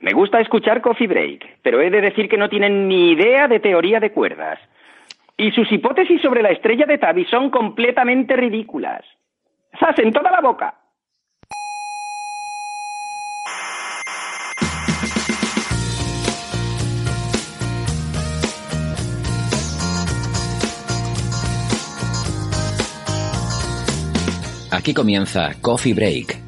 Me gusta escuchar Coffee Break, pero he de decir que no tienen ni idea de teoría de cuerdas. Y sus hipótesis sobre la estrella de Tabi son completamente ridículas. ¡Sas en toda la boca! Aquí comienza Coffee Break,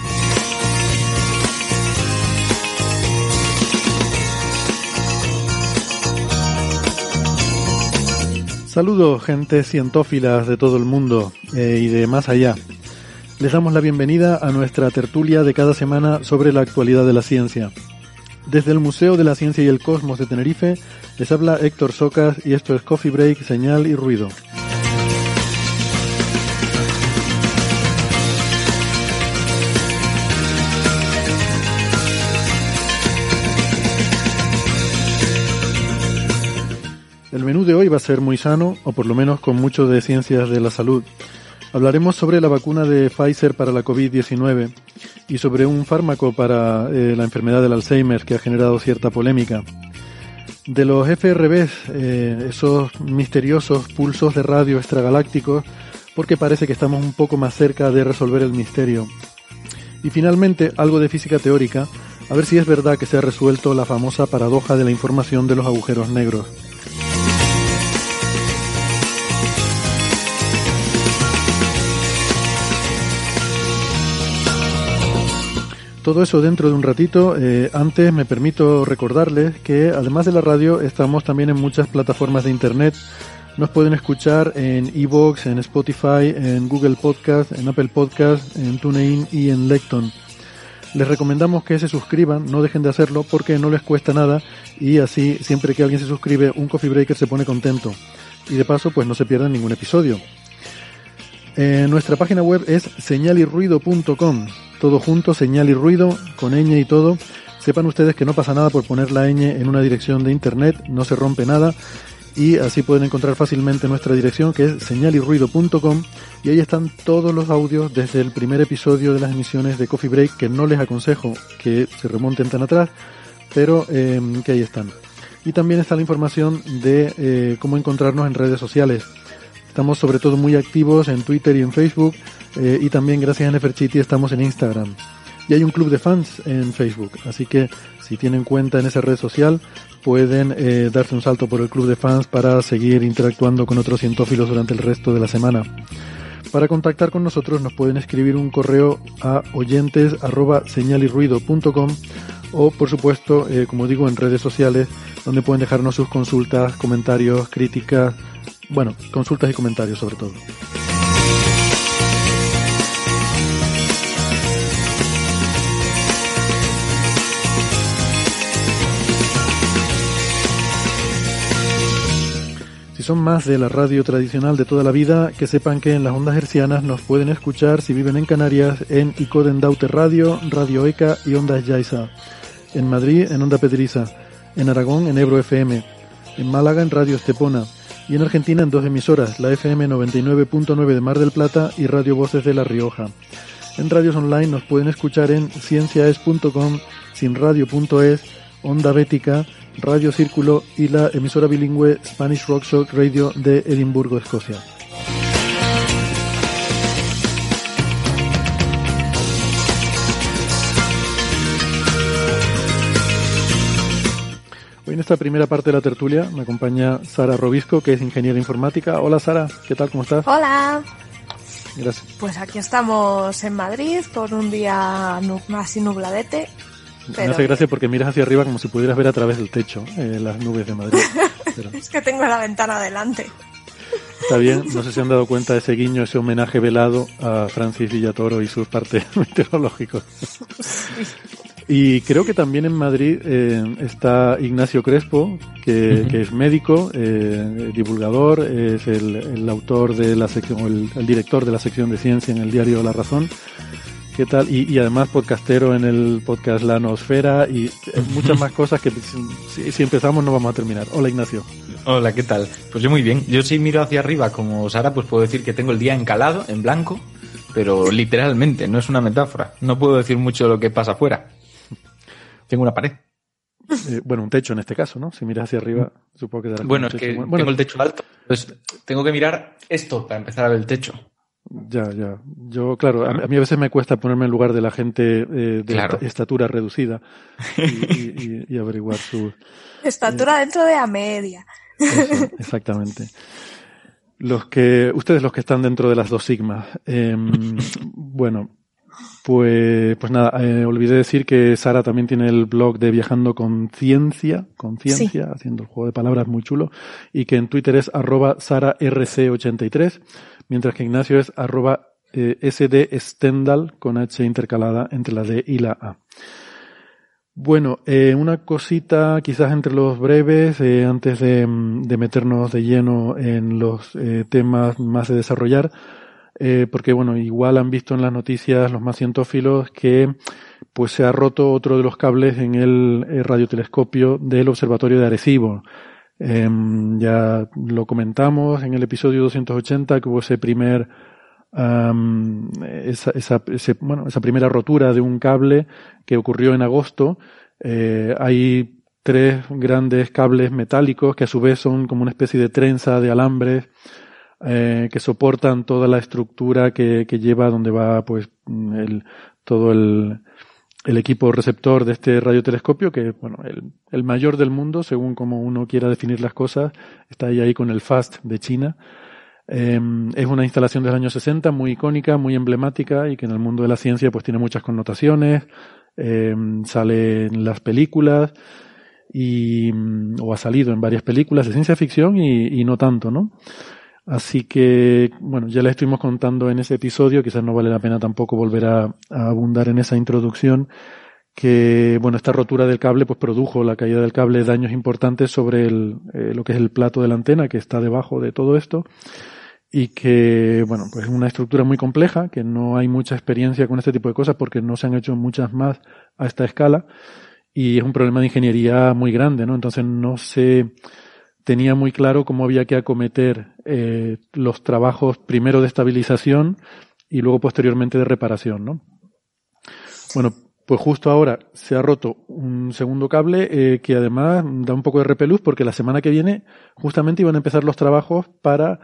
Saludos, gente cientófilas de todo el mundo eh, y de más allá. Les damos la bienvenida a nuestra tertulia de cada semana sobre la actualidad de la ciencia. Desde el Museo de la Ciencia y el Cosmos de Tenerife les habla Héctor Socas y esto es Coffee Break, Señal y Ruido. Menú de hoy va a ser muy sano, o por lo menos con mucho de ciencias de la salud. Hablaremos sobre la vacuna de Pfizer para la COVID-19 y sobre un fármaco para eh, la enfermedad del Alzheimer que ha generado cierta polémica. De los FRBs, eh, esos misteriosos pulsos de radio extragalácticos, porque parece que estamos un poco más cerca de resolver el misterio. Y finalmente, algo de física teórica, a ver si es verdad que se ha resuelto la famosa paradoja de la información de los agujeros negros. Todo eso dentro de un ratito. Eh, antes me permito recordarles que además de la radio estamos también en muchas plataformas de internet. Nos pueden escuchar en Evox, en Spotify, en Google Podcast, en Apple Podcast, en TuneIn y en Lecton. Les recomendamos que se suscriban, no dejen de hacerlo porque no les cuesta nada y así siempre que alguien se suscribe un Coffee Breaker se pone contento. Y de paso pues no se pierdan ningún episodio. Eh, nuestra página web es señalirruido.com todo junto, señal y ruido, con ñ y todo. Sepan ustedes que no pasa nada por poner la ñ en una dirección de internet, no se rompe nada y así pueden encontrar fácilmente nuestra dirección que es señalirruido.com y ahí están todos los audios desde el primer episodio de las emisiones de Coffee Break que no les aconsejo que se remonten tan atrás, pero em, que ahí están. Y también está la información de eh, cómo encontrarnos en redes sociales. Estamos sobre todo muy activos en Twitter y en Facebook eh, y también gracias a Neferchiti estamos en Instagram. Y hay un club de fans en Facebook, así que si tienen cuenta en esa red social pueden eh, darse un salto por el club de fans para seguir interactuando con otros cientófilos durante el resto de la semana. Para contactar con nosotros nos pueden escribir un correo a oyentes o por supuesto, eh, como digo, en redes sociales donde pueden dejarnos sus consultas, comentarios, críticas, bueno, consultas y comentarios sobre todo. Si son más de la radio tradicional de toda la vida, que sepan que en las ondas hercianas nos pueden escuchar si viven en Canarias en Icoden Daute Radio, Radio ECA y Ondas Yaiza. En Madrid en Onda Pedriza. En Aragón en Ebro FM. En Málaga en Radio Estepona y en Argentina en dos emisoras, la FM 99.9 de Mar del Plata y Radio Voces de La Rioja. En radios online nos pueden escuchar en cienciaes.com, sinradio.es, Onda Bética, Radio Círculo y la emisora bilingüe Spanish Rock Shock Radio de Edimburgo, Escocia. Hoy esta primera parte de la tertulia me acompaña Sara Robisco, que es ingeniera informática. Hola Sara, ¿qué tal? ¿Cómo estás? Hola. Gracias. Pues aquí estamos en Madrid con un día así nubladete. Me hace gracia porque miras hacia arriba como si pudieras ver a través del techo eh, las nubes de Madrid. es que tengo la ventana delante. Está bien, no sé si han dado cuenta de ese guiño, ese homenaje velado a Francis Villatoro y sus partes meteorológicos. Y creo que también en Madrid eh, está Ignacio Crespo, que, es médico, eh, divulgador, es el, autor de la sección, el, el, director de la sección de ciencia en el diario La Razón. ¿Qué tal? Y, además podcastero en el podcast La Nosfera y muchas más cosas que si, si, empezamos no vamos a terminar. Hola Ignacio. Hola, ¿qué tal? Pues yo muy bien. Yo si miro hacia arriba como Sara, pues puedo decir que tengo el día encalado, en blanco, pero literalmente, no es una metáfora. No puedo decir mucho lo que pasa afuera. Tengo una pared. Eh, bueno, un techo en este caso, ¿no? Si miras hacia arriba, supongo que Bueno, es que tengo el techo alto. Tengo que mirar esto para empezar a ver el techo. Ya, ya. Yo, claro, a, mí a veces me cuesta ponerme en lugar de la gente eh, de estatura reducida y, averiguar su... Estatura dentro de la media. exactamente. Los que, ustedes los que están dentro de las dos sigmas. Em, bueno, pues, pues nada, eh, olvidé decir que Sara también tiene el blog de Viajando con Ciencia, con Ciencia, haciendo el juego de palabras muy chulo, y que en Twitter es arroba sararc83, mientras que Ignacio es arroba eh, sdstendal con H intercalada entre la D y la A. Bueno, eh, una cosita quizás entre los breves, eh, antes de, de, meternos de lleno en los eh, temas más de desarrollar. Porque bueno, igual han visto en las noticias los más cientófilos que pues se ha roto otro de los cables en el, radiotelescopio del observatorio de Arecibo. Em, ya lo comentamos en el episodio 280 que hubo ese primer esa, esa, bueno, esa primera rotura de un cable que ocurrió en agosto. Eh, hay tres grandes cables metálicos que a su vez son como una especie de trenza de alambres eh, que soportan toda la estructura que, que lleva donde va pues el, todo el, el equipo receptor de este radiotelescopio, que bueno, el, el, mayor del mundo, según como uno quiera definir las cosas, está ahí, ahí con el FAST de China. Eh, es una instalación del año 60, muy icónica, muy emblemática y que en el mundo de la ciencia pues tiene muchas connotaciones, eh, sale en las películas y, o ha salido en varias películas de ciencia ficción y, y no tanto, ¿no? Así que, bueno, ya le estuvimos contando en ese episodio, quizás no vale la pena tampoco volver a, abundar en esa introducción, que, bueno, esta rotura del cable pues produjo la caída del cable daños importantes sobre el, eh, lo que es el plato de la antena que está debajo de todo esto y que, bueno, pues es una estructura muy compleja, que no hay mucha experiencia con este tipo de cosas porque no se han hecho muchas más a esta escala y es un problema de ingeniería muy grande, ¿no? Entonces no se tenía muy claro cómo había que acometer eh, los trabajos primero de estabilización y luego posteriormente de reparación, ¿no? Bueno, pues justo ahora se ha roto un segundo cable eh, que además da un poco de repelús porque la semana que viene justamente iban a empezar los trabajos para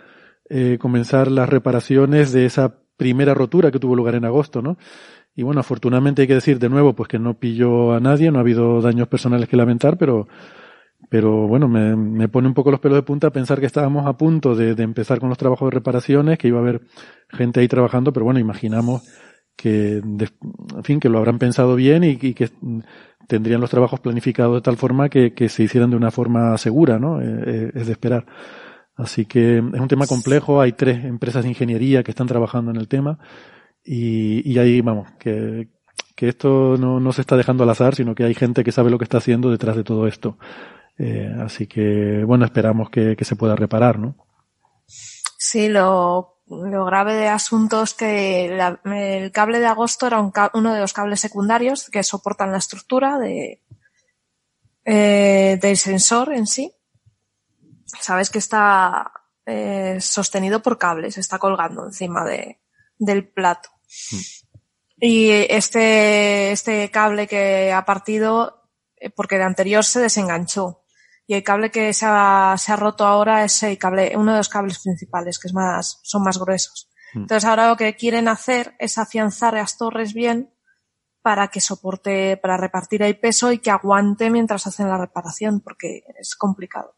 eh, comenzar las reparaciones de esa primera rotura que tuvo lugar en agosto, ¿no? Y bueno, afortunadamente hay que decir de nuevo pues que no pilló a nadie, no ha habido daños personales que lamentar, pero pero bueno, me, me, pone un poco los pelos de punta pensar que estábamos a punto de, de, empezar con los trabajos de reparaciones, que iba a haber gente ahí trabajando, pero bueno, imaginamos que, en fin, que lo habrán pensado bien y, y, que tendrían los trabajos planificados de tal forma que, que se hicieran de una forma segura, ¿no? Eh, eh, es de esperar. Así que es un tema complejo, hay tres empresas de ingeniería que están trabajando en el tema y, y ahí, vamos, que, que esto no, no se está dejando al azar, sino que hay gente que sabe lo que está haciendo detrás de todo esto. Eh, así que, bueno, esperamos que, que, se pueda reparar, ¿no? Sí, lo, lo grave de asunto es que la, el cable de agosto era un, uno de los cables secundarios que soportan la estructura de, eh, del sensor en sí. Sabes que está eh, sostenido por cables, está colgando encima de, del plato. Mm. Y este, este cable que ha partido, eh, porque de anterior se desenganchó y el cable que se ha, se ha roto ahora es el cable, uno de los cables principales, que es más, son más gruesos. Mm. Entonces ahora lo que quieren hacer es afianzar las torres bien para que soporte, para repartir el peso y que aguante mientras hacen la reparación, porque es complicado.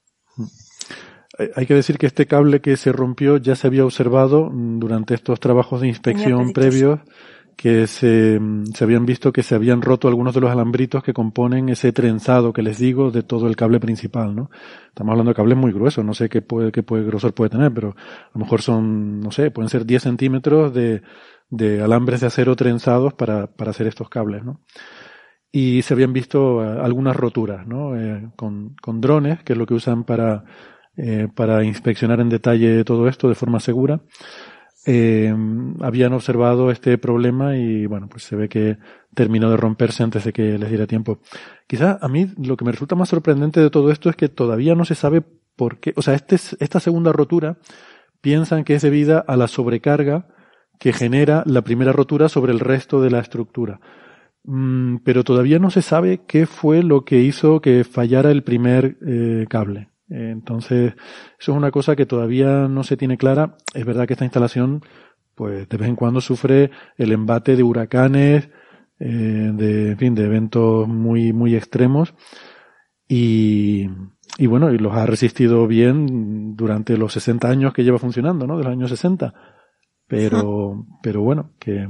Hay que decir que este cable que se rompió ya se había observado durante estos trabajos de inspección previos que se, habían visto que se habían roto algunos de los alambritos que componen ese trenzado que les digo de todo el cable principal, ¿no? Estamos hablando de cables muy gruesos, no sé qué puede, qué puede, grosor puede tener, pero a lo mejor son, no sé, pueden ser 10 centímetros de, de alambres de acero trenzados para, para hacer estos cables, ¿no? Y se habían visto eh, algunas roturas, ¿no? Eh, con, con drones, que es lo que usan para, eh, para inspeccionar en detalle todo esto de forma segura eh, habían observado este problema y bueno, pues se ve que terminó de romperse antes de que les diera tiempo. Quizá a mí lo que me resulta más sorprendente de todo esto es que todavía no se sabe por qué, o sea, este, esta segunda rotura piensan que es debida a la sobrecarga que genera la primera rotura sobre el resto de la estructura. Mm, pero todavía no se sabe qué fue lo que hizo que fallara el primer eh, cable. Entonces, eso es una cosa que todavía no se tiene clara. Es verdad que esta instalación, pues de vez en cuando sufre el embate de huracanes, eh, de, en fin, de eventos muy, muy extremos. Y, y bueno, y los ha resistido bien durante los 60 años que lleva funcionando, ¿no? De los años 60. Pero, pero bueno, que,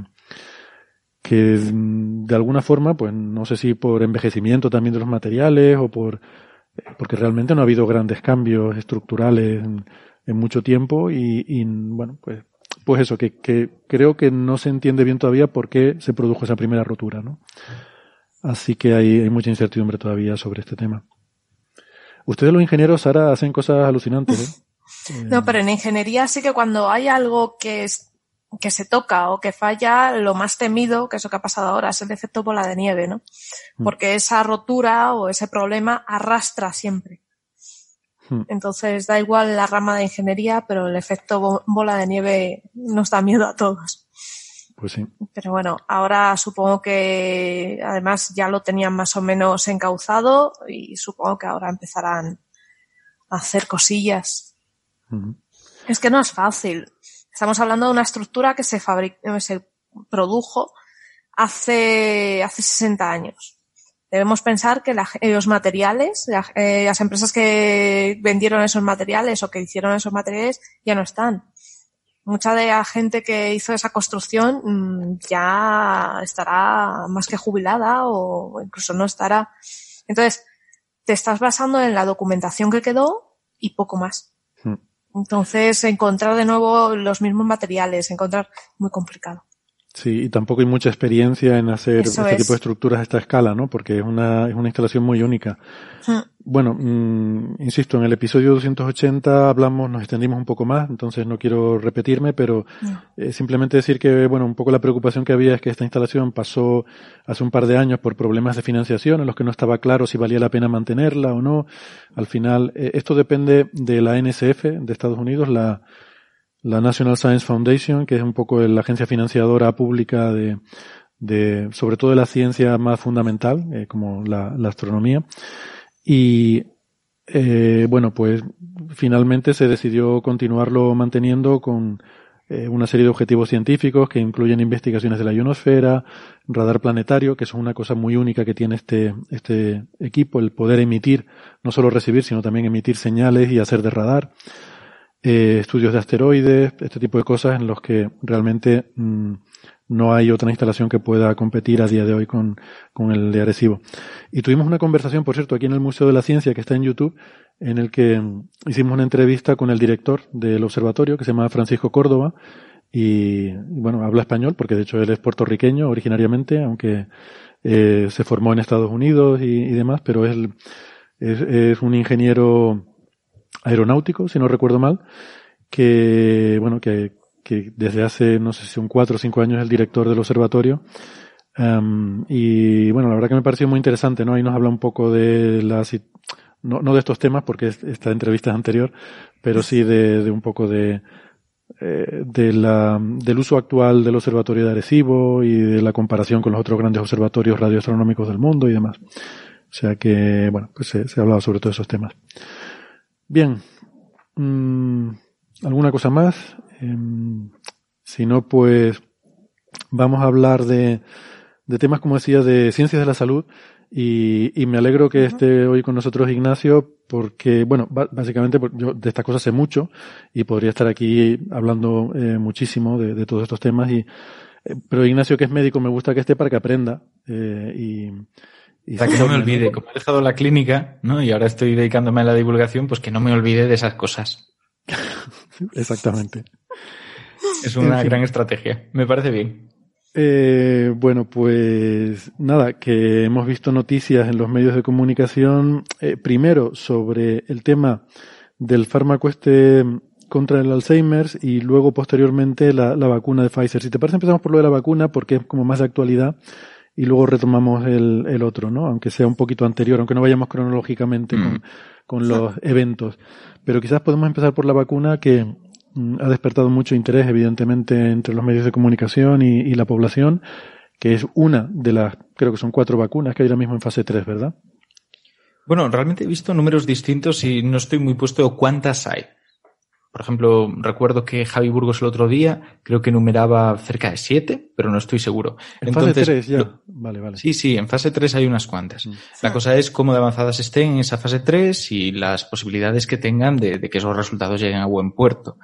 que de alguna forma, pues no sé si por envejecimiento también de los materiales o por porque realmente no ha habido grandes cambios estructurales en, mucho tiempo y, bueno, pues, pues eso, que, creo que no se entiende bien todavía por qué se produjo esa primera rotura, ¿no? Así que hay, mucha incertidumbre todavía sobre este tema. Ustedes los ingenieros ahora hacen cosas alucinantes, ¿eh? No, pero en ingeniería sí que cuando hay algo que que se toca o que falla, lo más temido, que es lo que ha pasado ahora, es el efecto bola de nieve, ¿no? Mm. Porque esa rotura o ese problema arrastra siempre. Mm. Entonces da igual la rama de ingeniería, pero el efecto bola de nieve nos da miedo a todos. Pues sí. Pero bueno, ahora supongo que además ya lo tenían más o menos encauzado y supongo que ahora empezarán a hacer cosillas. Es que no es fácil. Estamos hablando de una estructura que se, fabricó, se produjo hace, hace 60 años. Debemos pensar que los materiales, eh, las empresas que vendieron esos materiales o que hicieron esos materiales ya no están. Mucha de la gente que hizo esa construcción mm, ya estará más que jubilada o incluso no estará. Entonces, te estás basando en la documentación que quedó y poco más. Entonces, encontrar de nuevo los mismos materiales, encontrar muy complicado. Sí, y tampoco hay mucha experiencia en hacer este tipo de estructuras a esta escala, ¿no? Porque es una, es una instalación muy única. Hmm. Bueno, mm, insisto, en el episodio 280 hablamos, nos extendimos un poco más, entonces no quiero repetirme, pero eh, simplemente decir que, bueno, un poco la preocupación que había es que esta instalación pasó hace un par de años por problemas de financiación en los que no estaba claro si valía la pena mantenerla o no. Al final, eh, esto depende de la NSF de Estados Unidos, la, la National Science Foundation, que es un poco la agencia financiadora pública de, de sobre todo de la ciencia más fundamental, eh, como la, astronomía. Y eh, bueno, pues finalmente se decidió continuarlo manteniendo con eh, una serie de objetivos científicos que incluyen investigaciones de la ionosfera, radar planetario, que es una cosa muy única que tiene este, este equipo, el poder emitir, no solo recibir, sino también emitir señales y hacer de radar eh, estudios de asteroides, este tipo de cosas en los que realmente mm, no hay otra instalación que pueda competir a día de hoy con, con el de Arecibo. Y tuvimos una conversación, por cierto, aquí en el Museo de la Ciencia, que está en YouTube, en el que mm, hicimos una entrevista con el director del observatorio, que se llama Francisco Córdoba, y bueno, habla español, porque de hecho él es puertorriqueño originariamente, aunque eh, se formó en Estados Unidos y, y demás, pero él es, es un ingeniero aeronáutico, si no recuerdo mal, que, bueno, que, desde hace, no sé si un cuatro o cinco años es el director del observatorio. Um, y bueno, la verdad que me pareció muy interesante, ¿no? Ahí nos habla un poco de las, no, de estos temas porque esta entrevista es anterior, pero sí de, de un poco de, eh, de la, del uso actual del observatorio de Arecibo y de la comparación con los otros grandes observatorios radioastronómicos del mundo y demás. O sea que, bueno, pues se, se ha hablado sobre todos esos temas. Bien. Mm, ¿Alguna cosa más? Em, si no, pues vamos a hablar de, de temas, como decía, de ciencias de la salud. Y, y me alegro que esté hoy con nosotros Ignacio, porque, bueno, básicamente yo de estas cosas sé mucho y podría estar aquí hablando eh, muchísimo de, de, todos estos temas. Y, eh, pero Ignacio, que es médico, me gusta que esté para que aprenda. Eh, y, y para que no me olvide, como he dejado la clínica, ¿no? Y ahora estoy dedicándome a la divulgación, pues que no me olvide de esas cosas. Exactamente. Es una en fin. gran estrategia. Me parece bien. Eh, bueno, pues nada, que hemos visto noticias en los medios de comunicación, eh, primero sobre el tema del fármaco este contra el Alzheimer y luego posteriormente la, la, vacuna de Pfizer. Si te parece empezamos por lo de la vacuna porque es como más de actualidad y luego retomamos el, el otro, ¿no? Aunque sea un poquito anterior, aunque no vayamos cronológicamente mm. con, con los eventos. Pero quizás podemos empezar por la vacuna que Mm, ha despertado mucho interés, evidentemente, entre los medios de comunicación y, y, la población, que es una de las, creo que son cuatro vacunas que hay ahora mismo en fase 3, ¿verdad? Bueno, realmente he visto números distintos y no estoy muy puesto cuántas hay. Por ejemplo, recuerdo que Javi Burgos el otro día creo que numeraba cerca de siete, pero no estoy seguro. En Entonces, fase 3 ya. Lo, vale, vale. Sí, sí, en fase 3 hay unas cuantas. Mm. La cosa es cómo de avanzadas estén en esa fase 3 y las posibilidades que tengan de, de que esos resultados lleguen a buen puerto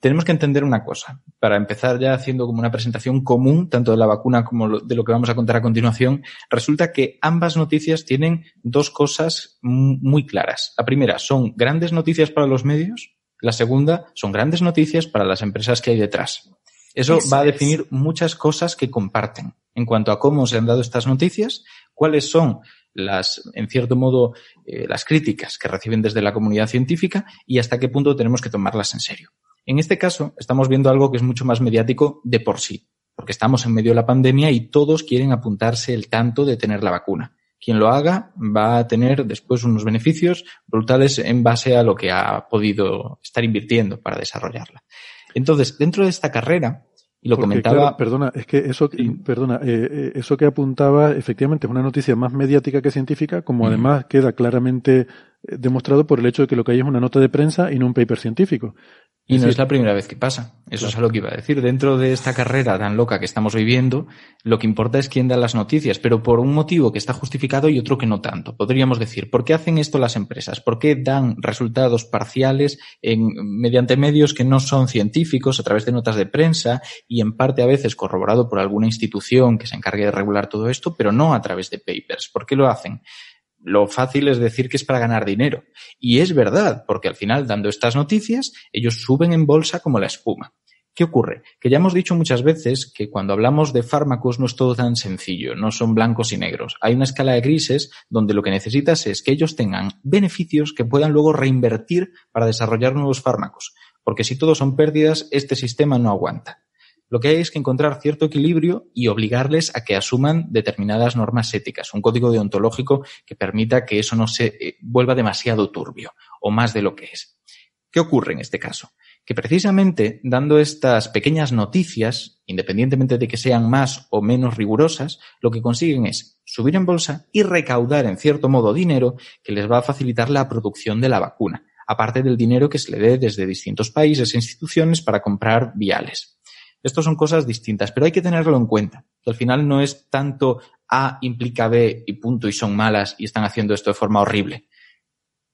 tenemos que entender una cosa, para empezar ya haciendo como una presentación común, tanto de la vacuna como de lo que vamos a contar a continuación, resulta que ambas noticias tienen dos cosas muy claras. La primera son grandes noticias para los medios, la segunda son grandes noticias para las empresas que hay detrás. Eso, Eso va a definir es. muchas cosas que comparten en cuanto a cómo se han dado estas noticias, cuáles son las, en cierto modo, eh, las críticas que reciben desde la comunidad científica y hasta qué punto tenemos que tomarlas en serio. En este caso, estamos viendo algo que es mucho más mediático de por sí, porque estamos en medio de la pandemia y todos quieren apuntarse el tanto de tener la vacuna. Quien lo haga va a tener después unos beneficios brutales en base a lo que ha podido estar invirtiendo para desarrollarla. Entonces, dentro de esta carrera, y lo Porque, comentaba. Claro, perdona, es que eso, sí. perdona, eh, eh, eso que apuntaba, efectivamente, es una noticia más mediática que científica, como además queda claramente demostrado por el hecho de que lo que hay es una nota de prensa y no un paper científico. Y no es la primera vez que pasa. Eso claro. es lo que iba a decir. Dentro de esta carrera tan loca que estamos viviendo, lo que importa es quién da las noticias, pero por un motivo que está justificado y otro que no tanto. Podríamos decir, ¿por qué hacen esto las empresas? ¿Por qué dan resultados parciales en, mediante medios que no son científicos, a través de notas de prensa y en parte a veces corroborado por alguna institución que se encargue de regular todo esto, pero no a través de papers? ¿Por qué lo hacen? Lo fácil es decir que es para ganar dinero. Y es verdad, porque al final, dando estas noticias, ellos suben en bolsa como la espuma. ¿Qué ocurre? Que ya hemos dicho muchas veces que cuando hablamos de fármacos no es todo tan sencillo, no son blancos y negros. Hay una escala de grises donde lo que necesitas es que ellos tengan beneficios que puedan luego reinvertir para desarrollar nuevos fármacos. Porque si todo son pérdidas, este sistema no aguanta. Lo que hay es que encontrar cierto equilibrio y obligarles a que asuman determinadas normas éticas, un código deontológico que permita que eso no se eh, vuelva demasiado turbio o más de lo que es. ¿Qué ocurre en este caso? Que precisamente dando estas pequeñas noticias, independientemente de que sean más o menos rigurosas, lo que consiguen es subir en bolsa y recaudar en cierto modo dinero que les va a facilitar la producción de la vacuna, aparte del dinero que se le dé desde distintos países e instituciones para comprar viales. Estas son cosas distintas, pero hay que tenerlo en cuenta. Al final no es tanto A implica B y punto y son malas y están haciendo esto de forma horrible.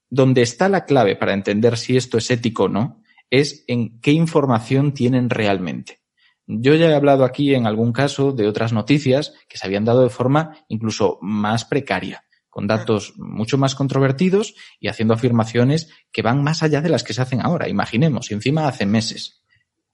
Donde está la clave para entender si esto es ético o no es en qué información tienen realmente. Yo ya he hablado aquí en algún caso de otras noticias que se habían dado de forma incluso más precaria, con datos mucho más controvertidos y haciendo afirmaciones que van más allá de las que se hacen ahora, imaginemos, encima hace meses.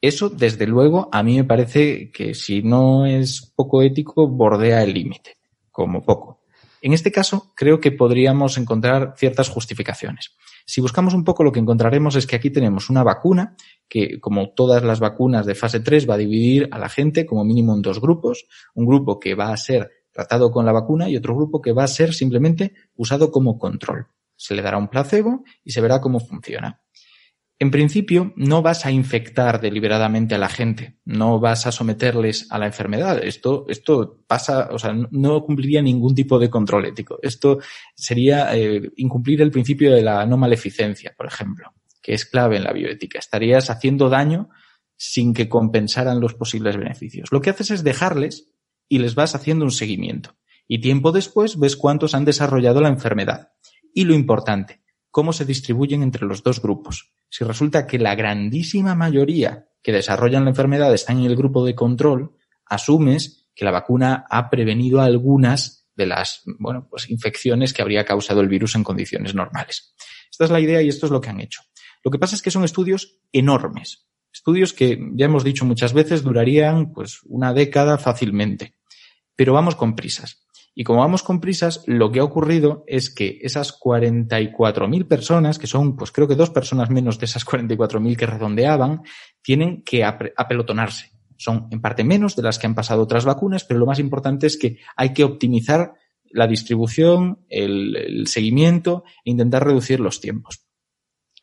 Eso, desde luego, a mí me parece que si no es poco ético, bordea el límite, como poco. En este caso, creo que podríamos encontrar ciertas justificaciones. Si buscamos un poco, lo que encontraremos es que aquí tenemos una vacuna que, como todas las vacunas de fase 3, va a dividir a la gente como mínimo en dos grupos. Un grupo que va a ser tratado con la vacuna y otro grupo que va a ser simplemente usado como control. Se le dará un placebo y se verá cómo funciona. En principio, no vas a infectar deliberadamente a la gente, no vas a someterles a la enfermedad. Esto, esto pasa, o sea, no cumpliría ningún tipo de control ético. Esto sería eh, incumplir el principio de la no maleficencia, por ejemplo, que es clave en la bioética. Estarías haciendo daño sin que compensaran los posibles beneficios. Lo que haces es dejarles y les vas haciendo un seguimiento. Y tiempo después ves cuántos han desarrollado la enfermedad. Y lo importante, cómo se distribuyen entre los dos grupos. Si resulta que la grandísima mayoría que desarrollan la enfermedad están en el grupo de control, asumes que la vacuna ha prevenido algunas de las bueno, pues infecciones que habría causado el virus en condiciones normales. Esta es la idea y esto es lo que han hecho. Lo que pasa es que son estudios enormes, estudios que ya hemos dicho muchas veces durarían pues una década fácilmente. Pero vamos con prisas. Y como vamos con prisas, lo que ha ocurrido es que esas 44.000 personas, que son, pues creo que dos personas menos de esas 44.000 que redondeaban, tienen que apelotonarse. Son en parte menos de las que han pasado otras vacunas, pero lo más importante es que hay que optimizar la distribución, el, el seguimiento e intentar reducir los tiempos.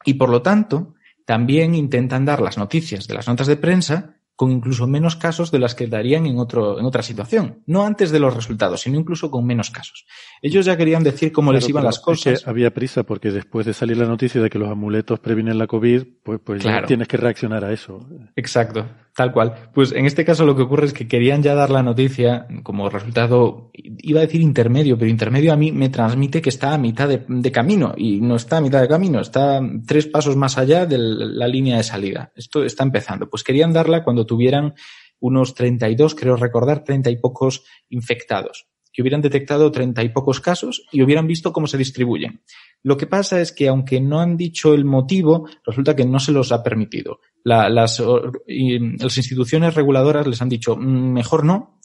Y por lo tanto, también intentan dar las noticias de las notas de prensa con incluso menos casos de las que darían en, otro, en otra situación. No antes de los resultados, sino incluso con menos casos. Ellos ya querían decir cómo les iban las cosas. había prisa porque después de salir la noticia de que los amuletos previenen la COVID, pues, pues ya tienes que reaccionar a eso. Exacto, tal cual. Pues en este caso lo que ocurre es que querían ya dar la noticia como resultado, iba a decir intermedio, pero intermedio a mí me transmite que está a mitad de, camino y no está a mitad de camino, está tres pasos más allá de la línea de salida. Esto está empezando. Pues querían darla cuando tuvieran unos 32, creo recordar, 30 y pocos infectados, que hubieran detectado 30 y pocos casos y hubieran visto cómo se distribuyen. Lo que pasa es que aunque no han dicho el motivo, resulta que no se los ha permitido. las, las instituciones reguladoras les han dicho, mm, mejor no,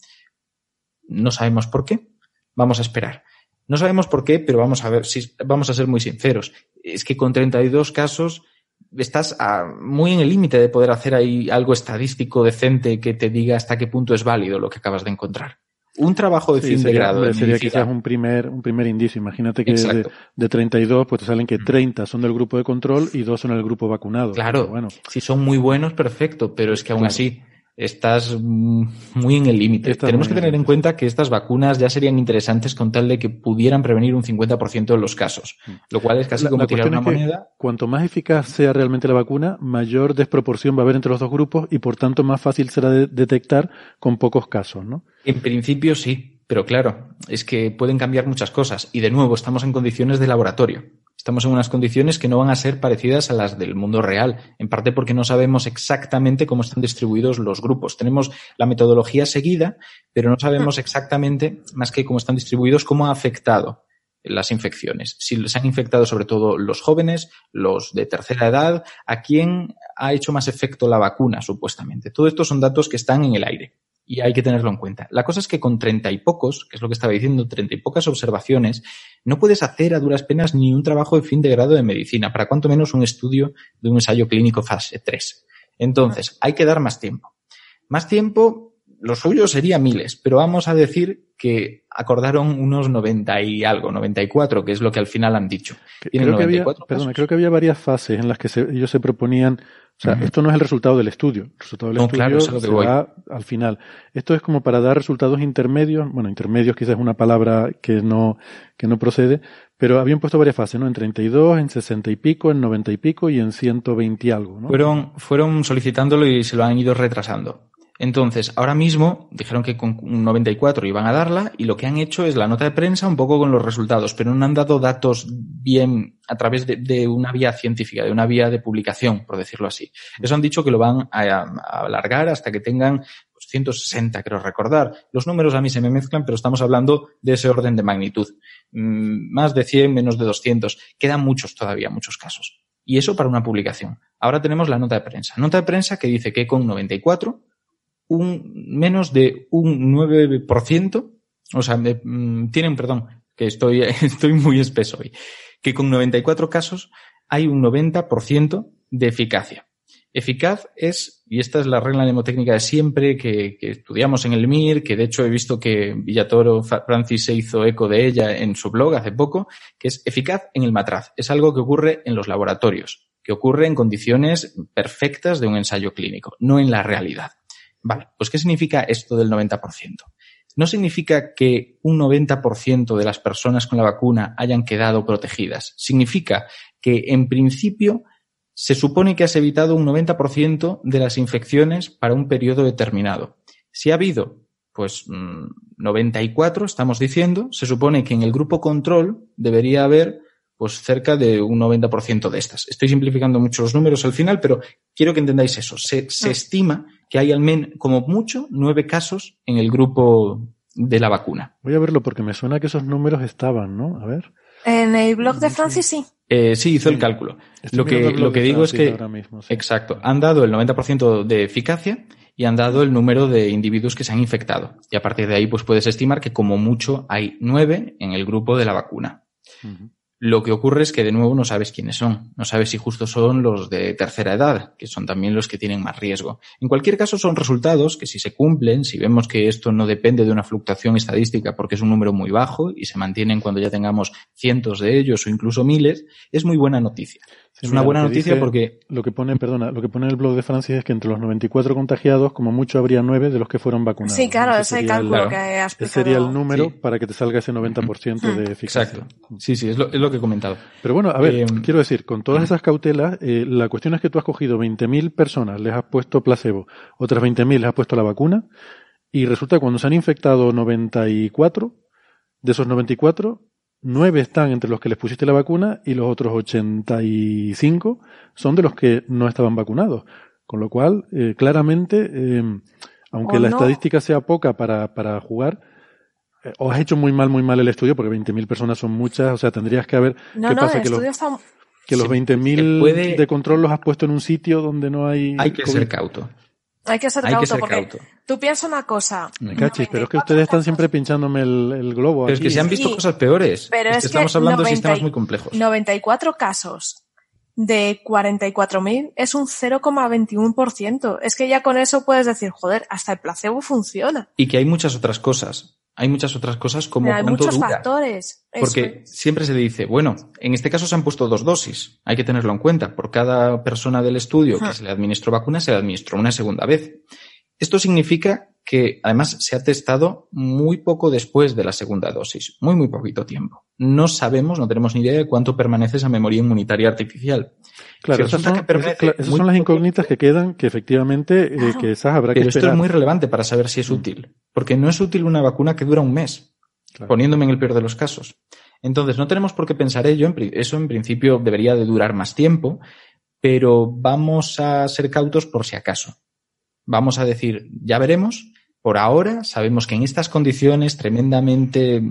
no sabemos por qué, vamos a esperar. No sabemos por qué, pero vamos a ver si vamos a ser muy sinceros. Es que con 32 casos estás muy en el límite de poder hacer ahí algo estadístico decente que te diga hasta qué punto es válido lo que acabas de encontrar. Un trabajo de fin de grado. sería quizás un primer, un primer indicio. Imagínate que de, de, 32, pues te salen que 30 son del grupo de control y 2 son el grupo vacunado. Claro. Bueno. Si son muy buenos, perfecto, pero es que aún así estás muy en el límite. Tenemos que tener en cuenta que estas vacunas ya serían interesantes con tal de que pudieran prevenir un 50% de los casos, mm. lo cual es casi como tirar una moneda. Cuanto más eficaz sea realmente la vacuna, mayor desproporción va a haber entre los dos grupos y por tanto más fácil será de detectar con pocos casos, ¿no? En principio sí, pero claro, es que pueden cambiar muchas cosas y de nuevo estamos en condiciones de laboratorio. Estamos en unas condiciones que no van a ser parecidas a las del mundo real, en parte porque no sabemos exactamente cómo están distribuidos los grupos. Tenemos la metodología seguida, pero no sabemos exactamente, más que cómo están distribuidos, cómo ha afectado las infecciones. Si les han infectado sobre todo los jóvenes, los de tercera edad, a quién ha hecho más efecto la vacuna, supuestamente. Todo esto son datos que están en el aire y hay que tenerlo en cuenta. La cosa es que con treinta y pocos, que es lo que estaba diciendo, treinta y pocas observaciones, no puedes hacer a duras penas ni un trabajo de fin de grado de medicina, para cuanto menos un estudio de un ensayo clínico fase 3. Entonces, hay que dar más tiempo. Más tiempo, lo suyo sería miles, pero vamos a decir que acordaron unos 90 y algo, 94, que es lo que al final han dicho. Creo que, había, perdona, creo que había varias fases en las que ellos se proponían o sea, esto no es el resultado del estudio. El resultado del estudio se va al final. Esto es como para dar resultados intermedios. Bueno, intermedios quizás es una palabra que no, que no procede, pero habían puesto varias fases, ¿no? En 32, en 60 y pico, en 90 y pico y en 120 y algo, ¿no? Fueron, fueron solicitándolo y se lo han ido retrasando. Entonces, ahora mismo dijeron que con un 94 iban a darla y lo que han hecho es la nota de prensa un poco con los resultados, pero no han dado datos bien a través de, una vía científica, de una vía de publicación, por decirlo así. Eso han dicho que lo van a, alargar hasta que tengan 160, pues, creo recordar. Los números a mí se me mezclan, pero estamos hablando de ese orden de magnitud. Mm, más de 100, menos de 200. Quedan muchos todavía, muchos casos. Y eso para una publicación. Ahora tenemos la nota de prensa. Nota de prensa que dice que con 94 un menos de un 9%, o sea, mm, tienen, perdón, que estoy, estoy muy espeso hoy, que con 94 casos hay un 90% de eficacia. Eficaz es, y esta es la regla mnemotécnica de siempre que, que, estudiamos en el MIR, que de hecho he visto que Villatoro Francis se hizo eco de ella en su blog hace poco, que es eficaz en el matraz. Es algo que ocurre en los laboratorios, que ocurre en condiciones perfectas de un ensayo clínico, no en la realidad. Vale, pues ¿qué significa esto del 90%? No significa que un 90% de las personas con la vacuna hayan quedado protegidas. Significa que, en principio, se supone que has evitado un 90% de las infecciones para un periodo determinado. Si ha habido pues 94, estamos diciendo, se supone que en el grupo control debería haber pues cerca de un 90% de estas. Estoy simplificando mucho los números al final, pero quiero que entendáis eso. Se, se estima que hay al menos, como mucho, nueve casos en el grupo de la vacuna. Voy a verlo porque me suena que esos números estaban, ¿no? A ver. En el blog de Francis sí. Eh, sí, hizo el cálculo. Estoy Lo que, lo que digo es que, ahora mismo, sí. exacto, han dado el 90% de eficacia y han dado el número de individuos que se han infectado. Y a partir de ahí, pues puedes estimar que como mucho hay nueve en el grupo de la vacuna. Ujú. Lo que ocurre es que de nuevo no sabes quiénes son. No sabes si justo son los de tercera edad, que son también los que tienen más riesgo. En cualquier caso, son resultados que si se cumplen, si vemos que esto no depende de una fluctuación estadística porque es un número muy bajo y se mantienen cuando ya tengamos cientos de ellos o incluso miles, es muy buena noticia. Sí, es una mira, buena lo que noticia dice- porque Lo que pone, perdona, lo que pone en el blog de Francis es que entre los 94 contagiados, como mucho habría nueve de los que fueron vacunados. Sí, claro, Ese sería el- cálculo claro. que has ese sería el número Sí. para que te salga ese 90% de eficacia. Exacto. Sí, sí, es lo, es lo que he comentado. Pero bueno, a ver, Eh, quiero decir, con todas esas cautelas, eh, la cuestión es que tú has cogido 20.000 personas, les has puesto placebo, otras 20.000 les has puesto la vacuna, y resulta que cuando se han infectado 94, de esos 94, 9 están entre los que les pusiste la vacuna y los otros 85 son de los que no estaban vacunados. Con lo cual, eh, claramente, eh, aunque la no. estadística sea poca para, para jugar, eh, o has hecho muy mal, muy mal el estudio, porque 20.000 personas son muchas, o sea, tendrías que haber... No, ¿Qué no, pasa? el Que los, estudio está... que los Se- 20.000 se puede- de control los has puesto en un sitio donde no hay... Hay que COVID. ser cauto. Hay que ser Hay cauto que ser porque cauto. tú piensas una cosa. Me cachis, pero es que 94 ustedes están siempre pinchándome el, el globo. Pero es que se han visto Sí, cosas peores. pero Es es que que estamos hablando de 90 sistemas muy complejos. 94 casos de 44.000 es un 0,21%. Es que ya con eso puedes decir, joder, hasta el placebo funciona. Y que hay muchas otras cosas. Hay muchas otras cosas como Pero hay cuánto muchos dura. factores. Porque es. siempre se dice, bueno, en este caso se han puesto dos dosis. Hay que tenerlo en cuenta. Por cada persona del estudio que se le administró vacuna, se le administró una segunda vez. Esto significa que además se ha testado muy poco después de la segunda dosis. Muy, muy poquito tiempo. No sabemos, no tenemos ni idea de cuánto permanece esa memoria inmunitaria artificial. Claro, Si esas son, que esas- son las poco incógnitas que quedan, que efectivamente, eh, que esas habrá que Pero esto esperar. es muy relevante para saber si es útil. Porque no es útil una vacuna que dura un mes, Claro. poniéndome en el peor de los casos. Entonces, no tenemos por qué pensar ello. Eso en principio debería de durar más tiempo, pero vamos a ser cautos por si acaso. Vamos a decir, ya veremos. Por ahora sabemos que en estas condiciones tremendamente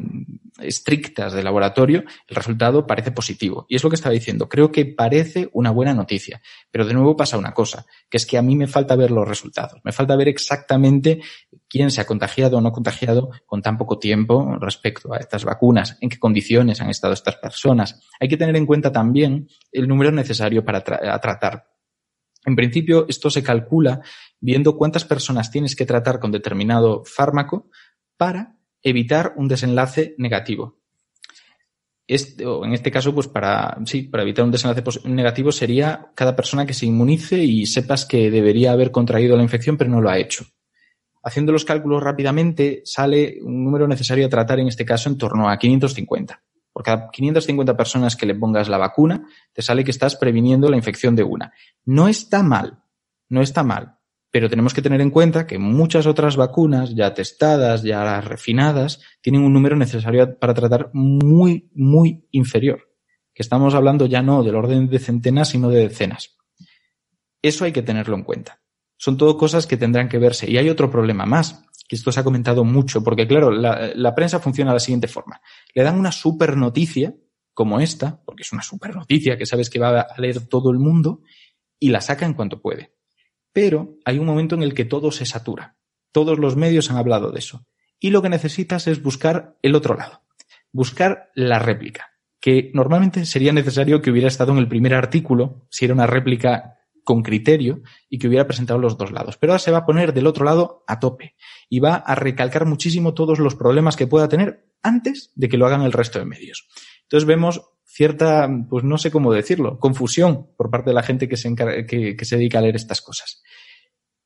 estrictas de laboratorio, el resultado parece positivo. Y es lo que estaba diciendo. Creo que parece una buena noticia. Pero de nuevo pasa una cosa, que es que a mí me falta ver los resultados. Me falta ver exactamente quién se ha contagiado o no contagiado con tan poco tiempo respecto a estas vacunas, en qué condiciones han estado estas personas. Hay que tener en cuenta también el número necesario para tratar. En principio, esto se calcula viendo cuántas personas tienes que tratar con determinado fármaco para evitar un desenlace negativo. Este, en este caso, pues para, sí, para evitar un desenlace negativo sería cada persona que se inmunice y sepas que debería haber contraído la infección, pero no lo ha hecho. Haciendo los cálculos rápidamente, sale un número necesario a tratar en este caso en torno a 550. Por cada 550 personas que le pongas la vacuna, te sale que estás previniendo la infección de una. No está mal, no está mal, pero tenemos que tener en cuenta que muchas otras vacunas, ya testadas, ya refinadas, tienen un número necesario para tratar muy, muy inferior. Que estamos hablando ya no del orden de centenas, sino de decenas. Eso hay que tenerlo en cuenta. Son todo cosas que tendrán que verse. Y hay otro problema más, que esto se ha comentado mucho, porque claro, la, prensa funciona de la siguiente forma. Le dan una super noticia, como esta, porque es una super noticia que sabes que va a leer todo el mundo, y la saca en cuanto puede. Pero hay un momento en el que todo se satura. Todos los medios han hablado de eso. Y lo que necesitas es buscar el otro lado. Buscar la réplica. Que normalmente sería necesario que hubiera estado en el primer artículo, si era una réplica con criterio y que hubiera presentado los dos lados. Pero ahora se va a poner del otro lado a tope y va a recalcar muchísimo todos los problemas que pueda tener antes de que lo hagan el resto de medios. Entonces vemos cierta, pues no sé cómo decirlo, confusión por parte de la gente que se, encar- que, que se dedica a leer estas cosas.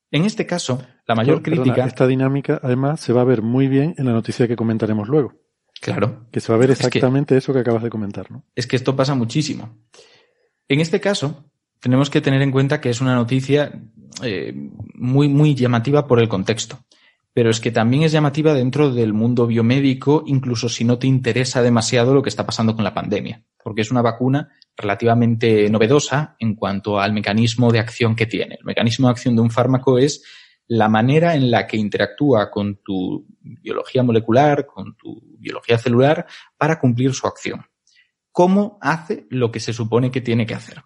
En este caso, la mayor crítica, esta dinámica, además, se va a ver muy bien en la noticia que comentaremos luego. claro, Que se va a ver Es que- exactamente eso que acabas de comentar, ¿no? es que esto pasa muchísimo. En este caso, tenemos que tener en cuenta que es una noticia eh, muy, muy llamativa por el contexto. Pero es que también es llamativa dentro del mundo biomédico, incluso si no te interesa demasiado lo que está pasando con la pandemia, porque es una vacuna relativamente novedosa en cuanto al mecanismo de acción que tiene. El mecanismo de acción de un fármaco es la manera en la que interactúa con tu biología molecular, con tu biología celular, para cumplir su acción. ¿Cómo hace lo que se supone que tiene que hacer?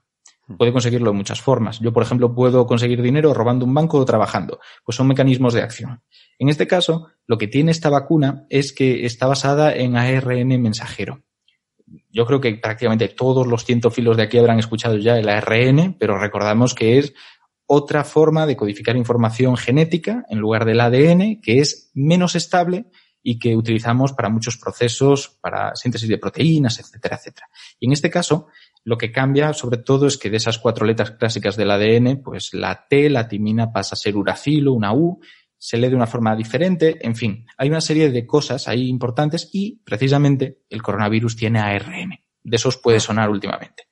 Puede conseguirlo de muchas formas. Yo, por ejemplo, puedo conseguir dinero robando un banco o trabajando. Pues son mecanismos de acción. En este caso, lo que tiene esta vacuna es que está basada en ARN mensajero. Yo creo que prácticamente todos los cientofilos de aquí habrán escuchado ya el ARN, pero recordamos que es otra forma de codificar información genética en lugar del ADN, que es menos estable y que utilizamos para muchos procesos, para síntesis de proteínas, etcétera, etcétera. Y en este caso, lo que cambia sobre todo es que de esas cuatro letras clásicas del ADN, pues la T, la timina, pasa a ser uracilo, una U, se lee de una forma diferente, en fin, hay una serie de cosas ahí importantes y precisamente el coronavirus tiene ARN. De esos puede sonar últimamente.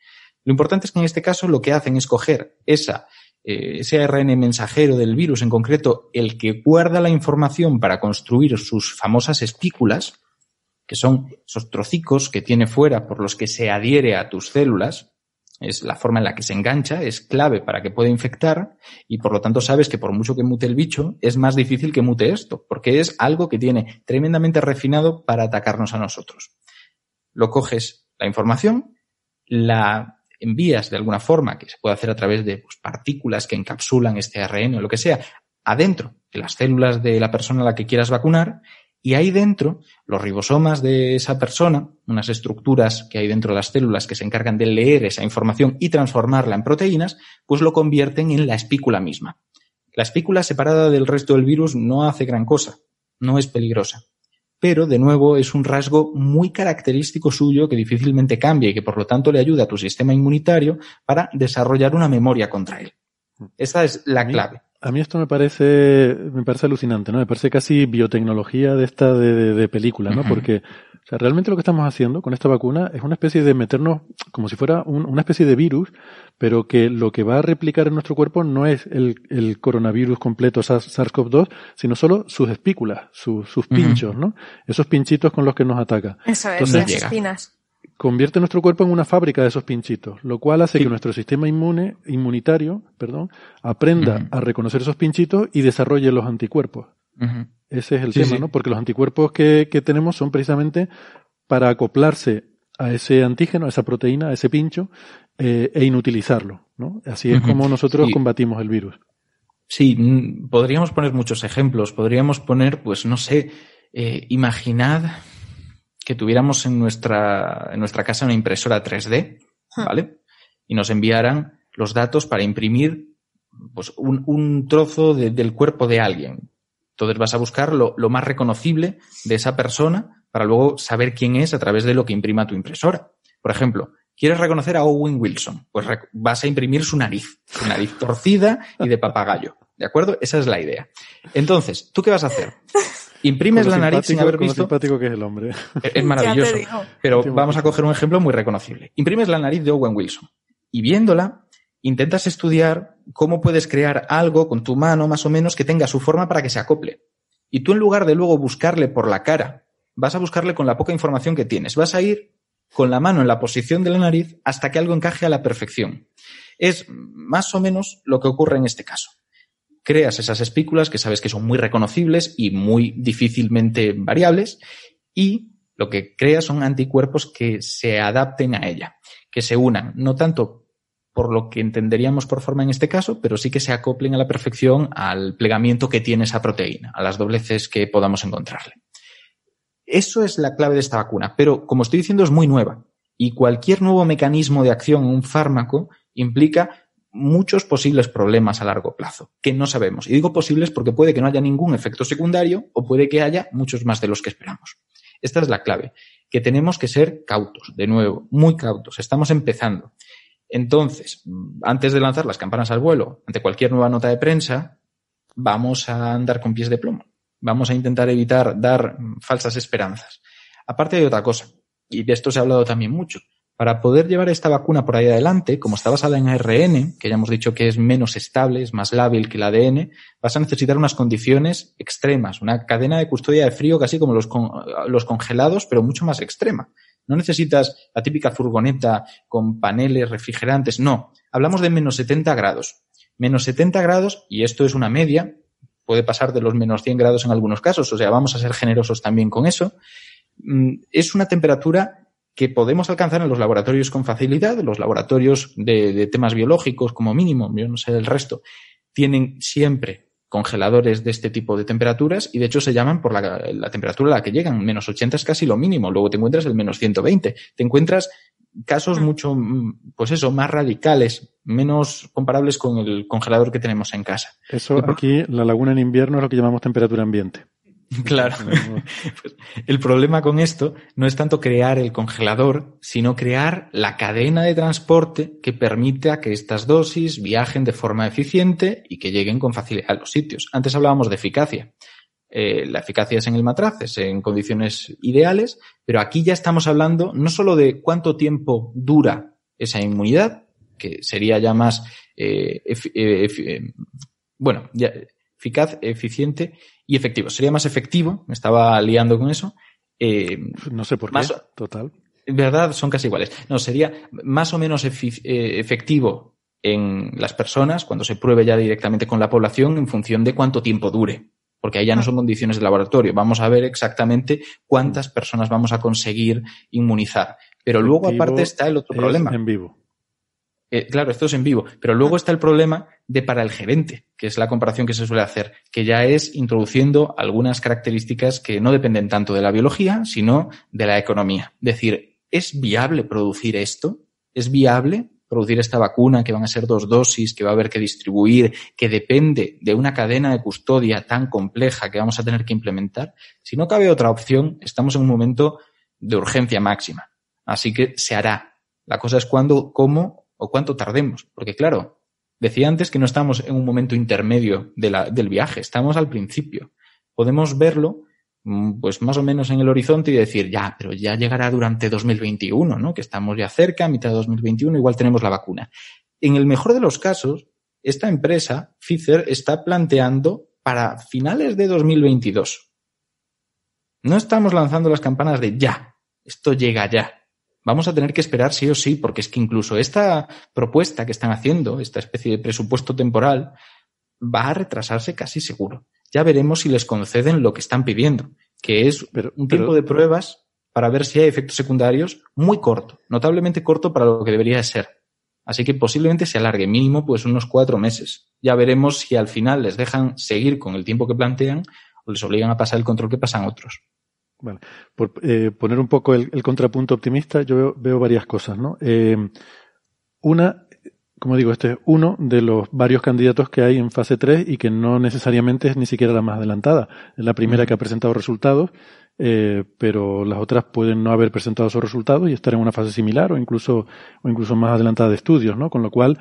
Lo importante es que en este caso lo que hacen es coger esa, eh, ese ARN mensajero del virus, en concreto el que guarda la información para construir sus famosas espículas, que son esos trocicos que tiene fuera por los que se adhiere a tus células, es la forma en la que se engancha, es clave para que pueda infectar y por lo tanto sabes que por mucho que mute el bicho, es más difícil que mute esto, porque es algo que tiene tremendamente refinado para atacarnos a nosotros. Lo coges la información, la envías de alguna forma, que se puede hacer a través de pues, partículas que encapsulan este ARN o lo que sea, adentro de las células de la persona a la que quieras vacunar y ahí dentro, los ribosomas de esa persona, unas estructuras que hay dentro de las células que se encargan de leer esa información y transformarla en proteínas, pues lo convierten en la espícula misma. La espícula separada del resto del virus no hace gran cosa, no es peligrosa. Pero, de nuevo, es un rasgo muy característico suyo que difícilmente cambia y que por lo tanto le ayuda a tu sistema inmunitario para desarrollar una memoria contra él. Esa es la clave. A mí esto me parece, me parece alucinante, ¿no? Me parece casi biotecnología de esta de, de, película, ¿no? Porque, o sea, realmente lo que estamos haciendo con esta vacuna es una especie de meternos como si fuera una especie de virus, pero que lo que va a replicar en nuestro cuerpo no es el, el coronavirus completo SARS-CoV-2, sino solo sus espículas, sus, sus pinchos, ¿no? Esos pinchitos con los que nos ataca. Eso es, las espinas convierte nuestro cuerpo en una fábrica de esos pinchitos, lo cual hace que nuestro sistema inmune, inmunitario, perdón, aprenda a reconocer esos pinchitos y desarrolle los anticuerpos. Ese es el tema, ¿no? Porque los anticuerpos que, que, tenemos son precisamente para acoplarse a ese antígeno, a esa proteína, a ese pincho, eh, e inutilizarlo, ¿no? Así es como nosotros combatimos el virus. Sí, podríamos poner muchos ejemplos. Podríamos poner, pues, no sé, eh, imaginad que tuviéramos en nuestra, en nuestra casa una impresora 3D, ah. ¿vale? Y nos enviaran los datos para imprimir pues, un, un trozo del cuerpo de alguien. Entonces vas a buscar lo, lo, más reconocible de esa persona para luego saber quién es a través de lo que imprima tu impresora. Por ejemplo, ¿quieres reconocer a Owen Wilson? Pues vas a imprimir su nariz, su nariz torcida y de papagayo. ¿De acuerdo? Esa es la idea. Entonces, ¿tú qué vas a hacer? Imprimes la nariz sin haber visto. simpático que es el hombre. Es maravilloso. Pero vamos a coger un ejemplo muy reconocible. Imprimes la nariz de Owen Wilson y viéndola, intentas estudiar cómo puedes crear algo con tu mano más o menos que tenga su forma para que se acople. Y tú en lugar de luego buscarle por la cara, vas a buscarle con la poca información que tienes. Vas a ir con la mano en la posición de la nariz hasta que algo encaje a la perfección. Es más o menos lo que ocurre en este caso creas esas espículas que sabes que son muy reconocibles y muy difícilmente variables y lo que creas son anticuerpos que se adapten a ella, que se unan, no tanto por lo que entenderíamos por forma en este caso, pero sí que se acoplen a la perfección al plegamiento que tiene esa proteína, a las dobleces que podamos encontrarle. Eso es la clave de esta vacuna, pero como estoy diciendo es muy nueva y cualquier nuevo mecanismo de acción en un fármaco implica muchos posibles problemas a largo plazo que no sabemos. Y digo posibles porque puede que no haya ningún efecto secundario o puede que haya muchos más de los que esperamos. Esta es la clave, que tenemos que ser cautos, de nuevo, muy cautos. Estamos empezando. Entonces, antes de lanzar las campanas al vuelo, ante cualquier nueva nota de prensa, vamos a andar con pies de plomo. Vamos a intentar evitar dar falsas esperanzas. Aparte de otra cosa, y de esto se ha hablado también mucho, Para poder llevar esta vacuna por ahí adelante, como está basada en ARN, que ya hemos dicho que es menos estable, es más lábil que el ADN, vas a necesitar unas condiciones extremas, una cadena de custodia de frío casi como los, los congelados, pero mucho más extrema. No necesitas la típica furgoneta con paneles refrigerantes, no. Hablamos de menos 70 grados. Menos 70 grados, y esto es una media, puede pasar de los menos 100 grados en algunos casos, o sea, vamos a ser generosos también con eso. Mm, es una temperatura que podemos alcanzar en los laboratorios con facilidad, los laboratorios de, temas biológicos como mínimo, yo no sé el resto, tienen siempre congeladores de este tipo de temperaturas y de hecho se llaman por la, temperatura a la que llegan. Menos 80 es casi lo mínimo. Luego te encuentras el menos 120. Te encuentras casos mm. mucho, mm, pues eso, más radicales, menos comparables con el congelador que tenemos en casa. Eso aquí, la laguna en invierno es lo que llamamos temperatura ambiente. Claro. Pues, el problema con esto no es tanto crear el congelador, sino crear la cadena de transporte que permita que estas dosis viajen de forma eficiente y que lleguen con facilidad a los sitios. Antes hablábamos de eficacia. Eh, la eficacia es en el matraz, es en condiciones ideales, pero aquí ya estamos hablando no solo de cuánto tiempo dura esa inmunidad, que sería ya más, eh, eh, bueno, ya, eficaz, eficiente y efectivo. Sería más efectivo, me estaba liando con eso. Eh, no sé por qué, total. En verdad, son casi iguales. No, sería más o menos eh, efectivo en las personas cuando se pruebe ya directamente con la población en función de cuánto tiempo dure. Porque ahí ya no son condiciones de laboratorio. Vamos a ver exactamente cuántas personas vamos a conseguir inmunizar. Pero luego, aparte, está el otro problema. En vivo. Eh, claro, esto es en vivo, pero luego está el problema de para el gerente, que es la comparación que se suele hacer, que ya es introduciendo algunas características que no dependen tanto de la biología, sino de la economía. Es decir, ¿es viable producir esto? ¿Es viable producir esta vacuna que van a ser dos dosis, que va a haber que distribuir, que depende de una cadena de custodia tan compleja que vamos a tener que implementar? Si no cabe otra opción, estamos en un momento de urgencia máxima. Así que se hará. La cosa es cuándo, cómo o cuánto tardemos. Porque claro, decía antes que no estamos en un momento intermedio de la, del viaje, estamos al principio. Podemos verlo mm, pues más o menos en el horizonte y decir, ya, pero ya llegará durante 2021, ¿no? Que estamos ya cerca, mitad de 2021, igual tenemos la vacuna. En el mejor de los casos, esta empresa, Pfizer, está planteando para finales de 2022. No estamos lanzando las campanas de ya, esto llega ya vamos a tener que esperar sí o sí, porque es que incluso esta propuesta que están haciendo, esta especie de presupuesto temporal, va a retrasarse casi seguro. Ya veremos si les conceden lo que están pidiendo, que es un tiempo de pruebas para ver si hay efectos secundarios muy corto, notablemente corto para lo que debería ser. Así que posiblemente se alargue mínimo pues unos cuatro meses. Ya veremos si al final les dejan seguir con el tiempo que plantean o les obligan a pasar el control que pasan otros. Bueno, por eh, poner un poco el, contrapunto optimista, yo veo, varias cosas, ¿no? Eh, una, como digo, este es uno de los varios candidatos que hay en fase 3 y que no necesariamente es ni siquiera la más adelantada. Es la primera que ha presentado resultados, eh, pero las otras pueden no haber presentado esos resultados y estar en una fase similar o incluso, o incluso más adelantada de estudios, ¿no? Con lo cual,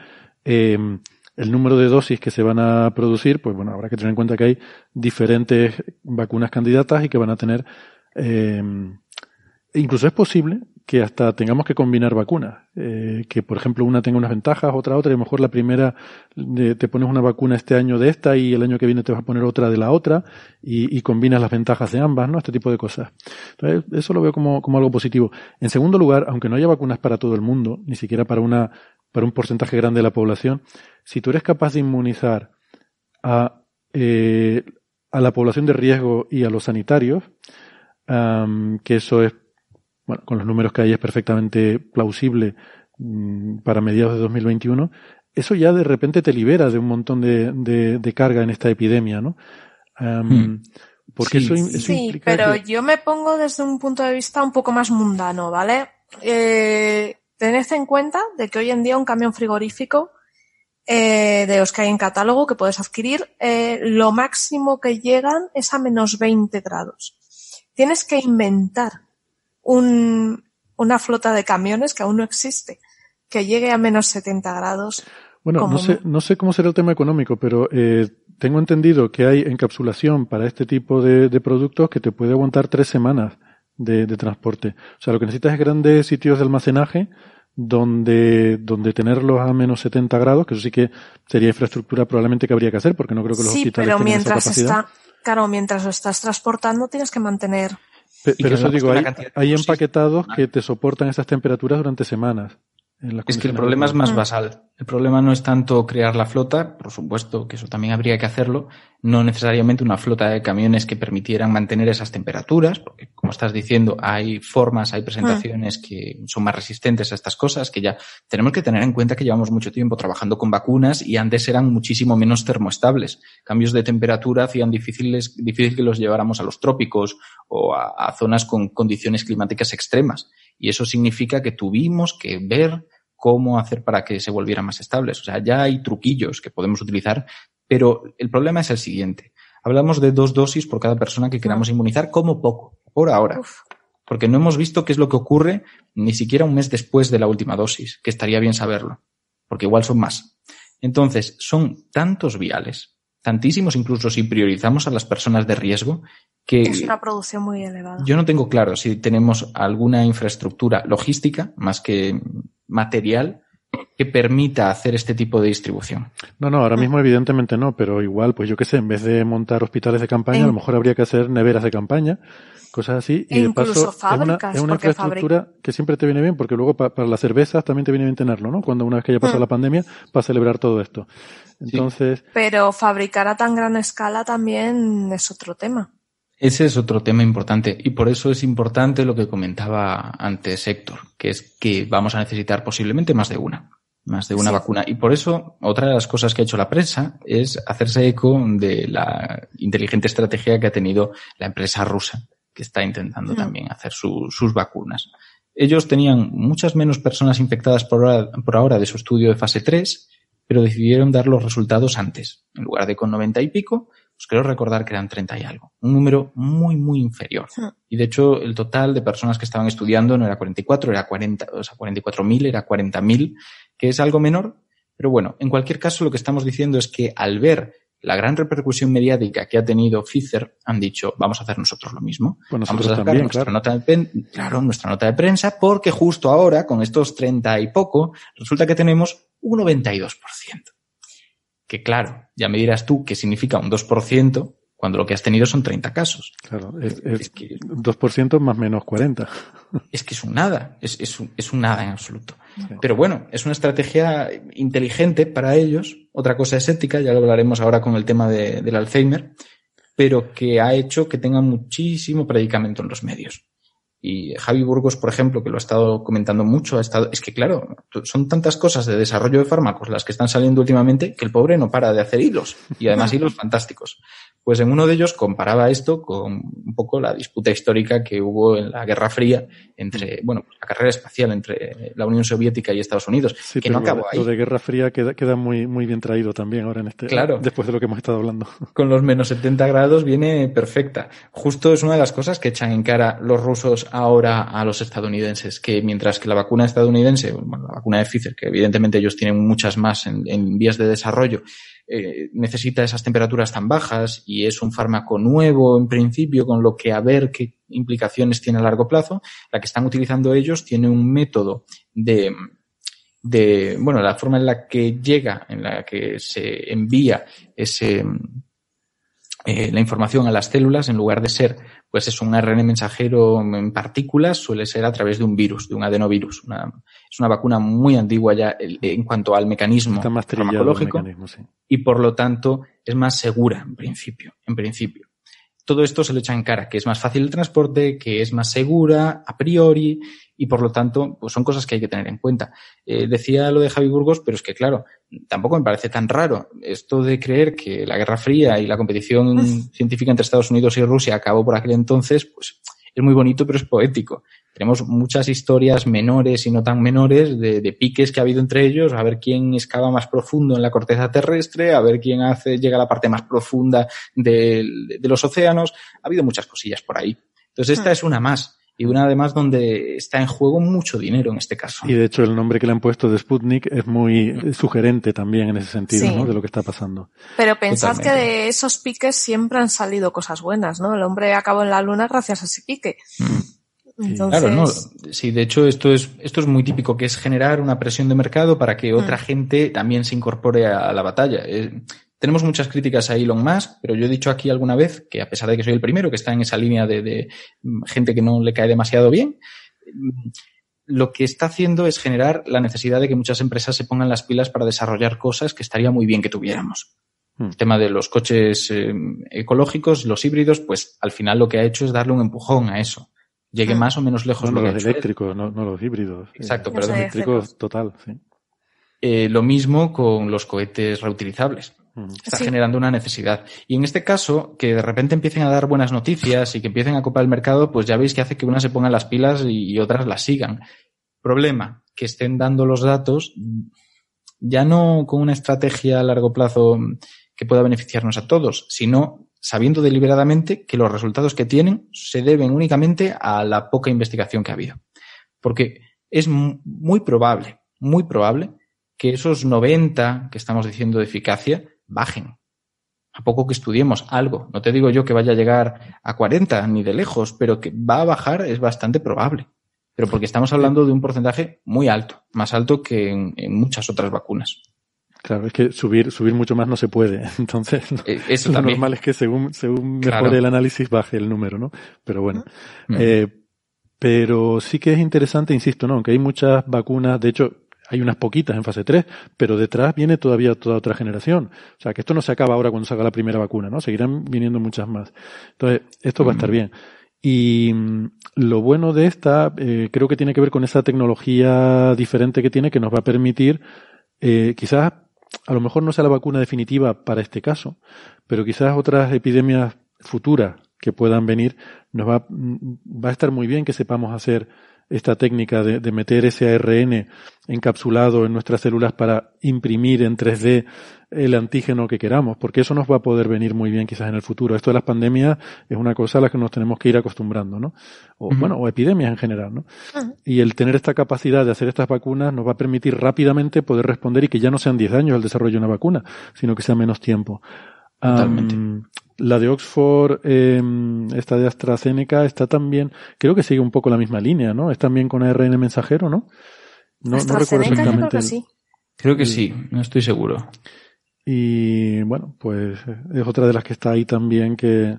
el número de dosis que se van a producir, pues bueno, habrá que tener en cuenta que hay diferentes vacunas candidatas y que van a tener eh, incluso es posible que hasta tengamos que combinar vacunas, eh, que por ejemplo una tenga unas ventajas, otra otra, y a lo mejor la primera te pones una vacuna este año de esta y el año que viene te vas a poner otra de la otra y, combinas las ventajas de ambas, ¿no? Este tipo de cosas. Entonces, eso lo veo como, como algo positivo. En segundo lugar, aunque no haya vacunas para todo el mundo, ni siquiera para una, para un porcentaje grande de la población, si tú eres capaz de inmunizar a, eh, a la población de riesgo y a los sanitarios, que eso es, bueno, con los números que hay es perfectamente plausible mm, para mediados de 2021, eso ya de repente te libera de un montón de, de, carga en esta epidemia, ¿no? Hmm. Porque eso, sí, pero yo me pongo desde un punto de vista un poco más mundano, ¿vale? Eh, tened en cuenta de que hoy en día un camión frigorífico eh, de los que hay en catálogo que puedes adquirir, eh, lo máximo que llegan es a menos 20 grados tienes que inventar un, una flota de camiones que aún no existe, que llegue a menos 70 grados. Bueno, no sé, no sé cómo será el tema económico, pero eh, tengo entendido que hay encapsulación para este tipo de, productos que te puede aguantar tres semanas de, de transporte. O sea, lo que necesitas es grandes sitios de almacenaje donde, donde tenerlos a menos 70 grados, que eso sí que sería infraestructura probablemente que habría que hacer, porque no creo que los Sí, hospitales pero esa mientras capacidad. está, claro, mientras lo estás transportando tienes que mantener. Pero que eso digo, hay, empaquetados que te soportan esas temperaturas durante semanas. Es que el problema es más adecuadas. basal. El problema no es tanto crear la flota, por supuesto que eso también habría que hacerlo, no necesariamente una flota de camiones que permitieran mantener esas temperaturas, porque como estás diciendo, hay formas, hay presentaciones que son más resistentes a estas cosas, que ya tenemos que tener en cuenta que llevamos mucho tiempo trabajando con vacunas y antes eran muchísimo menos termoestables. Cambios de temperatura hacían difíciles, difícil que los lleváramos a los trópicos o a, a zonas con condiciones climáticas extremas. Y eso significa que tuvimos que ver cómo hacer para que se volvieran más estables. O sea, ya hay truquillos que podemos utilizar, pero el problema es el siguiente. Hablamos de dos dosis por cada persona que queramos inmunizar como poco, por ahora. Uf. Porque no hemos visto qué es lo que ocurre ni siquiera un mes después de la última dosis, que estaría bien saberlo, porque igual son más. Entonces, son tantos viales, tantísimos incluso si priorizamos a las personas de riesgo, que Es una producción muy elevada. yo no tengo claro si tenemos alguna infraestructura logística más que material que permita hacer este tipo de distribución. No, no, ahora mismo evidentemente no, pero igual, pues yo qué sé, en vez de montar hospitales de campaña, En- a lo mejor habría que hacer neveras de campaña, cosas así, y E de incluso paso es una, fábricas, es una infraestructura que siempre te viene bien, porque luego pa- para las cervezas también te viene bien tenerlo, ¿no? Cuando una vez que haya pasado Mm. la pandemia, para celebrar todo esto. Entonces, Pero fabricar a tan gran escala también es otro tema. Ese es otro tema importante y por eso es importante lo que comentaba antes Héctor, que es que vamos a necesitar posiblemente más de una, más de una Sí. vacuna. Y por eso otra de las cosas que ha hecho la prensa es hacerse eco de la inteligente estrategia que ha tenido la empresa rusa, que está intentando también hacer su- sus vacunas. Ellos tenían muchas menos personas infectadas por ahora, por ahora de su estudio de fase 3, pero decidieron dar los resultados antes. En lugar de con 90 y pico, pues creo recordar que eran 30 y algo. Un número muy, muy inferior. Hmm. Y de hecho, el total de personas que estaban estudiando no era 44, era 40, o sea, 44.000, era 40.000, que es algo menor. Pero bueno, en cualquier caso, lo que estamos diciendo es que al ver la gran repercusión mediática que ha tenido Pfizer, han dicho, vamos a hacer nosotros lo mismo. Pues vamos a sacar también, nuestra claro. nota de pen- claro, nuestra nota de prensa, porque justo ahora, con estos 30 y poco, resulta que tenemos un 92%. Que claro, ya me dirás tú qué significa un 2% cuando lo que has tenido son 30 casos. claro, es, es Es que, 2% más menos 40. es que es un nada, es, es un, es un nada en absoluto. Sí. Pero bueno, es una estrategia inteligente para ellos. Otra cosa es ética, ya lo hablaremos ahora con el tema de- del Alzheimer, pero que ha hecho que tengan muchísimo predicamento en los medios. Y Javi Burgos, por ejemplo, que lo ha estado comentando mucho, ha estado, es que claro, son tantas cosas de desarrollo de fármacos las que están saliendo últimamente que el pobre no para de hacer hilos y además hilos fantásticos. Pues en uno de ellos comparaba esto con un poco la disputa histórica que hubo en la Guerra Fría entre, bueno, la carrera espacial entre la Unión Soviética y Estados Unidos, Sí, que no acabó ahí. lo de Guerra Fría queda, queda muy, muy bien traído también ahora en este, Claro. después de lo que hemos estado hablando. con los menos 70 grados viene perfecta. Justo es una de las cosas que echan en cara los rusos ahora a los estadounidenses, que mientras que la vacuna estadounidense, bueno, la vacuna de Pfizer, que evidentemente ellos tienen muchas más en, en vías de desarrollo, eh, necesita esas temperaturas tan bajas y es un fármaco nuevo en principio, con lo que a ver qué implicaciones tiene a largo plazo, la que están utilizando ellos tiene un método de, de, bueno, la forma en la que llega, en la que se envía ese, eh, la información a las células, en lugar de ser, pues es un ARN mensajero en partículas, suele ser a través de un virus, de un adenovirus. Una, es una vacuna muy antigua ya en cuanto al mecanismo Está más trillado el farmacológico mecanismo, sí. y por lo tanto es más segura en principio, en principio. Todo esto se le echa en cara, que es más fácil el transporte, que es más segura a priori y por lo tanto pues son cosas que hay que tener en cuenta. Eh, decía lo de Javi Burgos, pero es que claro, tampoco me parece tan raro esto de creer que la Guerra Fría y la competición científica entre Estados Unidos y Rusia acabó por aquel entonces, pues es muy bonito pero es poético. Tenemos muchas historias menores y no tan menores de, de piques que ha habido entre ellos, a ver quién excava más profundo en la corteza terrestre, a ver quién hace, llega a la parte más profunda del- de, los océanos. Ha habido muchas cosillas por ahí. Entonces esta Hmm. es una más. Y una además donde está en juego mucho dinero en este caso. Y de hecho el nombre que le han puesto de Sputnik es muy eh, sugerente también en ese sentido, Sí. ¿no? De lo que está pasando. Pero pensad que de esos piques siempre han salido cosas buenas, ¿no? El hombre acabó en la luna gracias a ese pique. Mm. Entonces, Claro, no. Sí, de hecho, esto es, esto es muy típico, que es generar una presión de mercado para que otra Mm. gente también se incorpore a, la batalla. Tenemos muchas críticas a Elon Musk, pero yo he dicho aquí alguna vez que a pesar de que soy el primero que está en esa línea de, de, mm, gente que no le cae demasiado bien, mm, lo que está haciendo es generar la necesidad de que muchas empresas se pongan las pilas para desarrollar cosas que estaría muy bien que tuviéramos. Hmm. El tema de los coches eh, ecológicos, los híbridos, pues al final lo que ha hecho es darle un empujón a eso. Llegue Hmm. más o menos lejos No, lo que ha los hecho él. eléctricos, no, no los híbridos. Exacto, Eh, perdón. Los eléctricos total, sí. Eh, lo mismo con los cohetes reutilizables. Mm. Está Sí. generando una necesidad. Y en este caso, que de repente empiecen a dar buenas noticias y que empiecen a copar el mercado, pues ya veis que hace que unas se pongan las pilas y, y otras las sigan. Problema, que estén dando los datos ya no con una estrategia a largo plazo que pueda beneficiarnos a todos, sino sabiendo deliberadamente que los resultados que tienen se deben únicamente a la poca investigación que ha habido. Porque es mu- muy probable, muy probable que esos 90 que estamos diciendo de eficacia bajen. A poco que estudiemos algo. No te digo yo que vaya a llegar a 40 ni de lejos, pero que va a bajar es bastante probable. Pero porque estamos hablando de un porcentaje muy alto, más alto que en, en muchas otras vacunas. Claro, es que subir, subir mucho más no se puede. Entonces, Eh, Eso lo normal es que según, según Claro. mejore el análisis baje el número, ¿no? Pero bueno. Mm. Eh, pero sí que es interesante, insisto, ¿no? Aunque hay muchas vacunas, de hecho, hay unas poquitas en fase 3, pero detrás viene todavía toda otra generación. O sea, que esto no se acaba ahora cuando salga la primera vacuna, ¿no? Seguirán viniendo muchas más. Entonces, esto va a estar bien. Y mm, lo bueno de esta, eh, creo que tiene que ver con esa tecnología diferente que tiene que nos va a permitir, eh, quizás, a lo mejor no sea la vacuna definitiva para este caso, pero quizás otras epidemias futuras que puedan venir, nos va, mm, va a estar muy bien que sepamos hacer esta técnica de, de meter ese ARN encapsulado en nuestras células para imprimir en 3D el antígeno que queramos, porque eso nos va a poder venir muy bien quizás en el futuro. Esto de las pandemias es una cosa a la que nos tenemos que ir acostumbrando, ¿no? O, bueno, o epidemias en general, ¿no? Y el tener esta capacidad de hacer estas vacunas nos va a permitir rápidamente poder responder y que ya no sean 10 años el desarrollo de una vacuna, sino que sea menos tiempo. Totalmente. La de Oxford, em, esta de AstraZeneca, está también, creo que sigue un poco la misma línea, ¿no? Es también con ARN mensajero, ¿no? No, no recuerdo yo creo exactamente. que sí. Creo que sí, no estoy seguro. Y bueno, pues es otra de las que está ahí también que,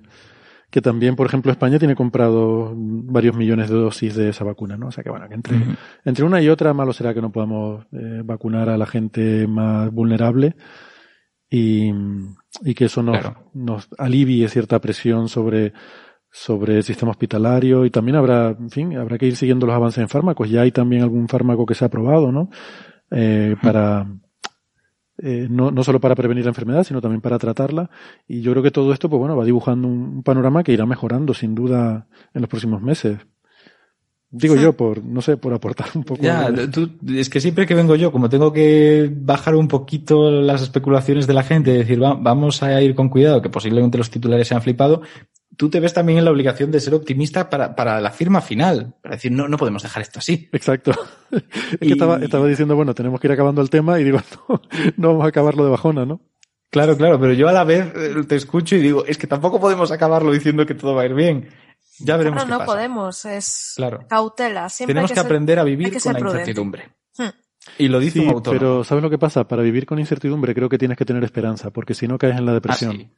que también, por ejemplo, España tiene comprado varios millones de dosis de esa vacuna, ¿no? O sea que bueno, que entre, entre una y otra malo será que no podamos eh, vacunar a la gente más vulnerable y, y que eso nos, Claro. nos alivie cierta presión sobre, sobre el sistema hospitalario y también habrá, en fin, habrá que ir siguiendo los avances en fármacos. Ya hay también algún fármaco que se ha aprobado, ¿no? Eh, para, eh, no, no solo para prevenir la enfermedad, sino también para tratarla. Y yo creo que todo esto, pues bueno, va dibujando un panorama que irá mejorando sin duda en los próximos meses. Digo yo, por, no sé, por aportar un poco. Ya, de- tú- es que siempre que vengo yo, como tengo que bajar un poquito las especulaciones de la gente, decir, va- vamos a ir con cuidado, que posiblemente los titulares se han flipado, tú te ves también en la obligación de ser optimista para, para la firma final, para decir, no, no podemos dejar esto así. Exacto. es que estaba, estaba diciendo, bueno, tenemos que ir acabando el tema y digo, no, no vamos a acabarlo de bajona, ¿no? Claro, claro, pero yo a la vez eh, te escucho y digo, es que tampoco podemos acabarlo diciendo que todo va a ir bien. Ya veremos Claro, qué no pasa. podemos, es Claro. cautela. Siempre Tenemos hay que, ser- aprender a vivir que con la prudente. incertidumbre. Hmm. Y lo dice Sí, un autor. pero ¿sabes lo que pasa? Para vivir con incertidumbre creo que tienes que tener esperanza, porque si no caes en la depresión.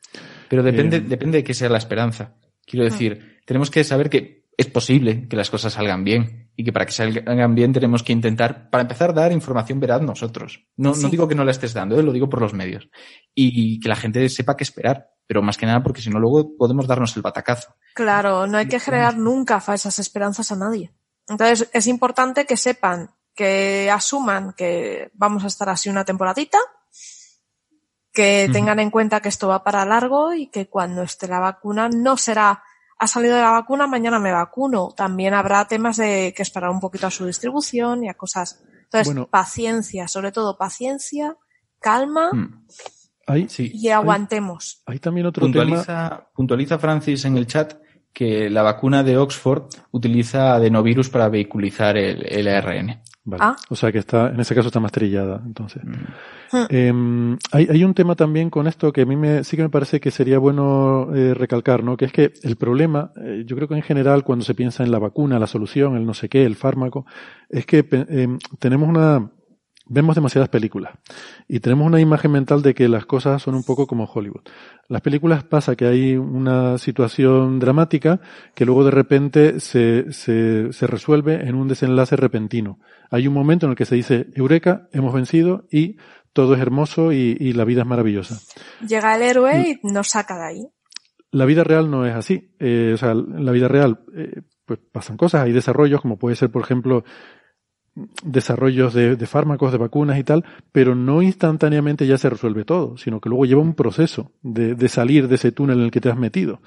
Pero depende, Eh, depende de qué sea la esperanza. Quiero decir, tenemos que saber que es posible que las cosas salgan bien y que para que salgan bien tenemos que intentar, para empezar, dar información veraz nosotros. No, no Sí. digo que no la estés dando, eh, lo digo por los medios. Y que la gente sepa qué esperar. Pero más que nada porque si no luego podemos darnos el batacazo. Claro, no hay que generar nunca falsas esperanzas a nadie. Entonces, es importante que sepan, que asuman que vamos a estar así una temporadita, que tengan en cuenta que esto va para largo y que cuando esté la vacuna no será ha salido de la vacuna, mañana me vacuno. También habrá temas de que esperar un poquito a su distribución y a cosas. Entonces, Bueno. paciencia, sobre todo paciencia, calma Mm. Hay, Sí. y aguantemos. hay también otro tema. Puntualiza, puntualiza Francis en el chat que la vacuna de Oxford utiliza adenovirus para vehiculizar el, el ARN. Vale. Ah. O sea que está, en ese caso está más trillada, entonces. Hmm. Eh, hay, hay un tema también con esto que a mí me, sí que me parece que sería bueno eh, recalcar, ¿no? Que es que el problema, eh, yo creo que en general cuando se piensa en la vacuna, la solución, el no sé qué, el fármaco, es que eh, tenemos una, vemos demasiadas películas y tenemos una imagen mental de que las cosas son un poco como Hollywood. Las películas pasa que hay una situación dramática que luego de repente se, se, se resuelve en un desenlace repentino. Hay un momento en el que se dice, Eureka, hemos vencido y todo es hermoso y, y la vida es maravillosa. Llega el héroe y nos saca de ahí. La vida real no es así. Eh, o sea, la vida real, eh, pues pasan cosas, hay desarrollos, como puede ser, por ejemplo, desarrollos de, de fármacos, de vacunas y tal, pero no instantáneamente ya se resuelve todo, sino que luego lleva un proceso de, de salir de ese túnel en el que te has metido.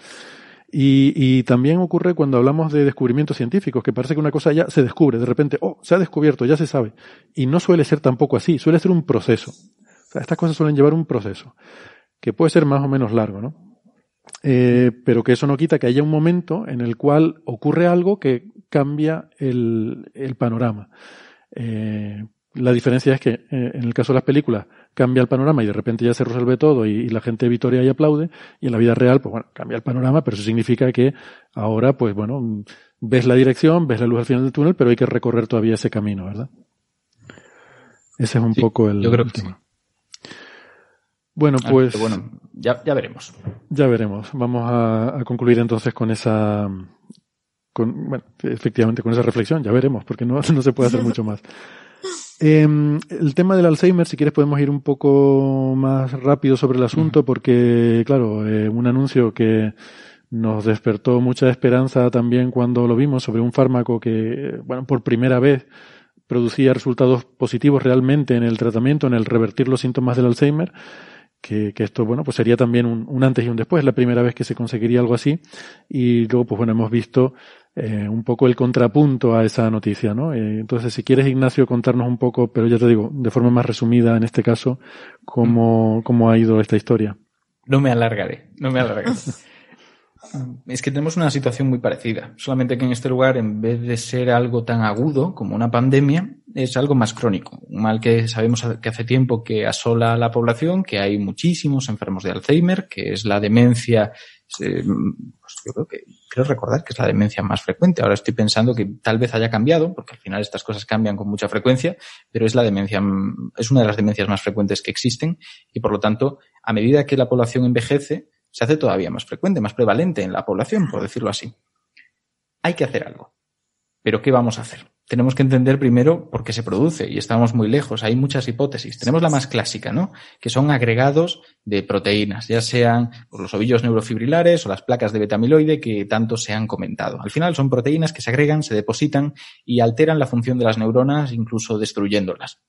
Y, y también ocurre cuando hablamos de descubrimientos científicos, que parece que una cosa ya se descubre, de repente, oh, se ha descubierto, ya se sabe. Y no suele ser tampoco así, suele ser un proceso. O sea, estas cosas suelen llevar un proceso, que puede ser más o menos largo, ¿no? Eh, pero que eso no quita que haya un momento en el cual ocurre algo que cambia el, el panorama. Eh, la diferencia es que eh, en el caso de las películas cambia el panorama y de repente ya se resuelve todo y, y, la gente vitorea y aplaude y en la vida real pues bueno cambia el panorama pero eso significa que ahora pues bueno ves la dirección ves la luz al final del túnel pero hay que recorrer todavía ese camino verdad ese es un Sí, poco el, yo creo que tema bueno Ah, pues bueno, ya, ya veremos. ya veremos. Vamos a, a concluir entonces con esa, con, bueno, efectivamente con esa reflexión. Ya veremos, porque no, no se puede hacer mucho más. Eh, el tema del Alzheimer, si quieres podemos ir un poco más rápido sobre el asunto, porque claro, eh, un anuncio que nos despertó mucha esperanza también cuando lo vimos sobre un fármaco que, bueno, por primera vez producía resultados positivos realmente en el tratamiento, en el revertir los síntomas del Alzheimer que, que, esto, bueno, pues sería también un, un, antes y un después, la primera vez que se conseguiría algo así. Y luego, pues bueno, hemos visto eh, un poco el contrapunto a esa noticia, ¿no? Eh, entonces, si quieres, Ignacio, contarnos un poco, pero ya te digo, de forma más resumida en este caso, cómo, cómo ha ido esta historia. No me alargaré, no me alargaré. Es que tenemos una situación muy parecida, solamente que en este lugar, en vez de ser algo tan agudo como una pandemia, es algo más crónico. Un mal que sabemos que hace tiempo que asola a la población, que hay muchísimos enfermos de Alzheimer, que es la demencia, eh, pues yo creo que, creo recordar que es la demencia más frecuente. Ahora estoy pensando que tal vez haya cambiado, porque al final estas cosas cambian con mucha frecuencia, pero es la demencia, es una de las demencias más frecuentes que existen y por lo tanto, a medida que la población envejece, se hace todavía más frecuente, más prevalente en la población, por decirlo así. Hay que hacer algo. Pero ¿qué vamos a hacer? Tenemos que entender primero por qué se produce y estamos muy lejos. Hay muchas hipótesis. Tenemos la más clásica, ¿no? Que son agregados de proteínas, ya sean los ovillos neurofibrilares o las placas de beta-amiloide que tanto se han comentado. Al final son proteínas que se agregan, se depositan y alteran la función de las neuronas, incluso destruyéndolas.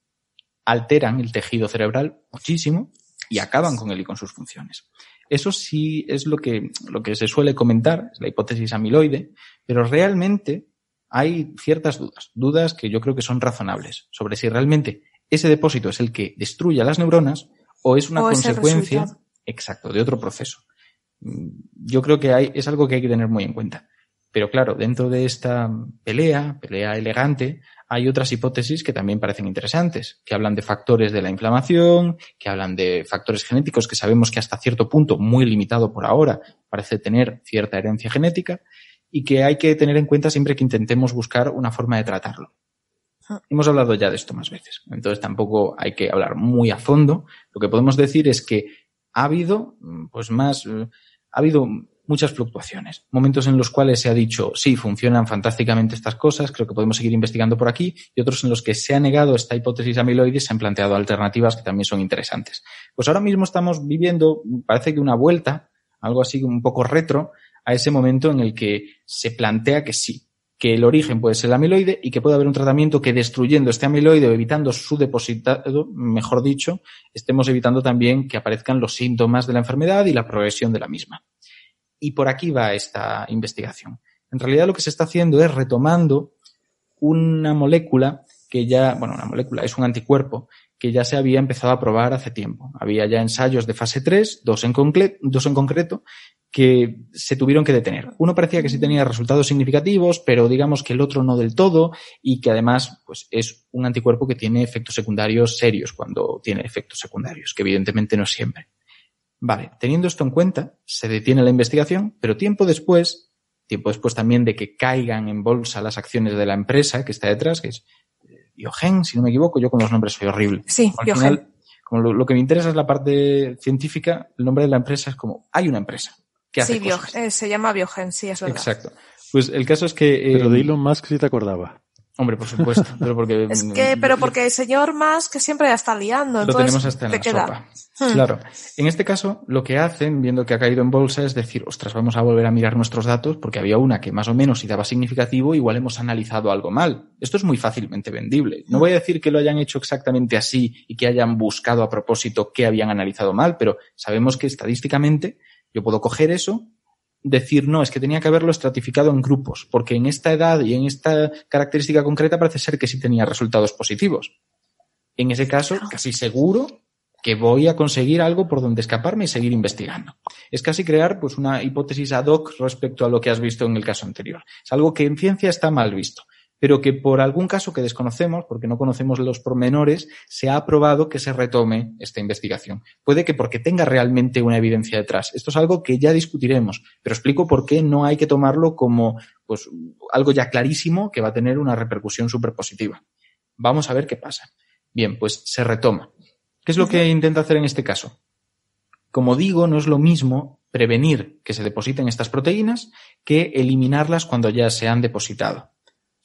Alteran el tejido cerebral muchísimo y acaban con él y con sus funciones. Eso sí es lo que, lo que se suele comentar, es la hipótesis amiloide, pero realmente hay ciertas dudas, dudas que yo creo que son razonables sobre si realmente ese depósito es el que destruye a las neuronas o es una o consecuencia exacto de otro proceso. Yo creo que hay, es algo que hay que tener muy en cuenta. Pero claro, dentro de esta pelea, pelea elegante, hay otras hipótesis que también parecen interesantes, que hablan de factores de la inflamación, que hablan de factores genéticos que sabemos que hasta cierto punto, muy limitado por ahora, parece tener cierta herencia genética y que hay que tener en cuenta siempre que intentemos buscar una forma de tratarlo. Hemos hablado ya de esto más veces, entonces tampoco hay que hablar muy a fondo. Lo que podemos decir es que ha habido, pues más, ha habido muchas fluctuaciones, momentos en los cuales se ha dicho, sí, funcionan fantásticamente estas cosas, creo que podemos seguir investigando por aquí, y otros en los que se ha negado esta hipótesis amiloide se han planteado alternativas que también son interesantes. Pues ahora mismo estamos viviendo, parece que una vuelta, algo así un poco retro, a ese momento en el que se plantea que sí, que el origen puede ser el amiloide y que puede haber un tratamiento que destruyendo este amiloide o evitando su depositado, mejor dicho, estemos evitando también que aparezcan los síntomas de la enfermedad y la progresión de la misma. Y por aquí va esta investigación. En realidad lo que se está haciendo es retomando una molécula que ya, bueno, una molécula es un anticuerpo que ya se había empezado a probar hace tiempo. Había ya ensayos de fase 3, dos en, dos en concreto, que se tuvieron que detener. Uno parecía que sí tenía resultados significativos, pero digamos que el otro no del todo y que además pues, es un anticuerpo que tiene efectos secundarios serios cuando tiene efectos secundarios, que evidentemente no siempre. Vale, teniendo esto en cuenta, se detiene la investigación, pero tiempo después, tiempo después también de que caigan en bolsa las acciones de la empresa que está detrás, que es eh, Biogen, si no me equivoco, yo con los nombres soy horrible. Sí, Al Biogen. final, como lo, lo que me interesa es la parte científica, el nombre de la empresa es como, hay una empresa que hace Sí, Bio- eh, se llama Biogen, sí, es verdad. Exacto. Pues el caso es que... eh, Pero de Elon Musk sí te acordaba. Hombre, por supuesto, pero porque... Es que, pero porque el señor más que siempre la está liando, Lo tenemos hasta en te la queda. sopa. Hmm. Claro. En este caso, lo que hacen, viendo que ha caído en bolsa, es decir, ostras, vamos a volver a mirar nuestros datos porque había una que más o menos si daba significativo, igual hemos analizado algo mal. Esto es muy fácilmente vendible. No voy a decir que lo hayan hecho exactamente así y que hayan buscado a propósito qué habían analizado mal, pero sabemos que estadísticamente yo puedo coger eso, decir, no, es que tenía que haberlo estratificado en grupos, porque en esta edad y en esta característica concreta parece ser que sí tenía resultados positivos. En ese caso, casi seguro que voy a conseguir algo por donde escaparme y seguir investigando. Es casi crear pues una hipótesis ad hoc respecto a lo que has visto en el caso anterior. Es algo que en ciencia está mal visto, pero que por algún caso que desconocemos, porque no conocemos los pormenores, se ha aprobado que se retome esta investigación. Puede que porque tenga realmente una evidencia detrás. Esto es algo que ya discutiremos, pero explico por qué no hay que tomarlo como pues algo ya clarísimo que va a tener una repercusión súper positiva. Vamos a ver qué pasa. Bien, pues se retoma. ¿Qué es lo que intenta hacer en este caso? Como digo, no es lo mismo prevenir que se depositen estas proteínas que eliminarlas cuando ya se han depositado.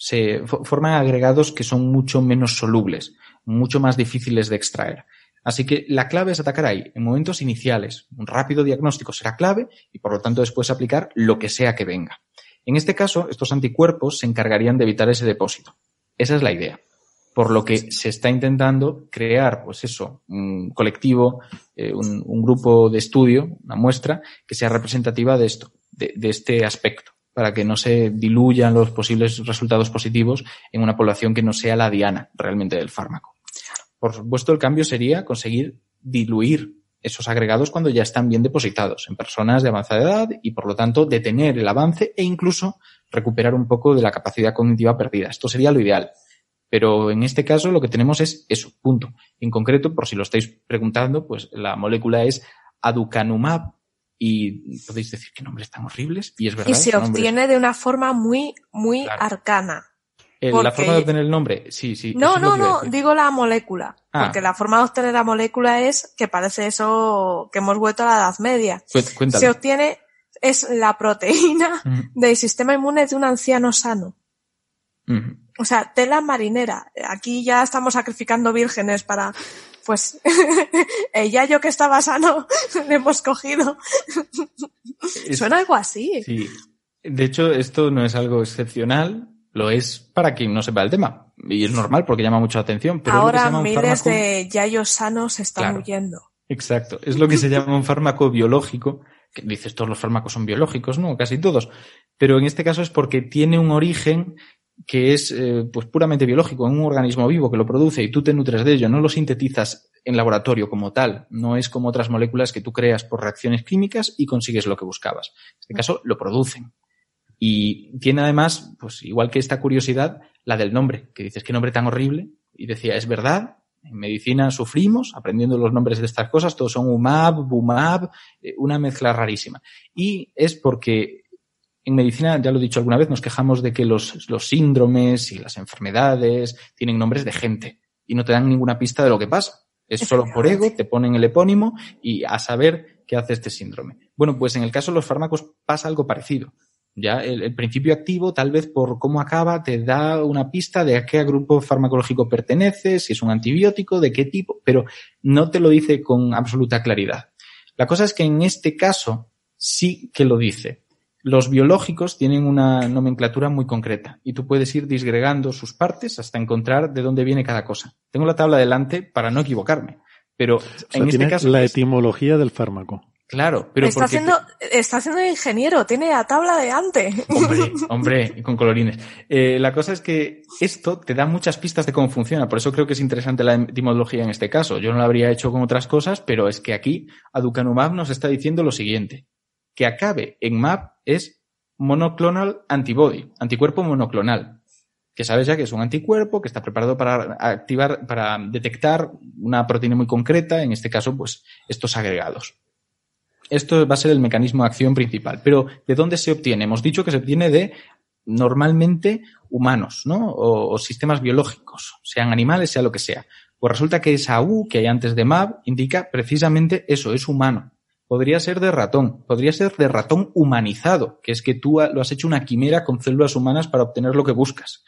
Se fo- forman agregados que son mucho menos solubles, mucho más difíciles de extraer. Así que la clave es atacar ahí, en momentos iniciales. Un rápido diagnóstico será clave y por lo tanto después aplicar lo que sea que venga. En este caso, estos anticuerpos se encargarían de evitar ese depósito. Esa es la idea. Por lo que se está intentando crear, pues eso, un colectivo, eh, un, grupo de estudio, una muestra, que sea representativa de esto, de este aspecto, para que no se diluyan los posibles resultados positivos en una población que no sea la diana realmente del fármaco. Por supuesto, el cambio sería conseguir diluir esos agregados cuando ya están bien depositados en personas de avanzada edad y, por lo tanto, detener el avance e incluso recuperar un poco de la capacidad cognitiva perdida. Esto sería lo ideal. Pero en este caso lo que tenemos es eso, punto. En concreto, por si lo estáis preguntando, pues la molécula es aducanumab y podéis decir qué nombres tan horribles y es verdad. Y se nombres- obtiene de una forma muy, muy Claro. arcana. La forma de obtener el nombre, sí, sí. No, no, que no, digo la molécula. Ah. Porque la forma de obtener la molécula es que parece eso que hemos vuelto a la Edad Media. Se obtiene, es la proteína del sistema inmune de un anciano sano. O sea, tela marinera. Aquí ya estamos sacrificando vírgenes para, pues, el yayo que estaba sano, le hemos cogido. Es- Suena algo así. Sí. De hecho, esto no es algo excepcional, lo es para quien no sepa el tema. Y es normal porque llama mucho la atención. Pero Ahora miles fármaco- de yayos sanos están Claro. huyendo. Exacto. Es lo que se llama un fármaco biológico. Que dices, todos los fármacos son biológicos, no, casi todos. Pero en este caso es porque tiene un origen que es eh, pues puramente biológico, en un organismo vivo que lo produce y tú te nutres de ello, no lo sintetizas en laboratorio como tal, no es como otras moléculas que tú creas por reacciones químicas y consigues lo que buscabas. En este caso lo producen. Y tiene además, pues igual que esta curiosidad, la del nombre, que dices qué nombre tan horrible, y decía, es verdad, en medicina sufrimos aprendiendo los nombres de estas cosas, todos son UMAB, BUMAB, eh, una mezcla rarísima. Y es porque en medicina, ya lo he dicho alguna vez, nos quejamos de que los, los síndromes y las enfermedades tienen nombres de gente y no te dan ninguna pista de lo que pasa. Es solo por ego, te ponen el epónimo y a saber qué hace este síndrome. Bueno, pues en el caso de los fármacos pasa algo parecido. Ya el, el principio activo, tal vez por cómo acaba, te da una pista de a qué grupo farmacológico pertenece, si es un antibiótico, de qué tipo, pero no te lo dice con absoluta claridad. La cosa es que en este caso sí que lo dice. Los biológicos tienen una nomenclatura muy concreta y tú puedes ir disgregando sus partes hasta encontrar de dónde viene cada cosa. Tengo la tabla delante para no equivocarme, pero O sea, en este tiene caso la es- etimología del fármaco. Claro, pero está porque haciendo, está haciendo ingeniero, tiene la tabla de antes. Hombre, hombre, con colorines. Eh, la cosa es que esto te da muchas pistas de cómo funciona, por eso creo que es interesante la etimología en este caso. Yo no lo habría hecho con otras cosas, pero es que aquí Aducanumab nos está diciendo lo siguiente, que acabe en MAP es monoclonal antibody, anticuerpo monoclonal, que sabes ya que es un anticuerpo que está preparado para activar, para detectar una proteína muy concreta, en este caso, pues estos agregados. Esto va a ser el mecanismo de acción principal. Pero, ¿de dónde se obtiene? Hemos dicho que se obtiene de normalmente humanos, ¿no? O, o sistemas biológicos, sean animales, sea lo que sea. Pues resulta que esa U que hay antes de MAB indica precisamente eso, es humano. Podría ser de ratón, podría ser de ratón humanizado, que es que tú lo has hecho una quimera con células humanas para obtener lo que buscas.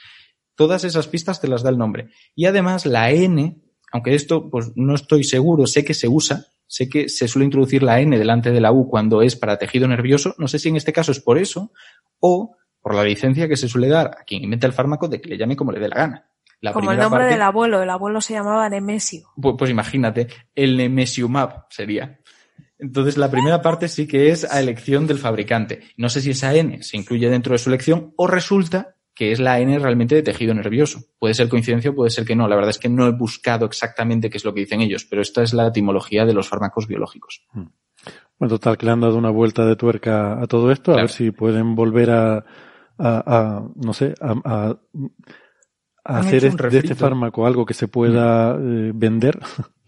Todas esas pistas te las da el nombre. Y además la N, aunque esto pues no estoy seguro, sé que se usa, sé que se suele introducir la N delante de la U cuando es para tejido nervioso. No sé si en este caso es por eso o por la licencia que se suele dar a quien inventa el fármaco de que le llame como le dé la gana. La Como el primera nombre parte- del abuelo, el abuelo se llamaba Nemesio. Pues, pues imagínate, el Nemesiumab sería. Entonces, la primera parte sí que es a elección del fabricante. No sé si esa N se incluye dentro de su elección o resulta que es la N realmente de tejido nervioso. Puede ser coincidencia o puede ser que no. La verdad es que no he buscado exactamente qué es lo que dicen ellos, pero esta es la etimología de los fármacos biológicos. Bueno, total, que le han dado una vuelta de tuerca a todo esto, a Claro. ver si pueden volver a, a, a, no sé, a, a- hacer hecho un es- de este fármaco algo que se pueda eh, vender.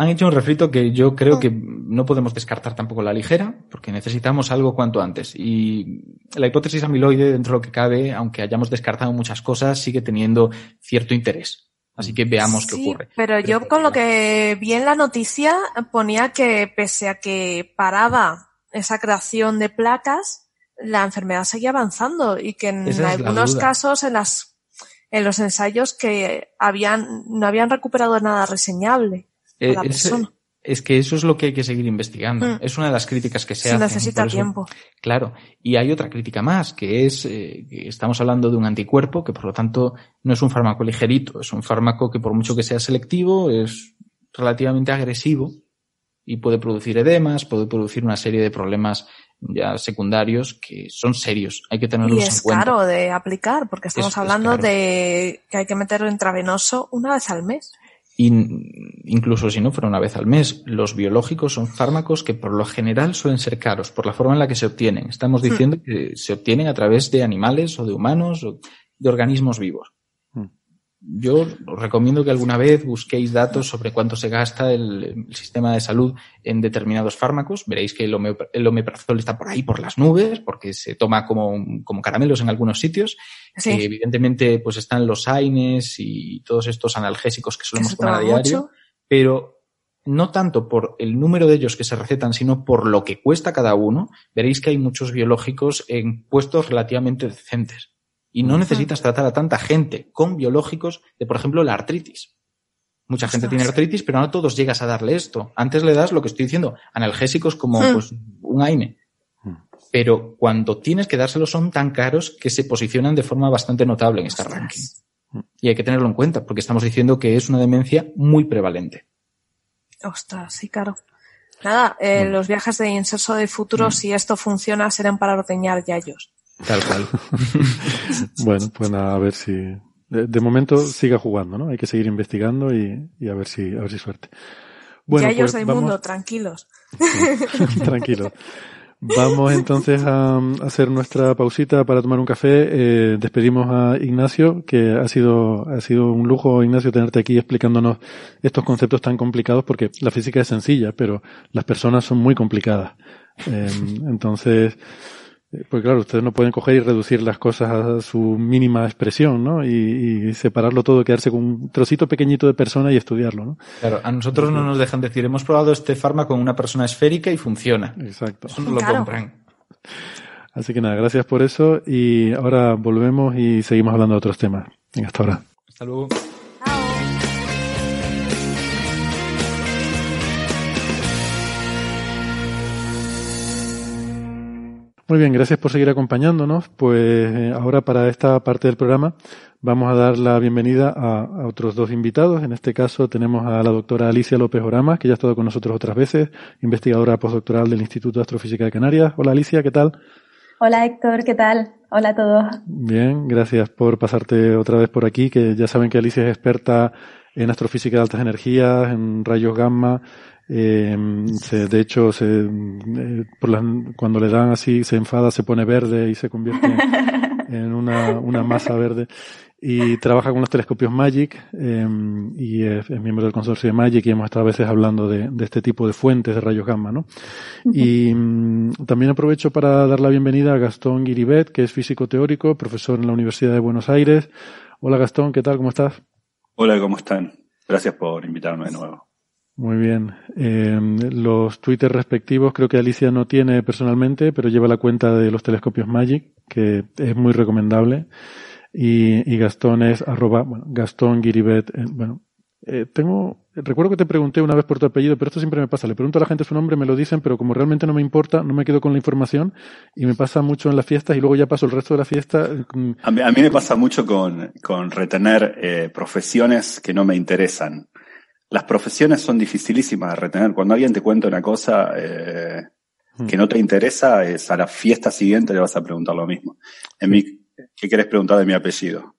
Han hecho un refrito que yo creo que no podemos descartar tampoco la ligera, porque necesitamos algo cuanto antes. Y la hipótesis amiloide, dentro de lo que cabe, aunque hayamos descartado muchas cosas, sigue teniendo cierto interés. Así que veamos qué ocurre. Pero yo con lo que vi en la noticia ponía que pese a que paraba esa creación de placas, la enfermedad seguía avanzando y que en Esa algunos casos en las en los ensayos que habían no habían recuperado nada reseñable Eh, la es, persona. es que eso es lo que hay que seguir investigando. Mm. Es una de las críticas que se Se necesita tiempo. Claro. Y hay otra crítica más, que es eh, que estamos hablando de un anticuerpo que por lo tanto no es un fármaco ligerito, es un fármaco que por mucho que sea selectivo es relativamente agresivo y puede producir edemas, puede producir una serie de problemas ya secundarios que son serios. Hay que tenerlos Y en es cuenta. caro de aplicar porque estamos Es- es hablando de que hay que meterlo intravenoso una vez al mes. Incluso si no fuera una vez al mes, los biológicos son fármacos que por lo general suelen ser caros por la forma en la que se obtienen. Estamos diciendo que se obtienen a través de animales o de humanos o de organismos vivos. Yo os recomiendo que alguna vez busquéis datos sobre cuánto se gasta el, el sistema de salud en determinados fármacos. Veréis que el, homeop- el omeprazol está por ahí, por las nubes, porque se toma como, como caramelos en algunos sitios. Sí. Eh, evidentemente, pues están los AINES y todos estos analgésicos que solemos tomar a diario, mucho. pero no tanto por el número de ellos que se recetan, sino por lo que cuesta cada uno. Veréis que hay muchos biológicos en puestos relativamente decentes. Y no necesitas tratar a tanta gente con biológicos de, por ejemplo, la artritis. Mucha gente tiene artritis, pero no a todos llegas a darle esto. Antes le das lo que estoy diciendo, analgésicos como Hmm. pues, un AINE. Pero cuando tienes que dárselo son tan caros que se posicionan de forma bastante notable en este ranking. Y hay que tenerlo en cuenta, porque estamos diciendo que es una demencia muy prevalente. Ostras, sí, claro. Nada, eh, los viajes de inserso de futuro, si esto funciona, serán para ordeñar yayos. Tal cual. Bueno, pues nada, a ver si. De, de momento siga jugando, ¿no? Hay que seguir investigando y, y a ver si, a ver si suerte. Bueno, yayos pues vamos, mundo, tranquilos. tranquilo. Vamos entonces a, a hacer nuestra pausita para tomar un café. Eh, despedimos a Ignacio, que ha sido, ha sido un lujo, Ignacio, tenerte aquí explicándonos estos conceptos tan complicados, porque la física es sencilla, pero las personas son muy complicadas. Eh, entonces, pues claro, ustedes no pueden coger y reducir las cosas a su mínima expresión, ¿no? Y, y separarlo todo, quedarse con un trocito pequeñito de persona y estudiarlo, ¿no? Claro, a nosotros no nos dejan decir, hemos probado este fármaco con una persona esférica y funciona. Exacto. Eso no lo Claro. compran. Así que nada, gracias por eso y ahora volvemos y seguimos hablando de otros temas. Venga, hasta ahora. Hasta luego. Muy bien, gracias por seguir acompañándonos. Pues eh, ahora para esta parte del programa vamos a dar la bienvenida a, otros dos invitados. En este caso tenemos a la doctora Alicia López Oramas, que ya ha estado con nosotros otras veces, investigadora postdoctoral del Instituto de Astrofísica de Canarias. Hola Alicia, ¿qué tal? Hola Héctor, ¿qué tal? Hola a todos. Bien, gracias por pasarte otra vez por aquí, que ya saben que Alicia es experta en astrofísica de altas energías, en rayos gamma, eh, se, de hecho, se, eh, por cuando le dan así, se enfada, se pone verde y se convierte en una, una masa verde. Y trabaja con los telescopios Magic eh, y es, miembro del consorcio de Magic y hemos estado a veces hablando de, de este tipo de fuentes de rayos gamma, ¿no? Y mm, también aprovecho para dar la bienvenida a Gastón Guiribet, que es físico teórico, profesor en la Universidad de Buenos Aires. Hola Gastón, ¿qué tal? ¿Cómo estás? Hola, ¿cómo están? Gracias por invitarme de nuevo. Muy bien. Eh, los Twitter respectivos creo que Alicia no tiene personalmente, pero lleva la cuenta de los telescopios Magic, que es muy recomendable. Y, y Gastón es arroba, bueno, Gastón Giribet. Eh, bueno, eh, tengo, recuerdo que te pregunté una vez por tu apellido, pero esto siempre me pasa. Le pregunto a la gente su nombre, me lo dicen, pero como realmente no me importa, no me quedo con la información y me pasa mucho en las fiestas y luego ya paso el resto de la fiesta. Mm. A mí, a mí me pasa mucho con, con retener eh, profesiones que no me interesan las profesiones son dificilísimas de retener. Cuando alguien te cuenta una cosa eh, que no te interesa, es a la fiesta siguiente le vas a preguntar lo mismo. En mi, ¿Qué quieres preguntar de mi apellido?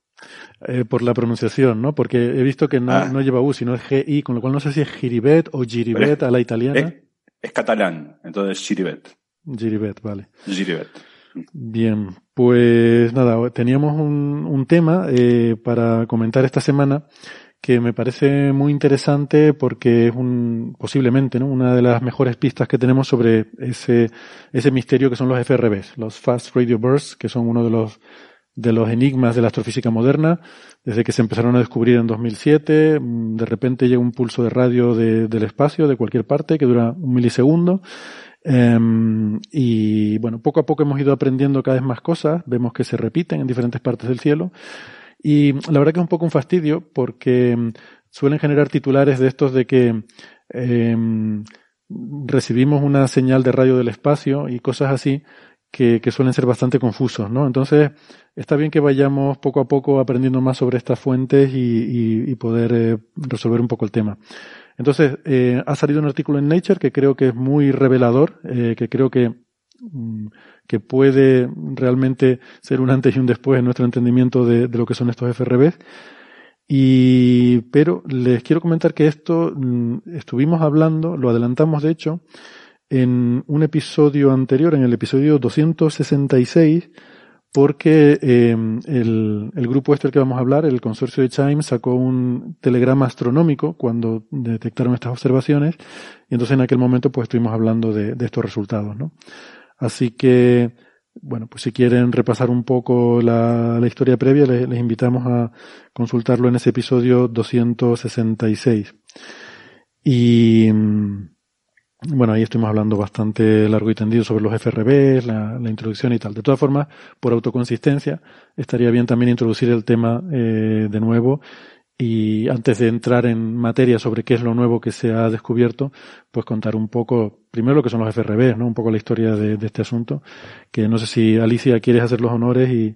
Eh, por la pronunciación, ¿no? Porque he visto que no, ah. no, lleva U, sino es GI, con lo cual no sé si es Giribet o Giribet a la italiana. Es, catalán, entonces Giribet. Giribet, vale. Giribet. Bien, pues nada, teníamos un, un tema eh, para comentar esta semana que me parece muy interesante porque es un, posiblemente, ¿no? una de las mejores pistas que tenemos sobre ese, ese misterio que son los FRBs, los Fast Radio Bursts, que son uno de los, de los enigmas de la astrofísica moderna, desde que se empezaron a descubrir en 2007, mm, de repente llega un pulso de radio de, del espacio, de cualquier parte, que dura un milisegundo, em, y bueno, poco a poco hemos ido aprendiendo cada vez más cosas, vemos que se repiten en diferentes partes del cielo, y la verdad que es un poco un fastidio porque mm, suelen generar titulares de estos de que eh, recibimos una señal de radio del espacio y cosas así que, que, suelen ser bastante confusos, ¿no? Entonces, está bien que vayamos poco a poco aprendiendo más sobre estas fuentes y, y, y poder eh, resolver un poco el tema. Entonces, eh, ha salido un artículo en Nature que creo que es muy revelador, eh, que creo que mm, que puede realmente ser un antes y un después en nuestro entendimiento de, lo que son estos FRBs. Y, pero les quiero comentar que esto mm, estuvimos hablando, lo adelantamos de hecho, en un episodio anterior, en el episodio 266, porque eh, el, el, grupo este del que vamos a hablar, el consorcio de Chimes, sacó un telegrama astronómico cuando detectaron estas observaciones, y entonces en aquel momento pues estuvimos hablando de, de estos resultados, ¿no? Así que, bueno, pues si quieren repasar un poco la, historia previa, les, invitamos a consultarlo en ese episodio 266. Y, bueno, ahí estuvimos hablando bastante largo y tendido sobre los FRB, la, la, introducción y tal. De todas formas, por autoconsistencia, estaría bien también introducir el tema eh, de nuevo y antes de entrar en materia sobre qué es lo nuevo que se ha descubierto, pues contar un poco, primero lo que son los FRB, ¿no? Un poco la historia de, de este asunto, que no sé si Alicia quieres hacer los honores y,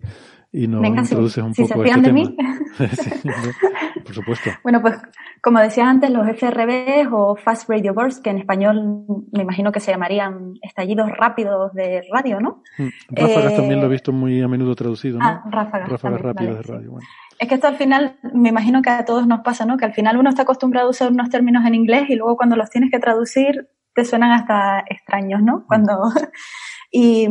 y nos introduces un poco se este de Mí. por supuesto. Bueno, pues como decía antes, los FRB o Fast Radio Bursts, que en español me imagino que se llamarían estallidos rápidos de radio, ¿no? Mm, ráfagas eh, también lo he visto muy a menudo traducido, ¿no? Ah, ráfagas. Ráfagas rápidas de radio. Bueno. Es que esto al final, me imagino que a todos nos pasa, ¿no? Que al final uno está acostumbrado a usar unos términos en inglés y luego cuando los tienes que traducir te suenan hasta extraños, ¿no? Cuando... Y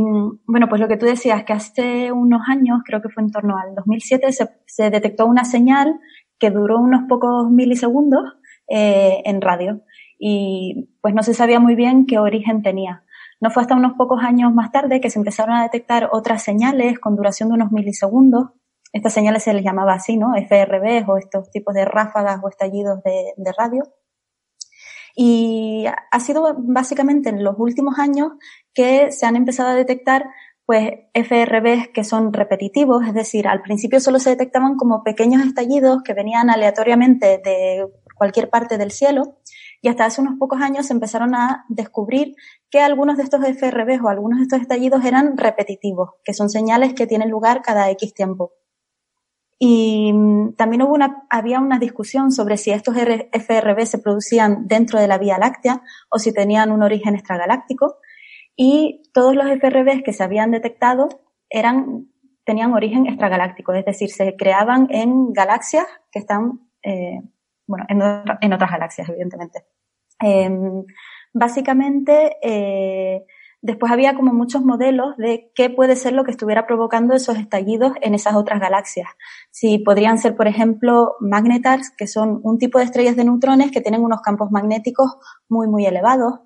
bueno, pues lo que tú decías, que hace unos años, creo que fue en torno al 2007, se, se detectó una señal que duró unos pocos milisegundos eh, en radio. Y pues no se sabía muy bien qué origen tenía. No fue hasta unos pocos años más tarde que se empezaron a detectar otras señales con duración de unos milisegundos estas señales se les llamaba así, ¿no? FRB o estos tipos de ráfagas o estallidos de, de radio. Y ha sido básicamente en los últimos años que se han empezado a detectar pues FRBs que son repetitivos, es decir, al principio solo se detectaban como pequeños estallidos que venían aleatoriamente de cualquier parte del cielo Y hasta hace unos pocos años se empezaron a descubrir que algunos de estos FRBs o algunos de estos estallidos eran repetitivos, que son señales que tienen lugar cada X tiempo. Y mm, también hubo una, había una discusión sobre si estos FRB se producían dentro de la Vía Láctea o si tenían un origen extragaláctico. Y todos los FRBs que se habían detectado eran, tenían origen extragaláctico, es decir, se creaban en galaxias que están, eh, bueno, en, en, otras galaxias, evidentemente. Eh, básicamente, eh, después había como muchos modelos de qué puede ser lo que estuviera provocando esos estallidos en esas otras galaxias. Si podrían ser, por ejemplo, magnetars, que son un tipo de estrellas de neutrones que tienen unos campos magnéticos muy, muy elevados,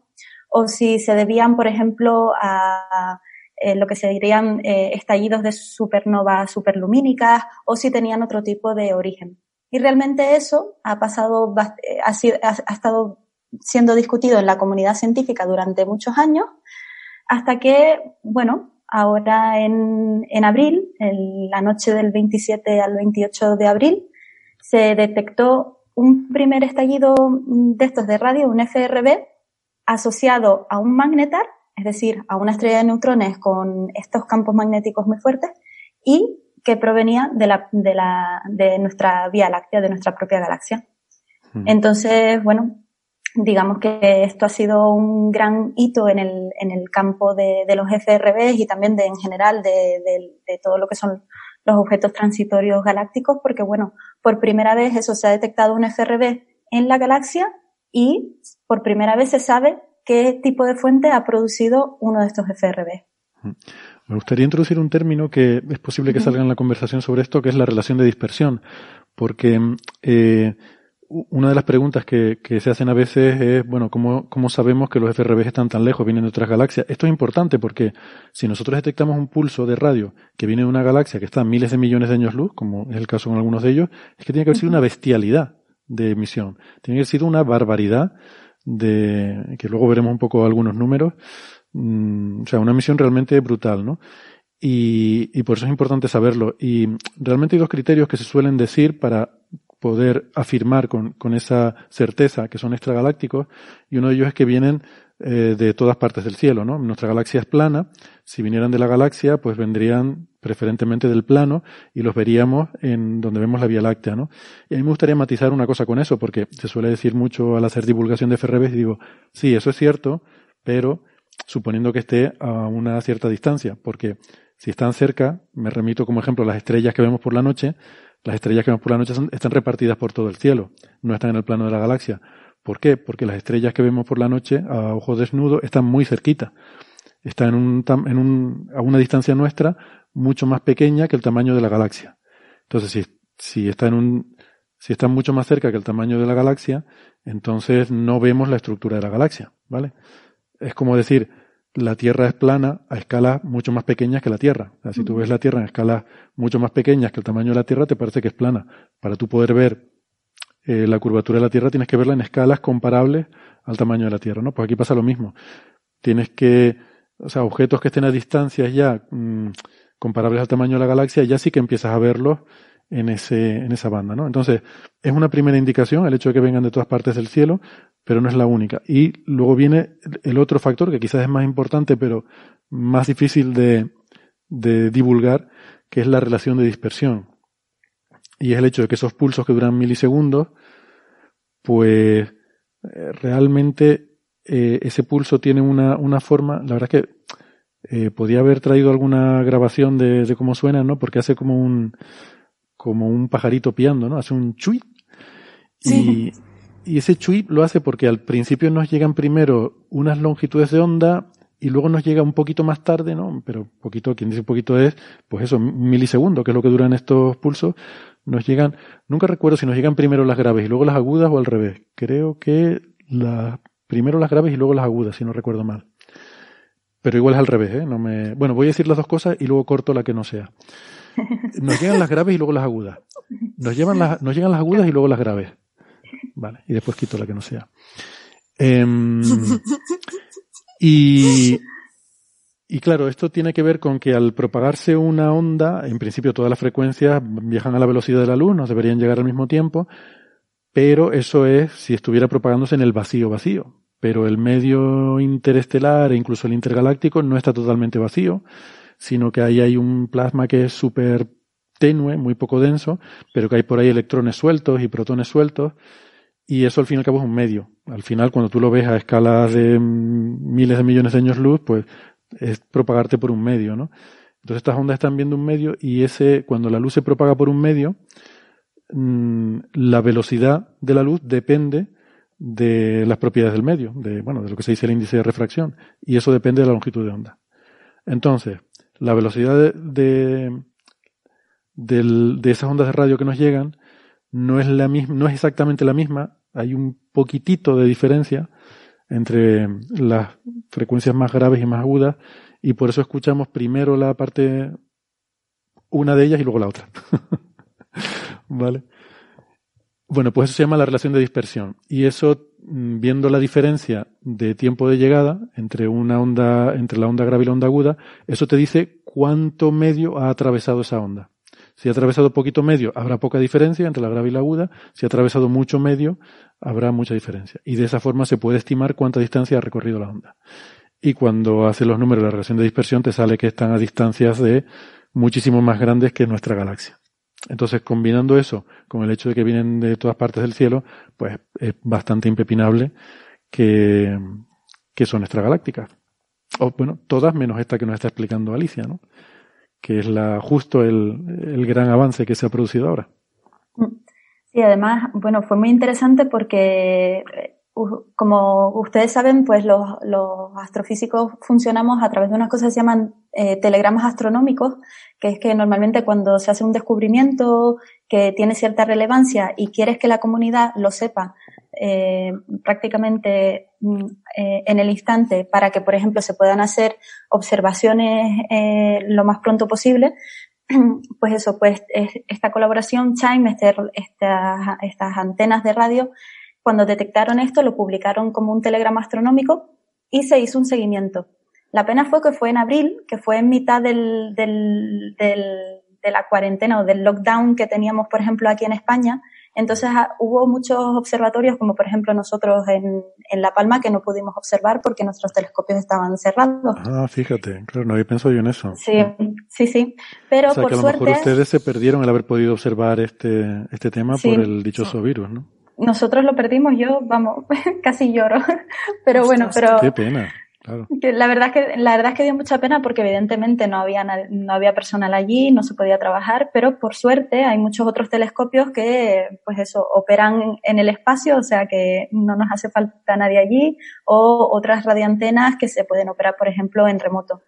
o si se debían, por ejemplo, a eh, lo que se dirían eh, estallidos de supernovas superlumínicas, o si tenían otro tipo de origen. Y realmente eso ha pasado, eh, ha estado siendo discutido en la comunidad científica durante muchos años, hasta que, bueno, ahora en, en abril, en la noche del 27 al 28 de abril, se detectó un primer estallido de estos de radio, un FRB, asociado a un magnetar, es decir, a una estrella de neutrones con estos campos magnéticos muy fuertes, y que provenía de, la, de, la, de nuestra Vía Láctea, de nuestra propia galaxia. Hmm. Entonces, bueno, digamos que esto ha sido un gran hito en el, en el campo de, de los FRBs y también de, en general de, de, de, todo lo que son los objetos transitorios galácticos, porque bueno, por primera vez eso se ha detectado un FRB en la galaxia y por primera vez se sabe qué tipo de fuente ha producido uno de estos FRB. Me gustaría introducir un término que es posible que salga en la conversación sobre esto, que es la relación de dispersión, porque eh, una de las preguntas que, que, se hacen a veces es, bueno, ¿cómo, ¿cómo sabemos que los FRB están tan lejos, vienen de otras galaxias? Esto es importante porque si nosotros detectamos un pulso de radio que viene de una galaxia que está a miles de millones de años luz, como es el caso con algunos de ellos, es que tiene que haber sido una bestialidad de emisión. Tiene que haber sido una barbaridad de, que luego veremos un poco algunos números, mm, o sea, una emisión realmente brutal, ¿no? Y, y por eso es importante saberlo. Y realmente hay dos criterios que se suelen decir para poder afirmar con, con, esa certeza que son extragalácticos y uno de ellos es que vienen eh, de todas partes del cielo, ¿no? Nuestra galaxia es plana, si vinieran de la galaxia, pues vendrían preferentemente del plano y los veríamos en donde vemos la Vía Láctea, ¿no? Y a mí me gustaría matizar una cosa con eso, porque se suele decir mucho al hacer divulgación de FRBs y digo, sí, eso es cierto, pero suponiendo que esté a una cierta distancia, porque si están cerca, me remito como ejemplo a las estrellas que vemos por la noche, las estrellas que vemos por la noche están repartidas por todo el cielo, no están en el plano de la galaxia. ¿Por qué? Porque las estrellas que vemos por la noche a ojo desnudo están muy cerquita. Están en un, en un, a una distancia nuestra mucho más pequeña que el tamaño de la galaxia. Entonces, si, si está en un, si están mucho más cerca que el tamaño de la galaxia, entonces no vemos la estructura de la galaxia, ¿vale? Es como decir, la Tierra es plana a escalas mucho más pequeñas que la Tierra. si tú ves la Tierra en escalas mucho más pequeñas que el tamaño de la Tierra, te parece que es plana. Para tú poder ver eh, la curvatura de la Tierra, tienes que verla en escalas comparables al tamaño de la Tierra, ¿no? Pues aquí pasa lo mismo. Tienes que, o sea, objetos que estén a distancias ya mmm, comparables al tamaño de la galaxia, ya sí que empiezas a verlos en ese, en esa banda, ¿no? Entonces, es una primera indicación el hecho de que vengan de todas partes del cielo, pero no es la única. Y luego viene el otro factor que quizás es más importante, pero más difícil de, de divulgar, que es la relación de dispersión. Y es el hecho de que esos pulsos que duran milisegundos, pues eh, realmente eh, ese pulso tiene una, una forma, la verdad es que eh, podía haber traído alguna grabación de, de, cómo suena, ¿no? Porque hace como un, como un pajarito piando, ¿no? Hace un chui. Sí. Y, y ese chuip lo hace porque al principio nos llegan primero unas longitudes de onda y luego nos llega un poquito más tarde, ¿no? Pero poquito, quien dice poquito es, pues eso, milisegundo, que es lo que duran estos pulsos, nos llegan, nunca recuerdo si nos llegan primero las graves y luego las agudas o al revés. Creo que la, primero las graves y luego las agudas, si no recuerdo mal. Pero igual es al revés, ¿eh? No me, bueno, voy a decir las dos cosas y luego corto la que no sea. Nos llegan las graves y luego las agudas. Nos, llevan las, nos llegan las agudas y luego las graves. Vale, y después quito la que no sea. Eh, y, y claro, esto tiene que ver con que al propagarse una onda, en principio todas las frecuencias viajan a la velocidad de la luz, nos deberían llegar al mismo tiempo, pero eso es si estuviera propagándose en el vacío vacío. Pero el medio interestelar e incluso el intergaláctico no está totalmente vacío, sino que ahí hay un plasma que es súper tenue, muy poco denso, pero que hay por ahí electrones sueltos y protones sueltos, y eso al fin y al cabo es un medio. Al final, cuando tú lo ves a escalas de miles de millones de años luz, pues es propagarte por un medio, ¿no? Entonces estas ondas están viendo un medio y ese, cuando la luz se propaga por un medio, mm, la velocidad de la luz depende de las propiedades del medio, de, bueno, de lo que se dice el índice de refracción, y eso depende de la longitud de onda. Entonces, la velocidad de, de, esas ondas de radio que nos llegan no es la misma, no es exactamente la misma, hay un poquitito de diferencia entre las frecuencias más graves y más agudas, y por eso escuchamos primero la parte, una de ellas y luego la otra. ¿Vale? Bueno, pues eso se llama la relación de dispersión. Y eso, mm, viendo la diferencia de tiempo de llegada entre una onda, entre la onda grave y la onda aguda, eso te dice cuánto medio ha atravesado esa onda. Si ha atravesado poquito medio, habrá poca diferencia entre la grave y la aguda. Si ha atravesado mucho medio, habrá mucha diferencia. Y de esa forma se puede estimar cuánta distancia ha recorrido la onda. Y cuando hace los números de la relación de dispersión, te sale que están a distancias de muchísimo más grandes que nuestra galaxia. Entonces, combinando eso con el hecho de que vienen de todas partes del cielo, pues es bastante impepinable que, que son extragalácticas. O bueno, todas menos esta que nos está explicando Alicia, ¿no? Que es la, justo el, el gran avance que se ha producido ahora. Sí, además, bueno, fue muy interesante porque como ustedes saben, pues los, astrofísicos funcionamos a través de unas cosas que se llaman eh, telegramas astronómicos, que es que normalmente cuando se hace un descubrimiento que tiene cierta relevancia y quieres que la comunidad lo sepa eh, prácticamente mm, eh, en el instante para que, por ejemplo, se puedan hacer observaciones lo más pronto posible, pues eso, pues esta colaboración Chime, este, estas antenas de radio, cuando detectaron esto, lo publicaron como un telegrama astronómico y se hizo un seguimiento. La pena fue que fue en abril, que fue en mitad del, del, de la cuarentena o del lockdown que teníamos, por ejemplo, aquí en España. Entonces ah, hubo muchos observatorios, como por ejemplo nosotros en, en, La Palma, que no pudimos observar porque nuestros telescopios estaban cerrados. Ah, fíjate, claro, no había pensado yo en eso. Sí, sí, sí. Pero o sea, por que a lo mejor ustedes se perdieron el haber podido observar este, este tema por el dichoso virus, ¿no? Nosotros lo perdimos, yo, vamos, casi lloro. Pero bueno, pero... Qué pena. Claro. La verdad es que la verdad es que dio mucha pena porque evidentemente no había no había personal allí, no se podía trabajar, pero por suerte hay muchos otros telescopios que pues eso operan en el espacio, o sea que no nos hace falta nadie allí o otras radioantenas que se pueden operar por ejemplo en remoto.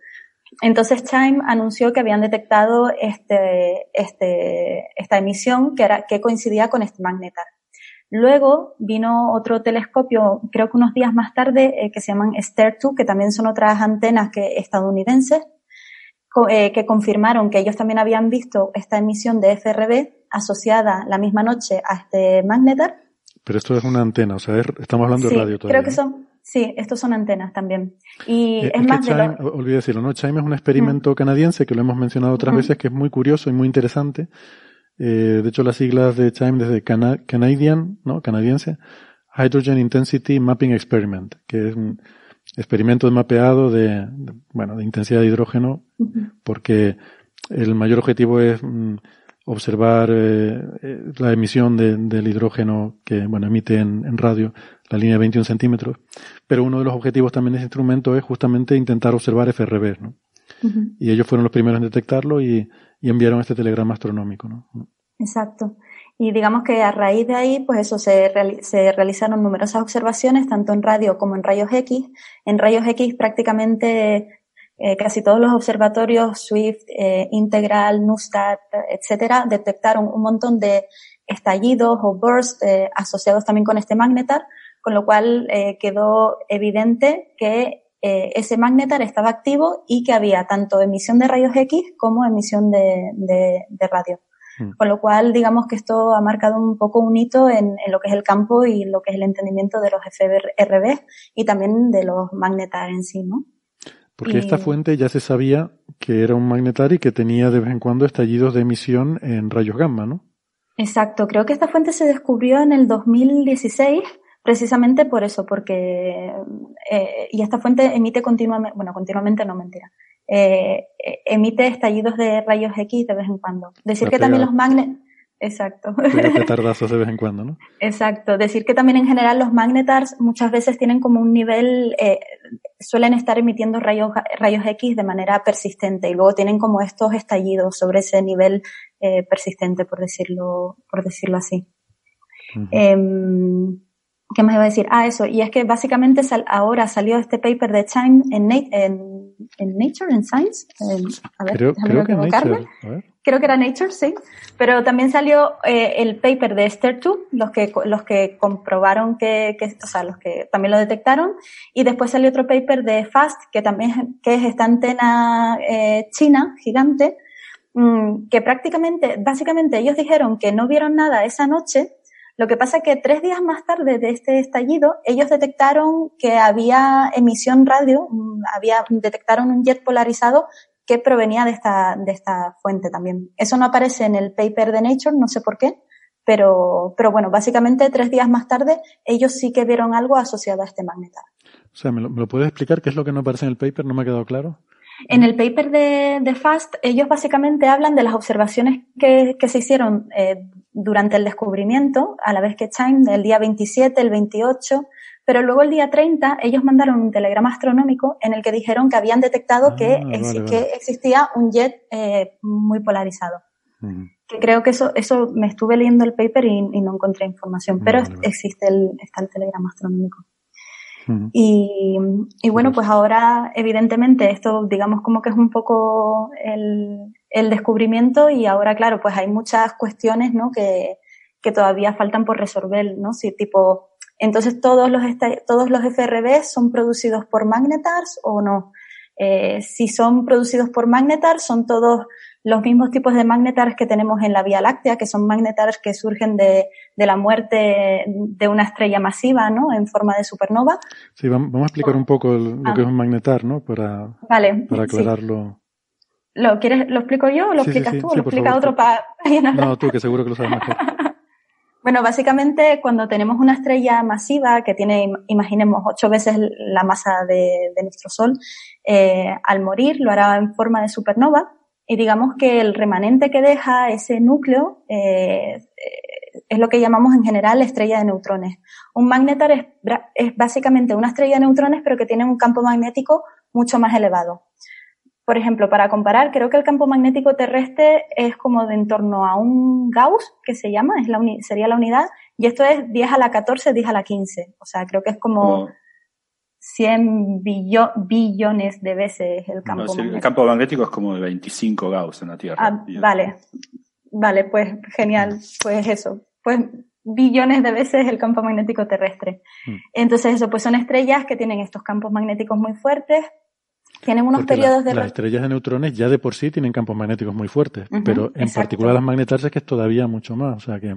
Entonces Chime anunció que habían detectado este este esta emisión que era que coincidía con este magnetar. Luego vino otro telescopio, creo que unos días más tarde, eh, que se llaman STARE-2, que también son otras antenas que, estadounidenses, eh, que confirmaron que ellos también habían visto esta emisión de FRB asociada la misma noche a este magnetar. Pero esto es una antena, o sea, estamos hablando de radio todavía. Creo que son, sí, estos son antenas también. Y eh, es, más Chime, olvidé decirlo, ¿no? Chime es un experimento canadiense que lo hemos mencionado otras veces, que es muy curioso y muy interesante eh, de hecho, las siglas de Chime desde Canadian, ¿no? Canadiense, Hydrogen Intensity Mapping Experiment, que es un experimento de mapeado de, bueno, de intensidad de hidrógeno, porque el mayor objetivo es mm, observar eh, eh, la emisión del hidrógeno que, bueno, emite en, radio la línea de 21 centímetros. Pero uno de los objetivos también de ese instrumento es justamente intentar observar FRB, ¿no? Y ellos fueron los primeros en detectarlo y, y enviaron este telegrama astronómico, ¿no? Exacto. Y digamos que a raíz de ahí, pues eso, se, se, realizaron numerosas observaciones, tanto en radio como en rayos X. En rayos X prácticamente eh, casi todos los observatorios, Swift, eh, Integral, NuSTAT, etcétera, detectaron un montón de estallidos o bursts eh, asociados también con este magnetar, con lo cual quedó evidente que eh, ese magnetar estaba activo y que había tanto emisión de rayos X como emisión de, de, radio. Hmm. Con lo cual, digamos que esto ha marcado un poco un hito en, en, lo que es el campo y lo que es el entendimiento de los FRB y también de los magnetar en sí, ¿no? Porque esta fuente ya se sabía que era un magnetar y que tenía de vez en cuando estallidos de emisión en rayos gamma, ¿no? Exacto, creo que esta fuente se descubrió en el 2016 precisamente por eso, porque eh, y esta fuente emite continuamente, bueno, continuamente no mentira, eh, emite estallidos de rayos X de vez en cuando. Decir que también los magnetos Exacto. tardazos de vez en cuando, ¿no? Exacto. Decir que también en general los magnetars muchas veces tienen como un nivel, eh, suelen estar emitiendo rayos, rayos X de manera persistente y luego tienen como estos estallidos sobre ese nivel eh, persistente, por decirlo, por decirlo así. ¿Qué más iba a decir? Ah, eso. Y es que básicamente ahora salió este paper de Chime en, en, en Nature, en Science. a ver, creo, creo que Nature. A ver creo que era Nature, sí, pero también salió eh, el paper de Esther 2, los que, los que comprobaron que, que, o sea, los que también lo detectaron, y después salió otro paper de FAST, que también que es esta antena eh, china gigante, mm, que prácticamente, básicamente ellos dijeron que no vieron nada esa noche, lo que pasa es que tres días más tarde de este estallido, ellos detectaron que había emisión radio, mm, había, detectaron un jet polarizado que provenía de esta, de esta fuente también. Eso no aparece en el paper de Nature, no sé por qué, pero, pero bueno, básicamente tres días más tarde ellos sí que vieron algo asociado a este magnetar. O sea, ¿me lo, puedes explicar qué es lo que no aparece en el paper? No me ha quedado claro. En el paper de, de FAST, ellos básicamente hablan de las observaciones que, que se hicieron eh, durante el descubrimiento, a la vez que Chime, el día 27, el 28, pero luego el día 30 ellos mandaron un telegrama astronómico en el que dijeron que habían detectado ah, que, que, existía un jet eh, muy polarizado. Que creo que eso, eso me estuve leyendo el paper y, no encontré información, pero existe el, está el telegrama astronómico. Y, y, bueno, pues ahora, evidentemente, esto digamos como que es un poco el, el descubrimiento y ahora, claro, pues hay muchas cuestiones, ¿no? Que, que todavía faltan por resolver, ¿no? Si tipo, entonces, ¿todos los, todos los FRB son producidos por magnetars o no? Eh, si son producidos por magnetars, son todos los mismos tipos de magnetars que tenemos en la Vía Láctea, que son magnetars que surgen de, de la muerte de una estrella masiva, ¿no? En forma de supernova. Sí, vamos a explicar un poco lo que es un magnetar, ¿no? Para, vale, para aclararlo. ¿Lo quieres, lo explico yo o lo explicas tú o lo explica otro para No, tú, que seguro que lo sabes mejor. Bueno, básicamente cuando tenemos una estrella masiva que tiene, imaginemos, ocho veces la masa de, nuestro Sol, eh, al morir lo hará en forma de supernova y digamos que el remanente que deja ese núcleo eh, es lo que llamamos en general estrella de neutrones. Un magnetar es, es básicamente una estrella de neutrones pero que tiene un campo magnético mucho más elevado. Por ejemplo, para comparar, creo que el campo magnético terrestre es como de en torno a un Gauss, que se llama, es la sería la unidad, y esto es 10 a la 14, 10 a la 15. O sea, creo que es como 100 billones de veces el campo magnético. El campo magnético es como de 25 Gauss en la Tierra. Ah, vale, vale, pues genial, pues eso. Pues billones de veces el campo magnético terrestre. Mm. Entonces, eso, pues son estrellas que tienen estos campos magnéticos muy fuertes, tienen unos periodos de... Las estrellas de neutrones ya de por sí tienen campos magnéticos muy fuertes, pero en particular las magnetar es que es todavía mucho más. O sea que,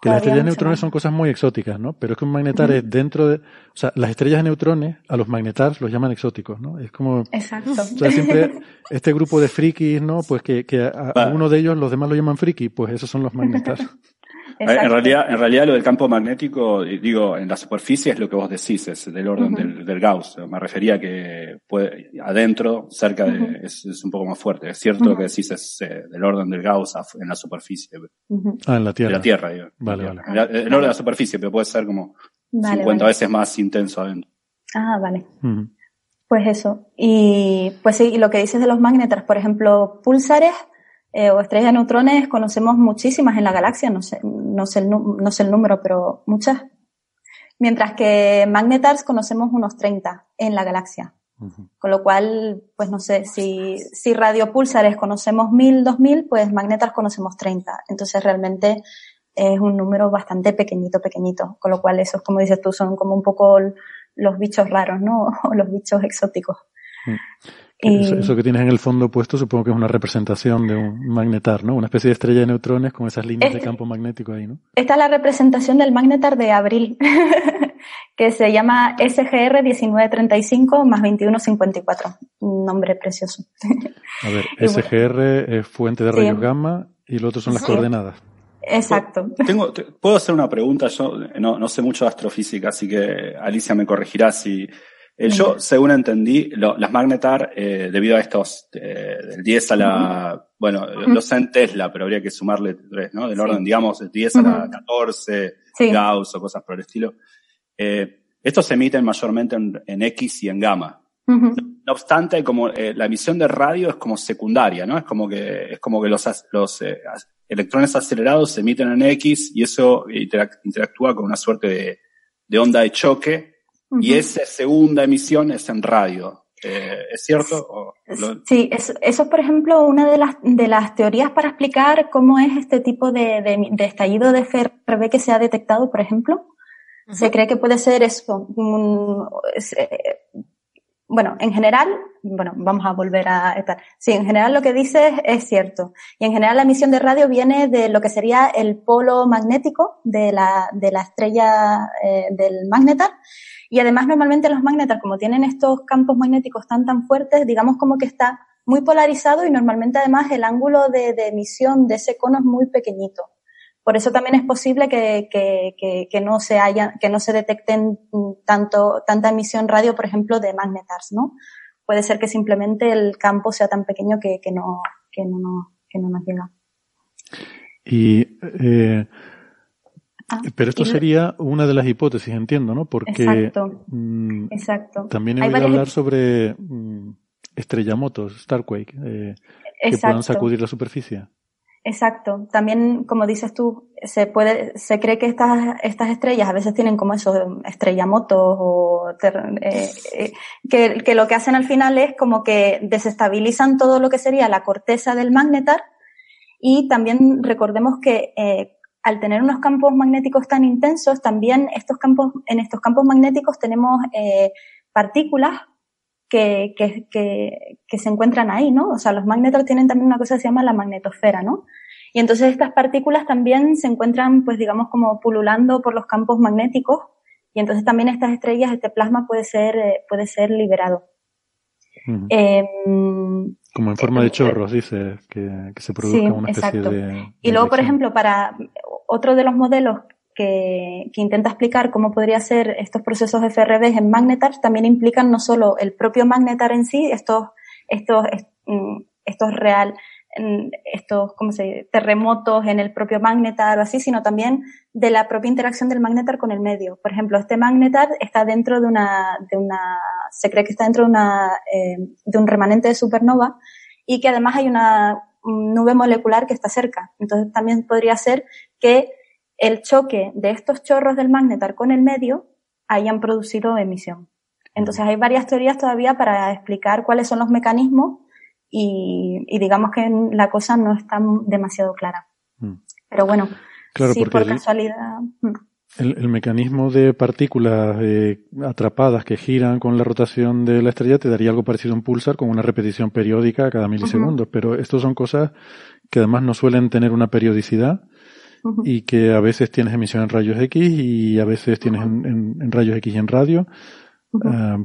que las estrellas de neutrones son cosas muy exóticas, ¿no? Pero es que un magnetar es dentro de... O sea, las estrellas de neutrones a los magnetars los llaman exóticos, ¿no? Es como... Exacto. O sea, siempre este grupo de frikis, ¿no? Pues que, que a, uno de ellos los demás lo llaman friki, pues esos son los magnetars. En realidad, en realidad lo del campo magnético, digo, en la superficie es lo que vos decís, es del orden del, Gauss. Me refería que puede, adentro, cerca de, es, un poco más fuerte. Es cierto lo que decís, es eh, del orden del Gauss en la superficie. Ah, en la Tierra. De la Tierra, digo. Vale, vale. el orden de la superficie, pero puede ser como 50 veces más intenso adentro. Ah, vale. Pues eso. Y pues sí, y lo que dices de los magnetas, por ejemplo, pulsares eh, o estrellas de neutrones conocemos muchísimas en la galaxia, no sé, no sé, el, no sé el número, pero muchas. Mientras que magnetars conocemos unos 30 en la galaxia. Con lo cual, pues no sé, si, si radiopulsares conocemos 1000, 2000, pues magnetars conocemos 30. Entonces realmente es un número bastante pequeñito, pequeñito. Con lo cual esos, como dices tú, son como un poco los bichos raros, ¿no? O los bichos exóticos. Mm. Eso, que tienes en el fondo puesto supongo que es una representación de un magnetar, ¿no? Una especie de estrella de neutrones con esas líneas de campo magnético ahí, ¿no? Esta es la representación del magnetar de abril, que se llama SGR 1935 más 2154. Un nombre precioso. A ver, SGR es fuente de rayos gamma y lo otro son las coordenadas. Exacto. Tengo, ¿Puedo hacer una pregunta? Yo no, no sé mucho de astrofísica, así que Alicia me corregirá si... Eh, yo, según entendí, las magnetar, eh, debido a estos, eh, del 10 a la, bueno, los sé en Tesla, pero habría que sumarle tres, ¿no? Del orden, digamos, 10 a la 14, Gauss o cosas por el estilo. estos se emiten mayormente en, en X y en gamma. No obstante, como la emisión de radio es como secundaria, ¿no? Es como que, es como que los, los electrones acelerados se emiten en X y eso interactúa con una suerte de, onda de choque y esa segunda emisión es en radio. Eh, ¿Es cierto? Sí, eso, es, por ejemplo, una de las, de las teorías para explicar cómo es este tipo de, de, estallido de FRB que se ha detectado, por ejemplo. Se cree que puede ser eso, bueno, en general, bueno, vamos a volver a estar. Sí, en general lo que dices es cierto. Y en general la emisión de radio viene de lo que sería el polo magnético de la, de la estrella eh, del magnetar. Y además normalmente los magnetar, como tienen estos campos magnéticos tan tan fuertes, digamos como que está muy polarizado y normalmente además el ángulo de, de emisión de ese cono es muy pequeñito. Por eso también es posible que, que, que, no se haya, que no se detecten tanto, tanta emisión radio, por ejemplo, de magnetars, ¿no? Puede ser que simplemente el campo sea tan pequeño que, que no, que no, que no nos llega. Y, eh, ah, pero esto sería una de las hipótesis, entiendo, ¿no? Porque exacto, mm, exacto. también he oído hablar sobre mm, estrellamotos, Starquake, eh, que puedan sacudir la superficie. Exacto. También, como dices tú, se puede, se cree que estas, estas estrellas a veces tienen como esos estrellamotos o eh, eh, que, que, lo que hacen al final es como que desestabilizan todo lo que sería la corteza del magnetar y también recordemos que eh, al tener unos campos magnéticos tan intensos, también estos campos, en estos campos magnéticos tenemos eh, partículas que, que, que, que, se encuentran ahí, ¿no? O sea, los magnetos tienen también una cosa que se llama la magnetosfera, ¿no? Y entonces estas partículas también se encuentran, pues digamos, como pululando por los campos magnéticos y entonces también estas estrellas, este plasma puede ser, eh, puede ser liberado. Em, como en forma de eh, chorros, dice, que, que se produzca una especie de... Y luego, por ejemplo, para otro de los modelos que, intenta explicar cómo podría ser estos procesos de FRB en magnetars también implican no solo el propio magnetar en sí, estos, estos, mm, estos real, estos, ¿cómo se dice? terremotos en el propio magnetar o así, sino también de la propia interacción del magnetar con el medio. Por ejemplo, este magnetar está dentro de una, de una, se cree que está dentro de una, eh, de un remanente de supernova y que además hay una nube molecular que está cerca. Entonces también podría ser que el choque de estos chorros del magnetar con el medio hayan producido emisión. Entonces hay varias teorías todavía para explicar cuáles son los mecanismos y, digamos que la cosa no está demasiado clara. Mm. Pero bueno, sí, por casualidad. Mm. El, mecanismo de partículas eh, atrapadas que giran con la rotación de la estrella te daría algo parecido a un pulsar con una repetición periódica cada milisegundos, pero estos son cosas que además no suelen tener una periodicidad y que a veces tienes emisión en rayos X y a veces tienes en, rayos X y en radio. Ah,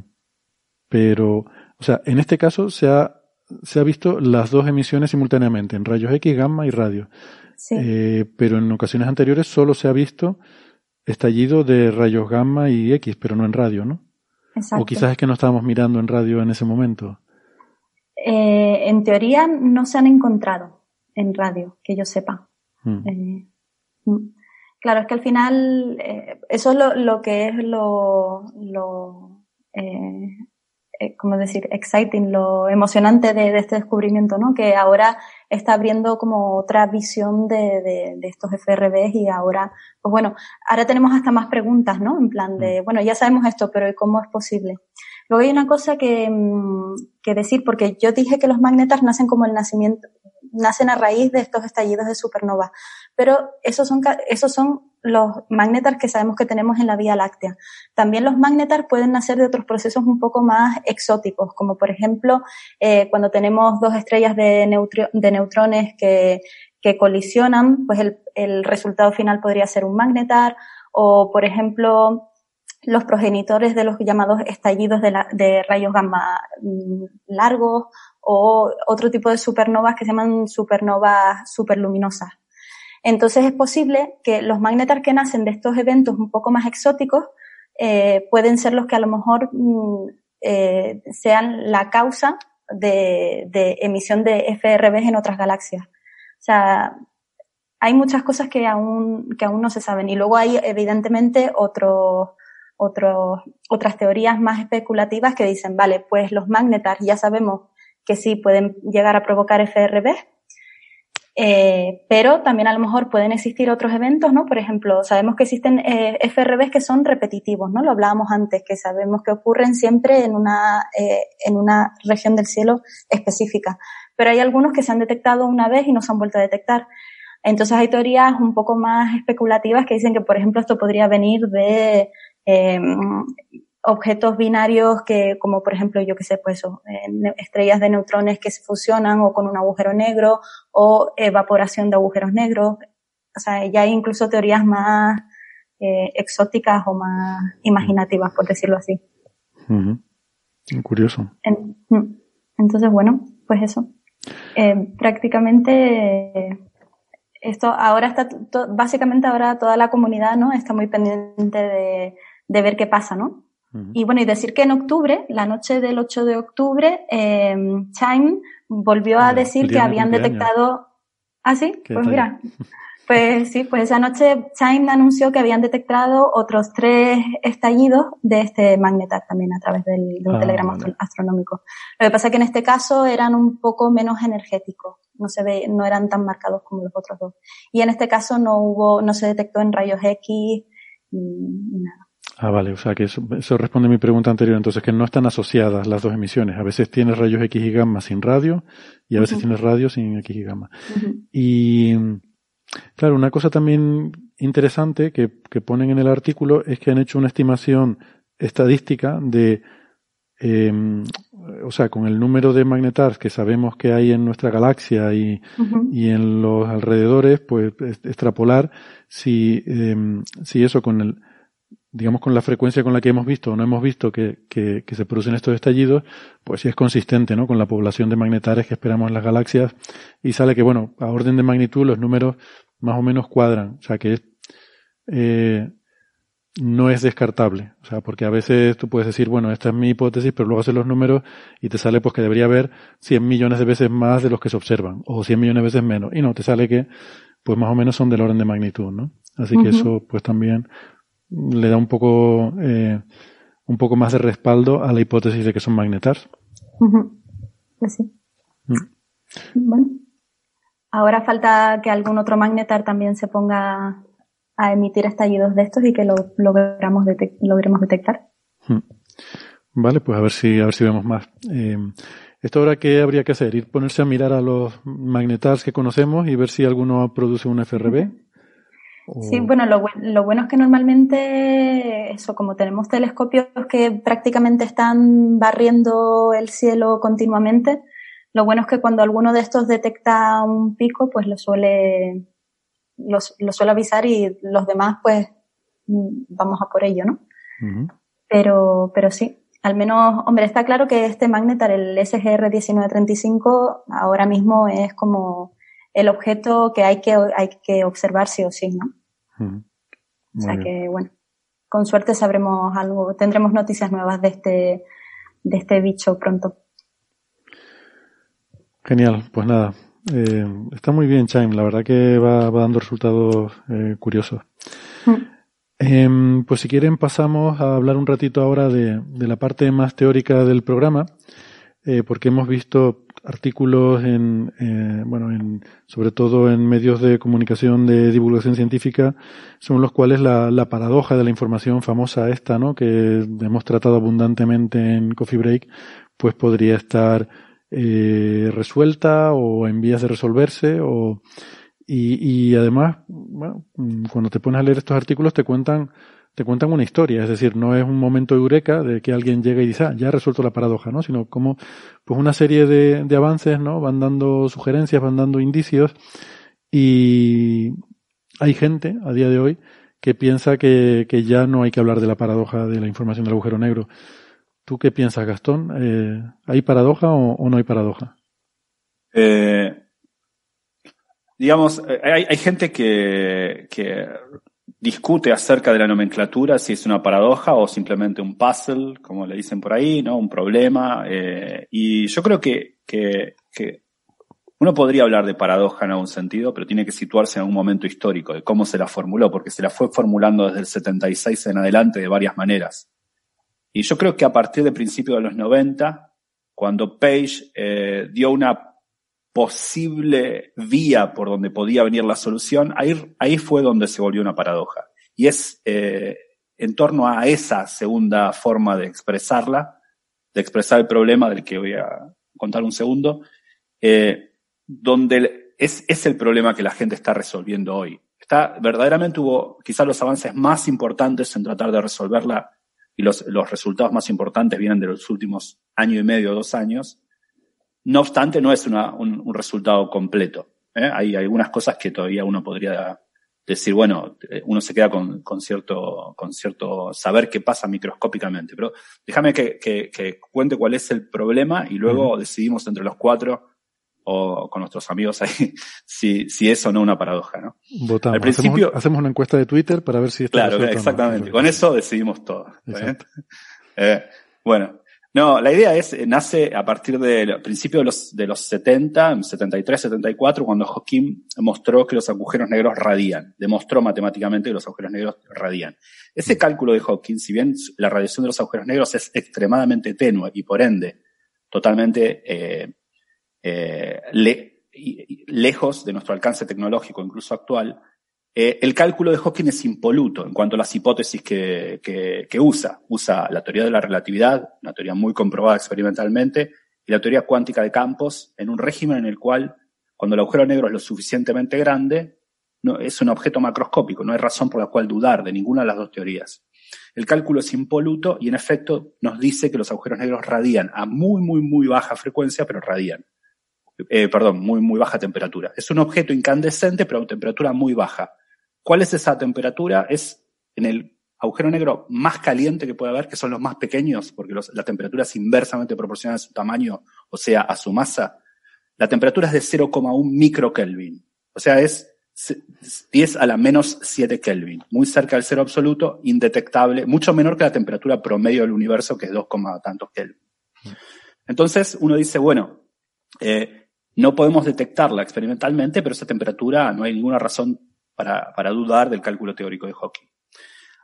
pero, o sea, en este caso se ha, se ha visto las dos emisiones simultáneamente, en rayos X, gamma y radio. Eh, pero en ocasiones anteriores solo se ha visto estallido de rayos gamma y X, pero no en radio, ¿no? O quizás es que no estábamos mirando en radio en ese momento. Eh, en teoría no se han encontrado en radio, que yo sepa. Mm. Eh, Mm. Claro, es que al final eh, eso es lo, lo, que es lo, lo eh, eh, como decir, exciting, lo emocionante de, este descubrimiento, ¿no? Que ahora está abriendo como otra visión de, de, de, estos FRBs y ahora, pues bueno, ahora tenemos hasta más preguntas, ¿no? En plan de, mm. bueno, ya sabemos esto, pero ¿cómo es posible? Luego hay una cosa que, mm, que decir, porque yo dije que los magnetas nacen como el nacimiento, nacen a raíz de estos estallidos de supernova. Pero esos son, esos son los magnetar que sabemos que tenemos en la Vía Láctea. También los magnetar pueden nacer de otros procesos un poco más exóticos, como por ejemplo eh, cuando tenemos dos estrellas de, de neutrones que, que colisionan, pues el, el, resultado final podría ser un magnetar, o por ejemplo los progenitores de los llamados estallidos de, rayos gamma mm, largos o otro tipo de supernovas que se llaman supernovas superluminosas. Entonces es posible que los magnetars que nacen de estos eventos un poco más exóticos eh, pueden ser los que a lo mejor mm, eh, sean la causa de, de, emisión de FRBs en otras galaxias. O sea, hay muchas cosas que aún, que aún no se saben. Y luego hay, evidentemente, otros, otros, otras teorías más especulativas que dicen, vale, pues los magnetars ya sabemos que sí pueden llegar a provocar FRBs, eh, pero también a lo mejor pueden existir otros eventos, ¿no? Por ejemplo, sabemos que existen eh, FRBs que son repetitivos, ¿no? Lo hablábamos antes, que sabemos que ocurren siempre en una, eh, en una región del cielo específica. Pero hay algunos que se han detectado una vez y no se han vuelto a detectar. Entonces hay teorías un poco más especulativas que dicen que, por ejemplo, esto podría venir de eh, objetos binarios que, como por ejemplo, yo que sé, pues estrellas de neutrones que se fusionan o con un agujero negro o evaporación de agujeros negros. O sea, ya hay incluso teorías más eh, exóticas o más imaginativas, por decirlo así. Curioso. Mm. entonces, bueno, pues eso. Eh, prácticamente esto ahora está, básicamente ahora toda la comunidad, ¿no? Está muy pendiente de, de ver qué pasa, ¿no? Y bueno, y decir que en octubre, la noche del 8 de octubre, eh, Chime volvió a decir que habían detectado. Ah, sí, pues mira. Pues sí, pues esa noche Chime anunció que habían detectado otros tres estallidos de este magnetar también a través del, de un ah, telegrama astronómico. Lo que pasa es que en este caso eran un poco menos energéticos, no se ve, no eran tan marcados como los otros dos. Y en este caso no hubo, no se detectó en rayos X ni nada. Ah, vale, o sea que eso, responde a mi pregunta anterior, entonces que no están asociadas las dos emisiones. A veces tienes rayos X y gamma sin radio y a veces tienes radio sin X y gamma. Y claro, una cosa también interesante que, que, ponen en el artículo es que han hecho una estimación estadística de, eh, o sea, con el número de magnetars que sabemos que hay en nuestra galaxia y, y en los alrededores, pues extrapolar si, eh, si eso con el digamos, con la frecuencia con la que hemos visto o no hemos visto que, que, se producen estos estallidos, pues sí es consistente, ¿no? Con la población de magnetares que esperamos en las galaxias y sale que, bueno, a orden de magnitud los números más o menos cuadran. O sea que eh, no es descartable. O sea, porque a veces tú puedes decir, bueno, esta es mi hipótesis, pero luego haces los números y te sale pues que debería haber 100 millones de veces más de los que se observan o 100 millones de veces menos. Y no, te sale que pues más o menos son del orden de magnitud, ¿no? Así que eso pues también le da un poco, eh, un poco más de respaldo a la hipótesis de que son magnetars. Pues. Mm. Bueno. Ahora falta que algún otro magnetar también se ponga a emitir estallidos de estos y que lo logramos, logremos detectar. Mm. Vale, pues a ver si, a ver si vemos más. Eh, ¿Esto ahora qué habría que hacer? ¿Ir ponerse a mirar a los magnetars que conocemos y ver si alguno produce un FRB? Sí, bueno, lo, lo, bueno es que normalmente, eso, como tenemos telescopios que prácticamente están barriendo el cielo continuamente, lo bueno es que cuando alguno de estos detecta un pico, pues lo suele, lo, suele avisar y los demás, pues, vamos a por ello, ¿no? Pero, pero sí, al menos, hombre, está claro que este magnetar, el SGR 1935, ahora mismo es como el objeto que hay que, hay que observar sí o sí, ¿no? O sea que, bueno, con suerte sabremos algo, tendremos noticias nuevas de este, de este bicho pronto. Genial, pues nada, eh, está muy bien Chime, la verdad que va, dando resultados eh, curiosos. Mm. Em, pues si quieren pasamos a hablar un ratito ahora de, de la parte más teórica del programa, eh, porque hemos visto artículos en, eh, bueno, en, sobre todo en medios de comunicación de divulgación científica, son los cuales la, la paradoja de la información famosa esta, ¿no? Que hemos tratado abundantemente en Coffee Break, pues podría estar eh, resuelta o en vías de resolverse o, y, y además, bueno, cuando te pones a leer estos artículos te cuentan te cuentan una historia, es decir, no es un momento eureka de que alguien llega y dice, ah, ya resuelto la paradoja, ¿no? Sino como, pues una serie de, avances, ¿no? Van dando sugerencias, van dando indicios y hay gente a día de hoy que piensa que, que ya no hay que hablar de la paradoja de la información del agujero negro. ¿Tú qué piensas, Gastón? Eh, ¿Hay paradoja o, o, no hay paradoja? Eh, digamos, eh, hay, hay gente que, que discute acerca de la nomenclatura, si es una paradoja o simplemente un puzzle, como le dicen por ahí, ¿no? Un problema. Eh, y yo creo que, que, que, uno podría hablar de paradoja en algún sentido, pero tiene que situarse en algún momento histórico de cómo se la formuló, porque se la fue formulando desde el 76 en adelante de varias maneras. Y yo creo que a partir de principios de los 90, cuando Page eh, dio una posible vía por donde podía venir la solución, ahí, ahí fue donde se volvió una paradoja. Y es eh, en torno a esa segunda forma de expresarla, de expresar el problema del que voy a contar un segundo, eh, donde es, es el problema que la gente está resolviendo hoy. Está, verdaderamente hubo quizás los avances más importantes en tratar de resolverla y los, los resultados más importantes vienen de los últimos año y medio, dos años. No obstante, no es una, un, un, resultado completo. ¿eh? Hay algunas cosas que todavía uno podría decir, bueno, eh, uno se queda con, con, cierto, con cierto saber qué pasa microscópicamente. Pero déjame que, que, que cuente cuál es el problema y luego decidimos entre los cuatro o con nuestros amigos ahí si, si es o no una paradoja, ¿no? Votamos. Al principio, hacemos, hacemos, una encuesta de Twitter para ver si está Claro, exactamente. No. Con eso decidimos todo. Eh, bueno, no, la idea es, nace a partir del principio de los, de los 70, 73, 74, cuando Hawking mostró que los agujeros negros radían. Demostró matemáticamente que los agujeros negros radían. Ese cálculo de Hawking, si bien la radiación de los agujeros negros es extremadamente tenue y por ende totalmente eh, eh, le, lejos de nuestro alcance tecnológico, incluso actual, eh, el cálculo de Hawking es impoluto en cuanto a las hipótesis que, usa. Usa la teoría de la relatividad, una teoría muy comprobada experimentalmente, y la teoría cuántica de campos en un régimen en el cual, cuando el agujero negro es lo suficientemente grande, no, es un objeto macroscópico, no hay razón por la cual dudar de ninguna de las dos teorías. El cálculo es impoluto y en efecto nos dice que los agujeros negros radian a muy, muy, muy baja frecuencia, pero radian eh, perdón, muy, muy baja temperatura. Es un objeto incandescente, pero a temperatura muy baja. ¿Cuál es esa temperatura? Es en el agujero negro más caliente que puede haber, que son los más pequeños, porque los, la temperatura es inversamente proporcional a su tamaño, o sea, a su masa. La temperatura es de 0,1 microkelvin. O sea, es 10 a la menos 7 Kelvin, muy cerca del cero absoluto, indetectable, mucho menor que la temperatura promedio del universo, que es 2, tantos Kelvin. Entonces, uno dice, bueno, eh, no podemos detectarla experimentalmente, pero esa temperatura no hay ninguna razón para, para dudar del cálculo teórico de Hawking.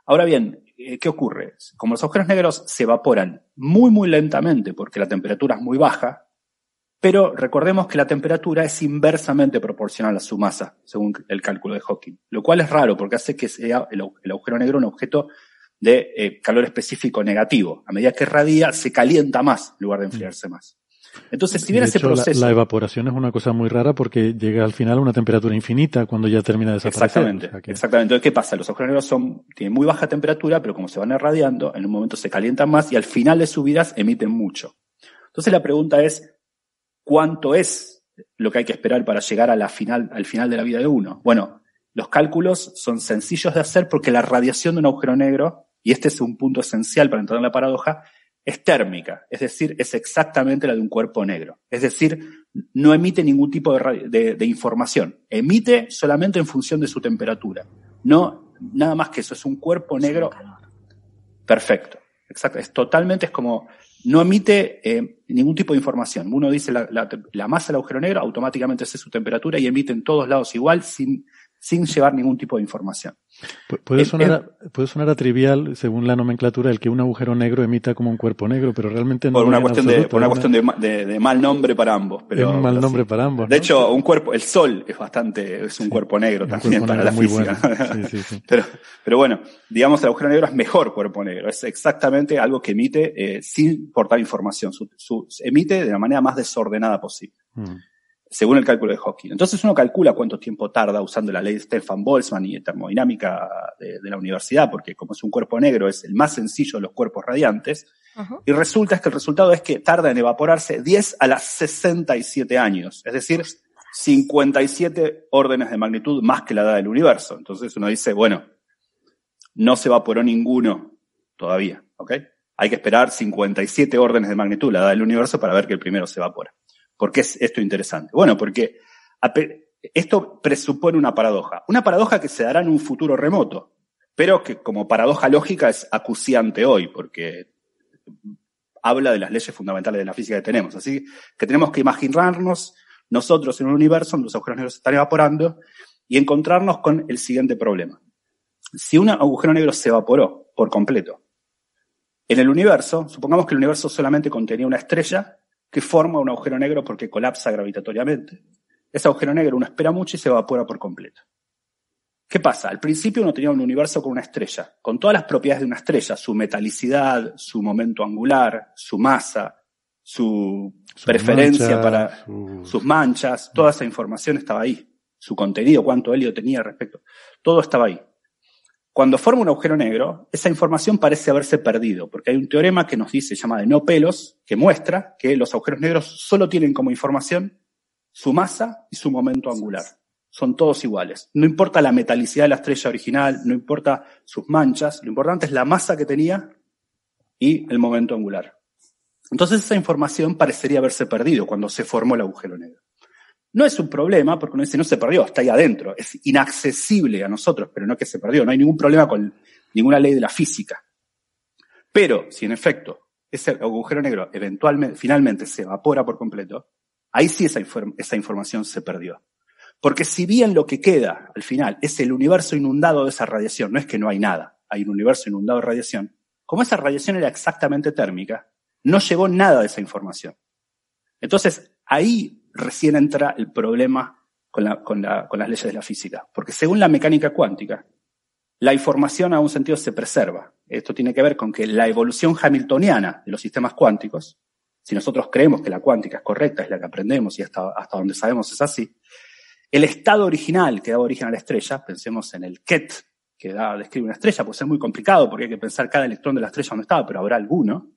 Ahora bien, eh, ¿qué ocurre? Como los agujeros negros se evaporan muy, muy lentamente porque la temperatura es muy baja, pero recordemos que la temperatura es inversamente proporcional a su masa, según el cálculo de Hawking, lo cual es raro porque hace que sea el, agujero negro un objeto de eh, calor específico negativo. A medida que radia, se calienta más en lugar de enfriarse más. Entonces, si bien ese hecho, proceso. La, la, evaporación es una cosa muy rara porque llega al final a una temperatura infinita cuando ya termina de desaparecer. Exactamente. O sea que... Exactamente. Entonces, ¿qué pasa? Los agujeros negros son, tienen muy baja temperatura, pero como se van irradiando, en un momento se calientan más y al final de sus vidas emiten mucho. Entonces, la pregunta es, ¿cuánto es lo que hay que esperar para llegar a la final, al final de la vida de uno? Bueno, los cálculos son sencillos de hacer porque la radiación de un agujero negro, y este es un punto esencial para entrar en la paradoja, es térmica, es decir, es exactamente la de un cuerpo negro. Es decir, no emite ningún tipo de, de, de, información. Emite solamente en función de su temperatura. No, nada más que eso, es un cuerpo negro perfecto. Exacto. Es totalmente, es como, no emite eh, ningún tipo de información. Uno dice la, la, la, masa del agujero negro, automáticamente hace su temperatura y emite en todos lados igual, sin, sin llevar ningún tipo de información. Puede sonar, a, puede sonar a trivial, según la nomenclatura, el que un agujero negro emita como un cuerpo negro, pero realmente no. Por una cuestión, absoluto, de, por una cuestión de, de, de, mal nombre para ambos. Pero, es un mal nombre para ambos. ¿no? De hecho, un cuerpo, el sol es bastante, es un sí, cuerpo negro también cuerpo para negro la física. Bueno. Sí, sí, pero, pero bueno, digamos, el agujero negro es mejor cuerpo negro. Es exactamente algo que emite eh, sin portar información. Su, su, emite de la manera más desordenada posible. Mm según el cálculo de Hawking. Entonces uno calcula cuánto tiempo tarda usando la ley de Stefan Boltzmann y de termodinámica de, de, la universidad, porque como es un cuerpo negro, es el más sencillo de los cuerpos radiantes, uh -huh. y resulta que el resultado es que tarda en evaporarse 10 a las 67 años, es decir, 57 órdenes de magnitud más que la edad del universo. Entonces uno dice, bueno, no se evaporó ninguno todavía, ¿ok? Hay que esperar 57 órdenes de magnitud, la edad del universo, para ver que el primero se evapora. ¿Por qué es esto interesante? Bueno, porque esto presupone una paradoja. Una paradoja que se dará en un futuro remoto, pero que como paradoja lógica es acuciante hoy, porque habla de las leyes fundamentales de la física que tenemos. Así que tenemos que imaginarnos nosotros en un universo donde los agujeros negros están evaporando y encontrarnos con el siguiente problema. Si un agujero negro se evaporó por completo, en el universo, supongamos que el universo solamente contenía una estrella que forma un agujero negro porque colapsa gravitatoriamente. Ese agujero negro uno espera mucho y se evapora por completo. ¿Qué pasa? Al principio uno tenía un universo con una estrella, con todas las propiedades de una estrella, su metalicidad, su momento angular, su masa, su, preferencia para sus manchas, toda esa información estaba ahí. Su contenido, cuánto helio tenía respecto, todo estaba ahí. Cuando forma un agujero negro, esa información parece haberse perdido, porque hay un teorema que nos dice, llama de no pelos, que muestra que los agujeros negros solo tienen como información su masa y su momento angular. Son todos iguales. No importa la metalicidad de la estrella original, no importa sus manchas, lo importante es la masa que tenía y el momento angular. Entonces esa información parecería haberse perdido cuando se formó el agujero negro. No es un problema, porque uno dice, no se perdió, está ahí adentro, es inaccesible a nosotros, pero no que se perdió, no hay ningún problema con ninguna ley de la física. Pero si en efecto ese agujero negro eventualmente, finalmente se evapora por completo, ahí sí esa, esa información se perdió. Porque si bien lo que queda al final es el universo inundado de esa radiación, no es que no hay nada, hay un universo inundado de radiación, como esa radiación era exactamente térmica, no llevó nada de esa información. Entonces, ahí recién entra el problema con, las leyes de la física. Porque según la mecánica cuántica, la información a un sentido se preserva. Esto tiene que ver con que la evolución hamiltoniana de los sistemas cuánticos, si nosotros creemos que la cuántica es correcta, es la que aprendemos y hasta, hasta donde sabemos es así, el estado original que daba origen a la estrella, pensemos en el ket que da, describe una estrella, puede ser muy complicado porque hay que pensar cada electrón de la estrella donde estaba, pero habrá alguno.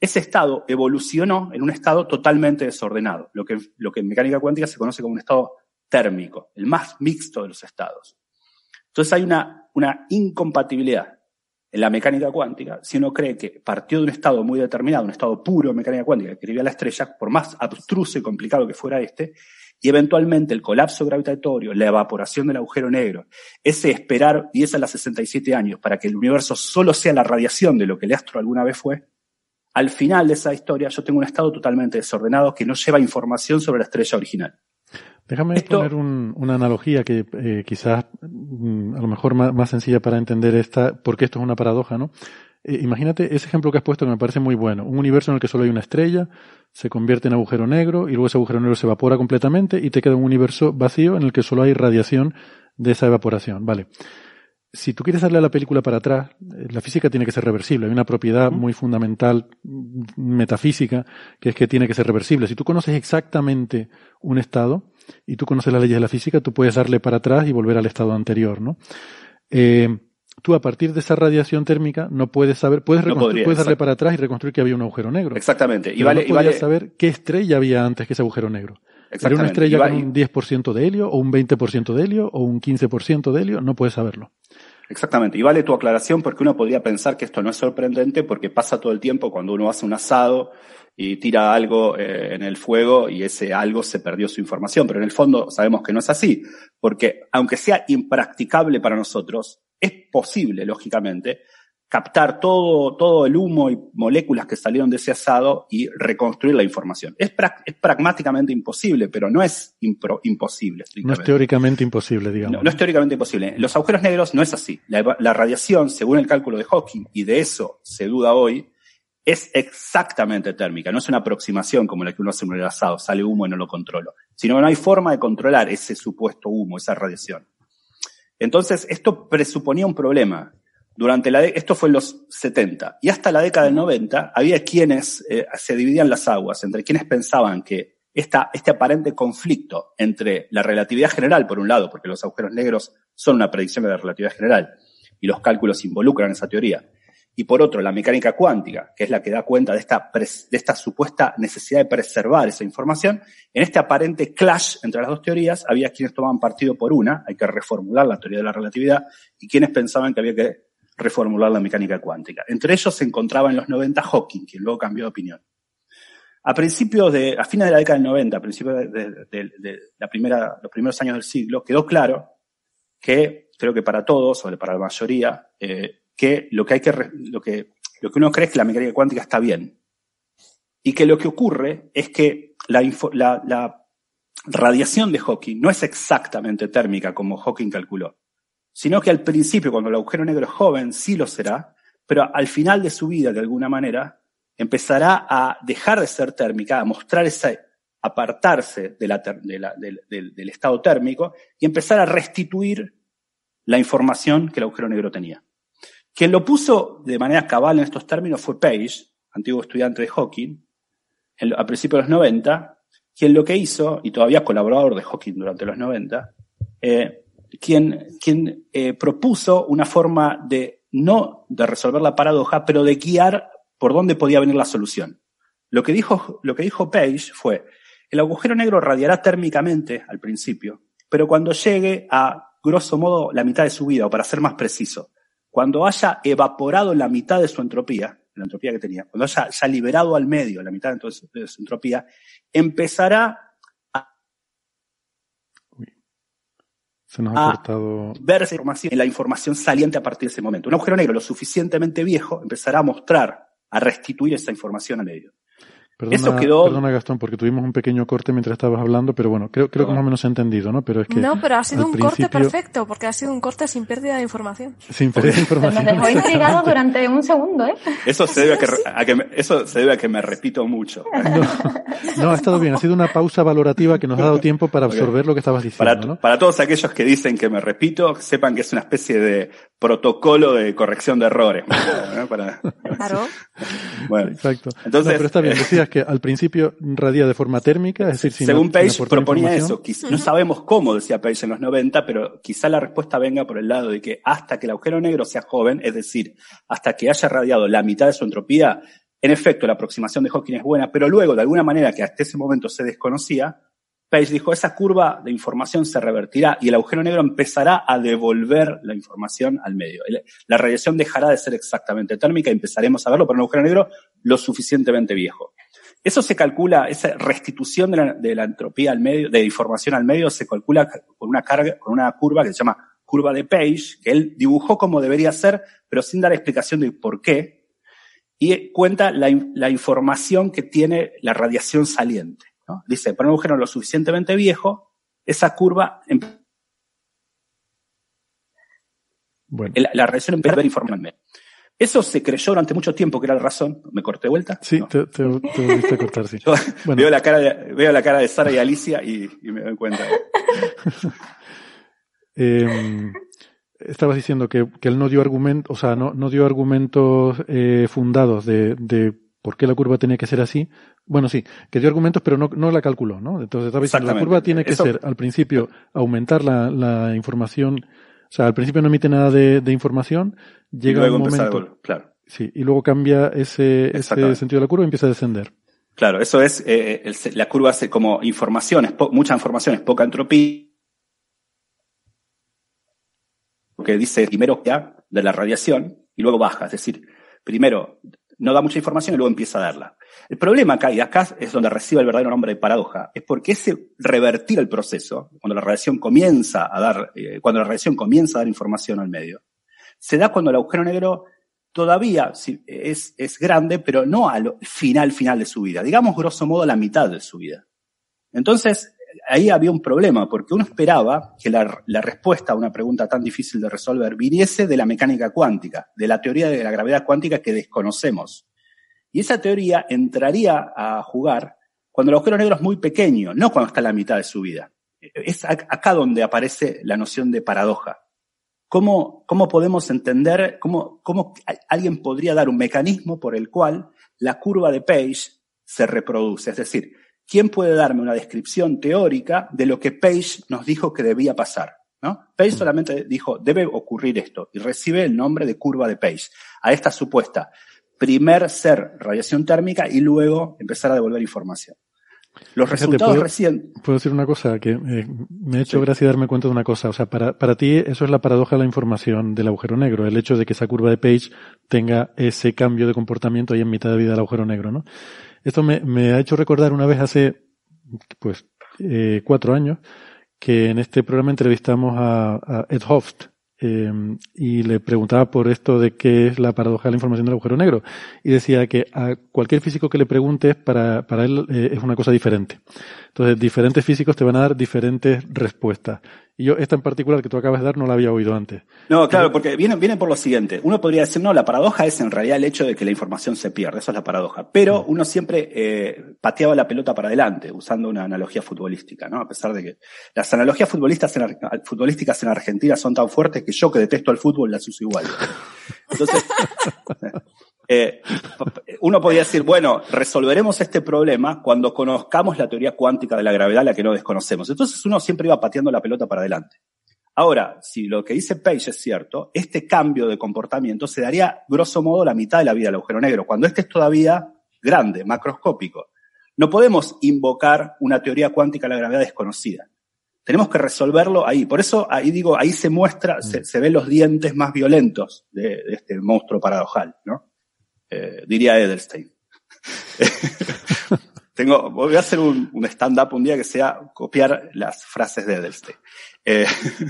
Ese estado evolucionó en un estado totalmente desordenado, lo que, lo que en mecánica cuántica se conoce como un estado térmico, el más mixto de los estados. Entonces hay una, incompatibilidad en la mecánica cuántica si uno cree que partió de un estado muy determinado, un estado puro en mecánica cuántica que vivía la estrella, por más abstruso y complicado que fuera este, y eventualmente el colapso gravitatorio, la evaporación del agujero negro, ese esperar 10 a las 67 años para que el universo solo sea la radiación de lo que el astro alguna vez fue, al final de esa historia yo tengo un estado totalmente desordenado que no lleva información sobre la estrella original. Déjame poner una analogía que eh, quizás mm, a lo mejor más, sencilla para entender esta, porque esto es una paradoja, ¿no? Eh, imagínate ese ejemplo que has puesto que me parece muy bueno. Un universo en el que solo hay una estrella, se convierte en agujero negro y luego ese agujero negro se evapora completamente y te queda un universo vacío en el que solo hay radiación de esa evaporación. Vale si tú quieres darle a la película para atrás, eh, la física tiene que ser reversible. Hay una propiedad muy fundamental mm, metafísica que es que tiene que ser reversible. Si tú conoces exactamente un estado y tú conoces las leyes de la física, tú puedes darle para atrás y volver al estado anterior, ¿no? Eh, tú a partir de esa radiación térmica no puedes saber, puedes, puedes darle para atrás y reconstruir que había un agujero negro. Exactamente. Y vale, no y saber qué estrella había antes que ese agujero negro. ¿Era una estrella con un 10% de helio, o un 20% de helio, o un 15% de helio? No puedes saberlo. Exactamente, y vale tu aclaración porque uno podría pensar que esto no es sorprendente porque pasa todo el tiempo cuando uno hace un asado y tira algo eh, en el fuego y ese algo se perdió su información, pero en el fondo sabemos que no es así, porque aunque sea impracticable para nosotros, es posible, lógicamente, captar todo, todo el humo y moléculas que salieron de ese asado y reconstruir la información. Es, es pragmáticamente imposible, pero no es imposible. No es teóricamente imposible, digamos. No, es teóricamente imposible. Los agujeros negros no es así. La, la, radiación, según el cálculo de Hawking, y de eso se duda hoy, es exactamente térmica. No es una aproximación como la que uno hace en el asado, sale humo y no lo controlo. Sino no hay forma de controlar ese supuesto humo, esa radiación. Entonces, esto presuponía un problema durante la esto fue en los 70 y hasta la década del 90 había quienes eh, se dividían las aguas entre quienes pensaban que esta, este aparente conflicto entre la relatividad general, por un lado, porque los agujeros negros son una predicción de la relatividad general y los cálculos involucran esa teoría, y por otro, la mecánica cuántica, que es la que da cuenta de esta, de esta supuesta necesidad de preservar esa información, en este aparente clash entre las dos teorías, había quienes tomaban partido por una, hay que reformular la teoría de la relatividad, y quienes pensaban que había que reformular la mecánica cuántica. Entre ellos se encontraba en los 90 Hawking, quien luego cambió de opinión. a principios de, a fines de la década del 90, a principios de, la primera, los primeros años del siglo, quedó claro que, creo que para todos, o para la mayoría, eh, que lo que hay que, lo que, lo que uno cree es que la mecánica cuántica está bien. Y que lo que ocurre es que la, info- la, la radiación de Hawking no es exactamente térmica como Hawking calculó, sino que al principio, cuando el agujero negro es joven, sí lo será, pero al final de su vida, de alguna manera, empezará a dejar de ser térmica, a mostrar ese apartarse del, estado térmico y empezar a restituir la información que el agujero negro tenía. Quien lo puso de manera cabal en estos términos fue Page, antiguo estudiante de Hawking, en- a principios de los 90, quien lo que hizo, y todavía colaborador de Hawking durante los 90, eh, quien, quien eh, propuso una forma de no de resolver la paradoja, pero de guiar por dónde podía venir la solución. Lo que dijo, lo que dijo Page fue, el agujero negro radiará térmicamente al principio, pero cuando llegue a, grosso modo, la mitad de su vida, o para ser más preciso, cuando haya evaporado la mitad de su entropía, la entropía que tenía, cuando haya ya liberado al medio la mitad de su entropía, empezará Se nos ha cortado. ver esa información, la información saliente a partir de ese momento. Un agujero negro lo suficientemente viejo empezará a mostrar, a restituir esa información al medio. Perdona, Eso quedó- perdona, Gastón, porque tuvimos un pequeño corte mientras estabas hablando, pero bueno, creo, creo que más o menos he entendido, ¿no? Pero es que. No, pero ha sido un corte perfecto, porque ha sido un corte sin pérdida de información. Sin perder Nos información. dejó intrigados durante un segundo, ¿eh? Eso se debe a que, a que me, eso se debe a que me repito mucho. No, ha estado bien. Ha sido una pausa valorativa que nos ha dado tiempo para absorber lo que estabas Para, diciendo, ¿no? para todos aquellos que dicen que me repito, sepan que es una especie de protocolo de corrección de errores. ¿no? Para- Claro. bueno, Exacto. Entonces, No, pero está bien. eh, Decías que al principio radia de forma térmica, es decir, sin Según sin Page proponía eso. No sabemos cómo, decía Page en los 90, pero quizá la respuesta venga por el lado de que hasta que el agujero negro sea joven, es decir, hasta que haya radiado la mitad de su entropía, en efecto, la aproximación de Hawking es buena, pero luego, de alguna manera que hasta ese momento se desconocía, Page dijo, esa curva de información se revertirá y el agujero negro empezará a devolver la información al medio. La radiación dejará de ser exactamente térmica y empezaremos a verlo por un agujero negro lo suficientemente viejo. Eso se calcula, esa restitución de la, entropía al medio, de información al medio, se calcula con una carga, con una curva que se llama curva de Page, que él dibujó como debería ser, pero sin dar explicación de por qué, y cuenta la información que tiene la radiación saliente. ¿No? Dice, para un agujero lo suficientemente viejo, esa curva, em- Bueno, la, la radiación empieza a ver información al medio. Eso se creyó durante mucho tiempo que era la razón. ¿Me corté de vuelta? sí, No. te, te, te volviste a cortar, sí. Yo Bueno. veo, la cara de, veo la cara de Sara y Alicia y, y me doy cuenta. Eh, estabas diciendo que, que él no dio argumentos, o sea, no, no dio argumentos eh, fundados de, de por qué la curva tenía que ser así. Bueno, sí, que dio argumentos, pero no, no la calculó, ¿no? Entonces estaba diciendo, la curva tiene que Eso- ser, al principio, aumentar la, la información, o sea, al principio no emite nada de, de información, llega luego un momento. Claro, sí, y luego cambia ese, sentido de la curva y empieza a descender. claro, eso es, eh, el- la curva hace como información, es po- mucha información, es poca entropía. Que dice primero que de la radiación y luego baja, es decir, primero no da mucha información y luego empieza a darla. El problema acá, y acá es donde recibe el verdadero nombre de paradoja, es porque ese revertir el proceso, cuando la radiación comienza a dar, eh, cuando la radiación comienza a dar información al medio, se da cuando el agujero negro todavía es, es grande, pero no al final, final de su vida. Digamos, grosso modo, la mitad de su vida. Entonces, ahí había un problema, porque uno esperaba que la, respuesta a una pregunta tan difícil de resolver viniese de la mecánica cuántica, de la teoría de la gravedad cuántica que desconocemos. Y esa teoría entraría a jugar cuando el agujero negro es muy pequeño, no cuando está en la mitad de su vida. Es ac- acá donde aparece la noción de paradoja. ¿Cómo, cómo podemos entender, cómo, cómo a- alguien podría dar un mecanismo por el cual la curva de Page se reproduce? Es decir, ¿quién puede darme una descripción teórica de lo que Page nos dijo que debía pasar? ¿no? Page solamente dijo, debe ocurrir esto, y recibe el nombre de curva de Page, a esta supuesta primer ser radiación térmica y luego empezar a devolver información. Los Fíjate, resultados puedo- recién, Puedo decir una cosa que eh, me ha hecho Sí. gracia darme cuenta de una cosa. O sea, para, para ti eso es la paradoja de la información del agujero negro, el hecho de que esa curva de Page tenga ese cambio de comportamiento ahí en mitad de vida del agujero negro, ¿no? Esto me, me ha hecho recordar una vez hace, pues, eh, cuatro años, que en este programa entrevistamos a, Ed Hoft, eh, y le preguntaba por esto de qué es la paradoja de la información del agujero negro. Y decía que a cualquier físico que le preguntes, para, para él eh, es una cosa diferente. Entonces, diferentes físicos te van a dar diferentes respuestas. Y yo, esta en particular que tú acabas de dar, no la había oído antes. No, claro, porque viene, viene por lo siguiente. Uno podría decir, no, la paradoja es en realidad el hecho de que la información se pierde, eso es la paradoja. Pero uno siempre eh, pateaba la pelota para adelante, usando una analogía futbolística, ¿no? A pesar de que las analogías futbolísticas en, futbolísticas en Argentina son tan fuertes que yo que detesto el fútbol las uso igual. Entonces, eh, uno podría decir, bueno, resolveremos este problema cuando conozcamos la teoría cuántica de la gravedad, la que no desconocemos. Entonces uno siempre iba pateando la pelota para adelante. Ahora, si lo que dice Page es cierto, este cambio de comportamiento se daría, grosso modo, la mitad de la vida del agujero negro, cuando este es todavía grande, macroscópico. No podemos invocar una teoría cuántica de la gravedad desconocida. Tenemos que resolverlo ahí. Por eso ahí digo, ahí se muestra, se, se ven los dientes más violentos de, de este monstruo paradojal, ¿no? Eh, diría Edelstein. Tengo, voy a hacer un, un stand-up un día que sea copiar las frases de Edelstein. Eh,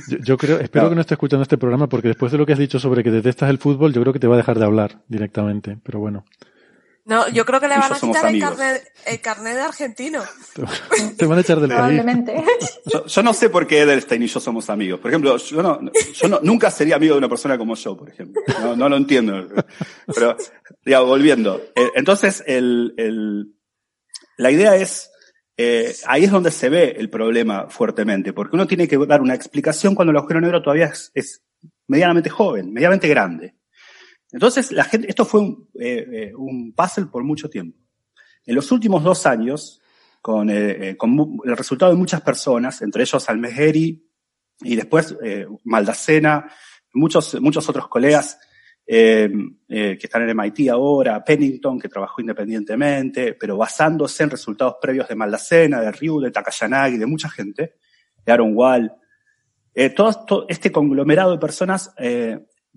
Yo, yo creo, espero que no esté escuchando este programa porque después de lo que has dicho sobre que detestas el fútbol, yo creo que te va a dejar de hablar directamente. Pero bueno, No, yo creo que le van a quitar el carnet, el carnet de argentino. te van a echar del país. Probablemente. yo, yo no sé por qué Edelstein y yo somos amigos. Por ejemplo, yo, no, yo no- nunca sería amigo de una persona como yo, por ejemplo. No, no lo entiendo. Pero, digamos, volviendo. Eh, entonces, el, el, la idea es, eh, ahí es donde se ve el problema fuertemente, porque uno tiene que dar una explicación cuando el agujero negro todavía es, es medianamente joven, medianamente grande. Entonces, la gente, esto fue un, eh, eh, un puzzle por mucho tiempo. En los últimos dos años, con, eh, eh, con el resultado de muchas personas, entre ellos Almeheri y después eh, Maldacena, muchos, muchos otros colegas eh, eh, que están en MIT ahora, Pennington, que trabajó independientemente, pero basándose en resultados previos de Maldacena, de Ryu, de Takayanagi, de mucha gente, de Aaron Wall. Todo, todo este conglomerado de personas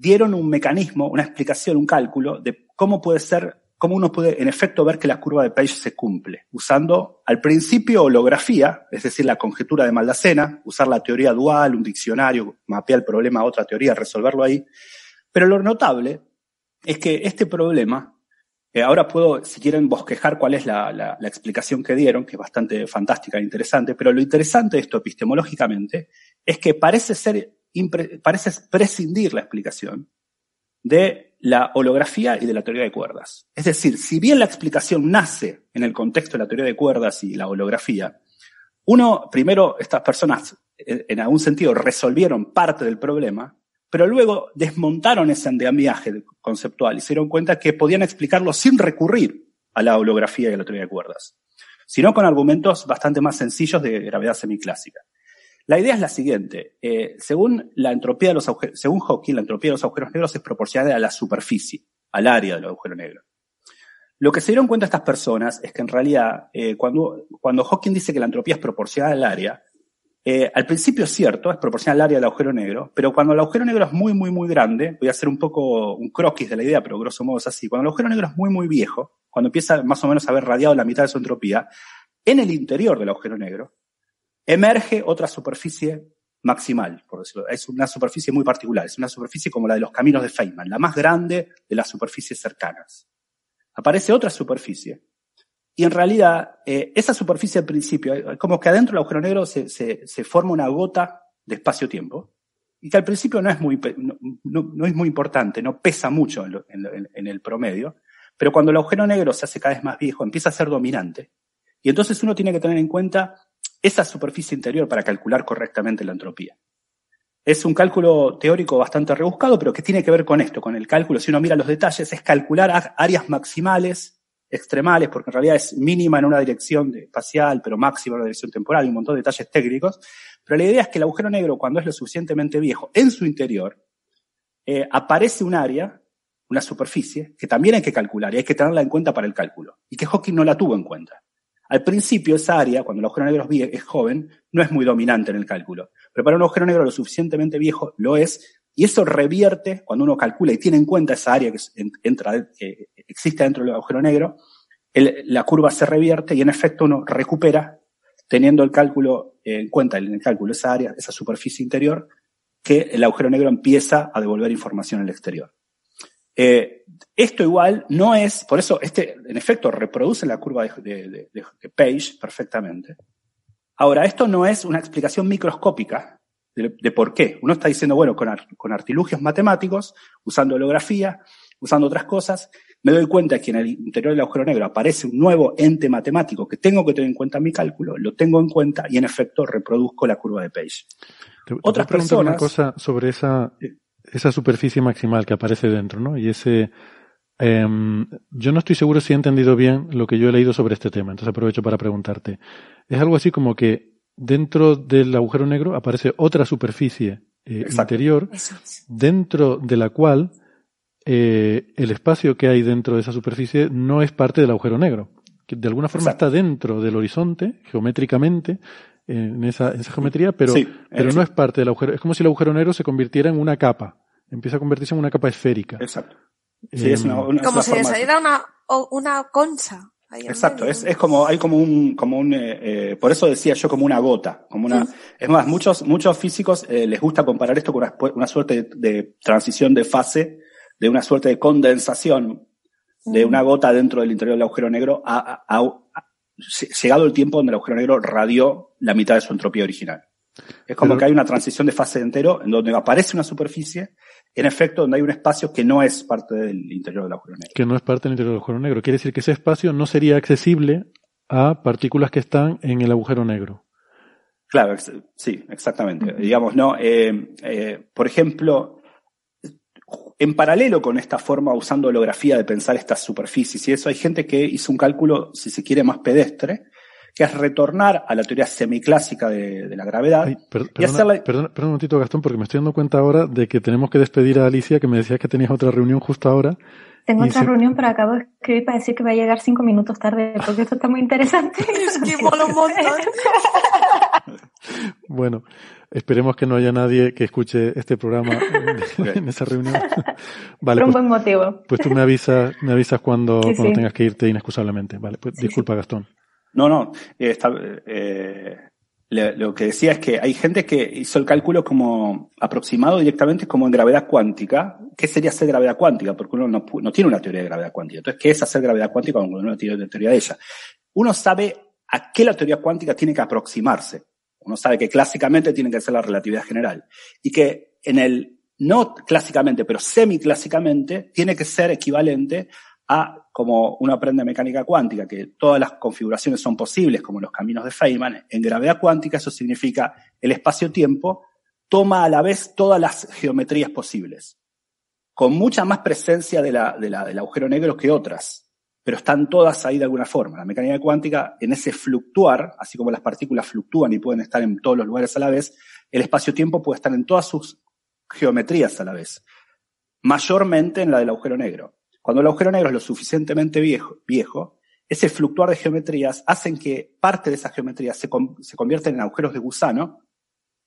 dieron un mecanismo, una explicación, un cálculo de cómo puede ser, cómo uno puede en efecto ver que la curva de Page se cumple, usando al principio holografía, es decir, la conjetura de Maldacena, usar la teoría dual, un diccionario, mapear el problema a otra teoría, resolverlo ahí. Pero lo notable es que este problema, eh, ahora puedo, si quieren, bosquejar cuál es la, explicación que dieron, que es bastante fantástica e interesante, pero lo interesante de esto epistemológicamente es que parece ser, parece prescindir la explicación de la holografía y de la teoría de cuerdas. Es decir, si bien la explicación nace en el contexto de la teoría de cuerdas y la holografía, uno, primero, estas personas, eh, en algún sentido, resolvieron parte del problema, pero luego desmontaron ese andamiaje conceptual y se dieron cuenta que podían explicarlo sin recurrir a la holografía y a la teoría de cuerdas, sino con argumentos bastante más sencillos de gravedad semiclásica. La idea es la siguiente. eh, según la entropía de los agujeros, según Hawking, la entropía de los agujeros negros es proporcional a la superficie, al área del agujero negro. Lo que se dieron cuenta estas personas es que en realidad, eh, cuando, cuando Hawking dice que la entropía es proporcional al área, eh, al principio es cierto, es proporcional al área del agujero negro, pero cuando el agujero negro es muy, muy, muy grande, voy a hacer un poco un croquis de la idea, pero grosso modo es así, cuando el agujero negro es muy, muy viejo, cuando empieza más o menos a haber radiado la mitad de su entropía, en el interior del agujero negro, emerge otra superficie maximal, por decirlo. Es una superficie muy particular, es una superficie como la de los caminos de Feynman, la más grande de las superficies cercanas. Aparece otra superficie. Y en realidad, eh, esa superficie al principio, eh, como que adentro del agujero negro se, forma una gota de espacio-tiempo, y que al principio no es muy, no, es muy importante, no pesa mucho en- en el promedio, pero cuando el agujero negro se hace cada vez más viejo, empieza a ser dominante. Y entonces uno tiene que tener en cuenta esa superficie interior para calcular correctamente la entropía. Es un cálculo teórico bastante rebuscado, pero que tiene que ver con esto, con el cálculo, si uno mira los detalles, es calcular áreas maximales, extremales, porque en realidad es mínima en una dirección espacial, pero máxima en una dirección temporal, y un montón de detalles técnicos. Pero la idea es que el agujero negro, cuando es lo suficientemente viejo, en su interior, eh, aparece un área, una superficie, que también hay que calcular y hay que tenerla en cuenta para el cálculo, y que Hawking no la tuvo en cuenta. Al principio, esa área, cuando el agujero negro es, joven, no es muy dominante en el cálculo. Pero para un agujero negro lo suficientemente viejo lo es, y eso revierte, cuando uno calcula y tiene en cuenta esa área que entra, existe dentro del agujero negro, la curva se revierte y en efecto uno recupera, teniendo el cálculo en cuenta, en el cálculo esa área, esa superficie interior, que el agujero negro empieza a devolver información al exterior. Eh, esto igual no es, por eso este en efecto reproduce la curva de, Page perfectamente. Ahora, esto no es una explicación microscópica de, por qué. Uno está diciendo, bueno, con, con artilugios matemáticos, usando holografía, usando otras cosas, me doy cuenta que en el interior del agujero negro aparece un nuevo ente matemático que tengo que tener en cuenta en mi cálculo, lo tengo en cuenta y en efecto reproduzco la curva de Page. Otras personas. una cosa sobre esa, esa superficie maximal que aparece dentro, ¿no? Y ese. Em, yo no estoy seguro si he entendido bien lo que yo he leído sobre este tema, entonces aprovecho para preguntarte. Es algo así como que dentro del agujero negro aparece otra superficie eh, interior, dentro de la cual eh, el espacio que hay dentro de esa superficie no es parte del agujero negro. Que de alguna forma está dentro del horizonte, geométricamente, en esa, esa geometría, pero, pero no es parte del agujero. Es como si el agujero negro se convirtiera en una capa. Empieza a convertirse en una capa esférica. Exacto. Sí, es una, como si le saliera una, una concha. Exacto, es, es como, hay como un, como un, eh, eh, por eso decía yo como una gota, como una, es más, muchos, muchos físicos eh, les gusta comparar esto con una, una suerte de, transición de fase, de una suerte de condensación de una gota dentro del interior del agujero negro a, a, llegado el tiempo donde el agujero negro radió la mitad de su entropía original. Es como que hay una transición de fase entero en donde aparece una superficie, en efecto, donde hay un espacio que no es parte del interior del agujero negro. Que no es parte del interior del agujero negro. Quiere decir que ese espacio no sería accesible a partículas que están en el agujero negro. Claro, sí, exactamente. Digamos, no. Eh, eh, por ejemplo, en paralelo con esta forma, usando holografía de pensar estas superficies y eso, hay gente que hizo un cálculo, si se quiere, más pedestre, que es retornar a la teoría semiclásica de, de la gravedad. perdona, perdona, un momentito, Gastón, porque me estoy dando cuenta ahora de que tenemos que despedir a Alicia, que me decías que tenías otra reunión justo ahora. Tengo otra reunión, pero acabo de escribir para decir que va a llegar cinco minutos tarde, porque esto está muy interesante. es que mola un montón. bueno, Esperemos que no haya nadie que escuche este programa en, esa reunión. vale, Por un pues, buen motivo. Pues tú me avisas, me avisas cuando, cuando tengas que irte inexcusablemente. Vale, pues disculpa, Gastón. No, no. Eh, eh, lo que decía es que hay gente que hizo el cálculo como aproximado directamente como en gravedad cuántica. ¿Qué sería hacer gravedad cuántica? Porque uno no, no tiene una teoría de gravedad cuántica. Entonces, ¿qué es hacer gravedad cuántica cuando uno no tiene una teoría de ella? Uno sabe a qué la teoría cuántica tiene que aproximarse. Uno sabe que clásicamente tiene que ser la relatividad general y que en el no clásicamente, pero semiclásicamente, tiene que ser equivalente a como uno aprende mecánica cuántica, que todas las configuraciones son posibles, como los caminos de Feynman. En gravedad cuántica eso significa el espacio-tiempo toma a la vez todas las geometrías posibles, con mucha más presencia de la, de la, del agujero negro que otras pero están todas ahí de alguna forma. La mecánica cuántica, en ese fluctuar, así como las partículas fluctúan y pueden estar en todos los lugares a la vez, el espacio-tiempo puede estar en todas sus geometrías a la vez, mayormente en la del agujero negro. Cuando el agujero negro es lo suficientemente viejo, ese fluctuar de geometrías hacen que parte de esas geometrías se, se convierten en agujeros de gusano,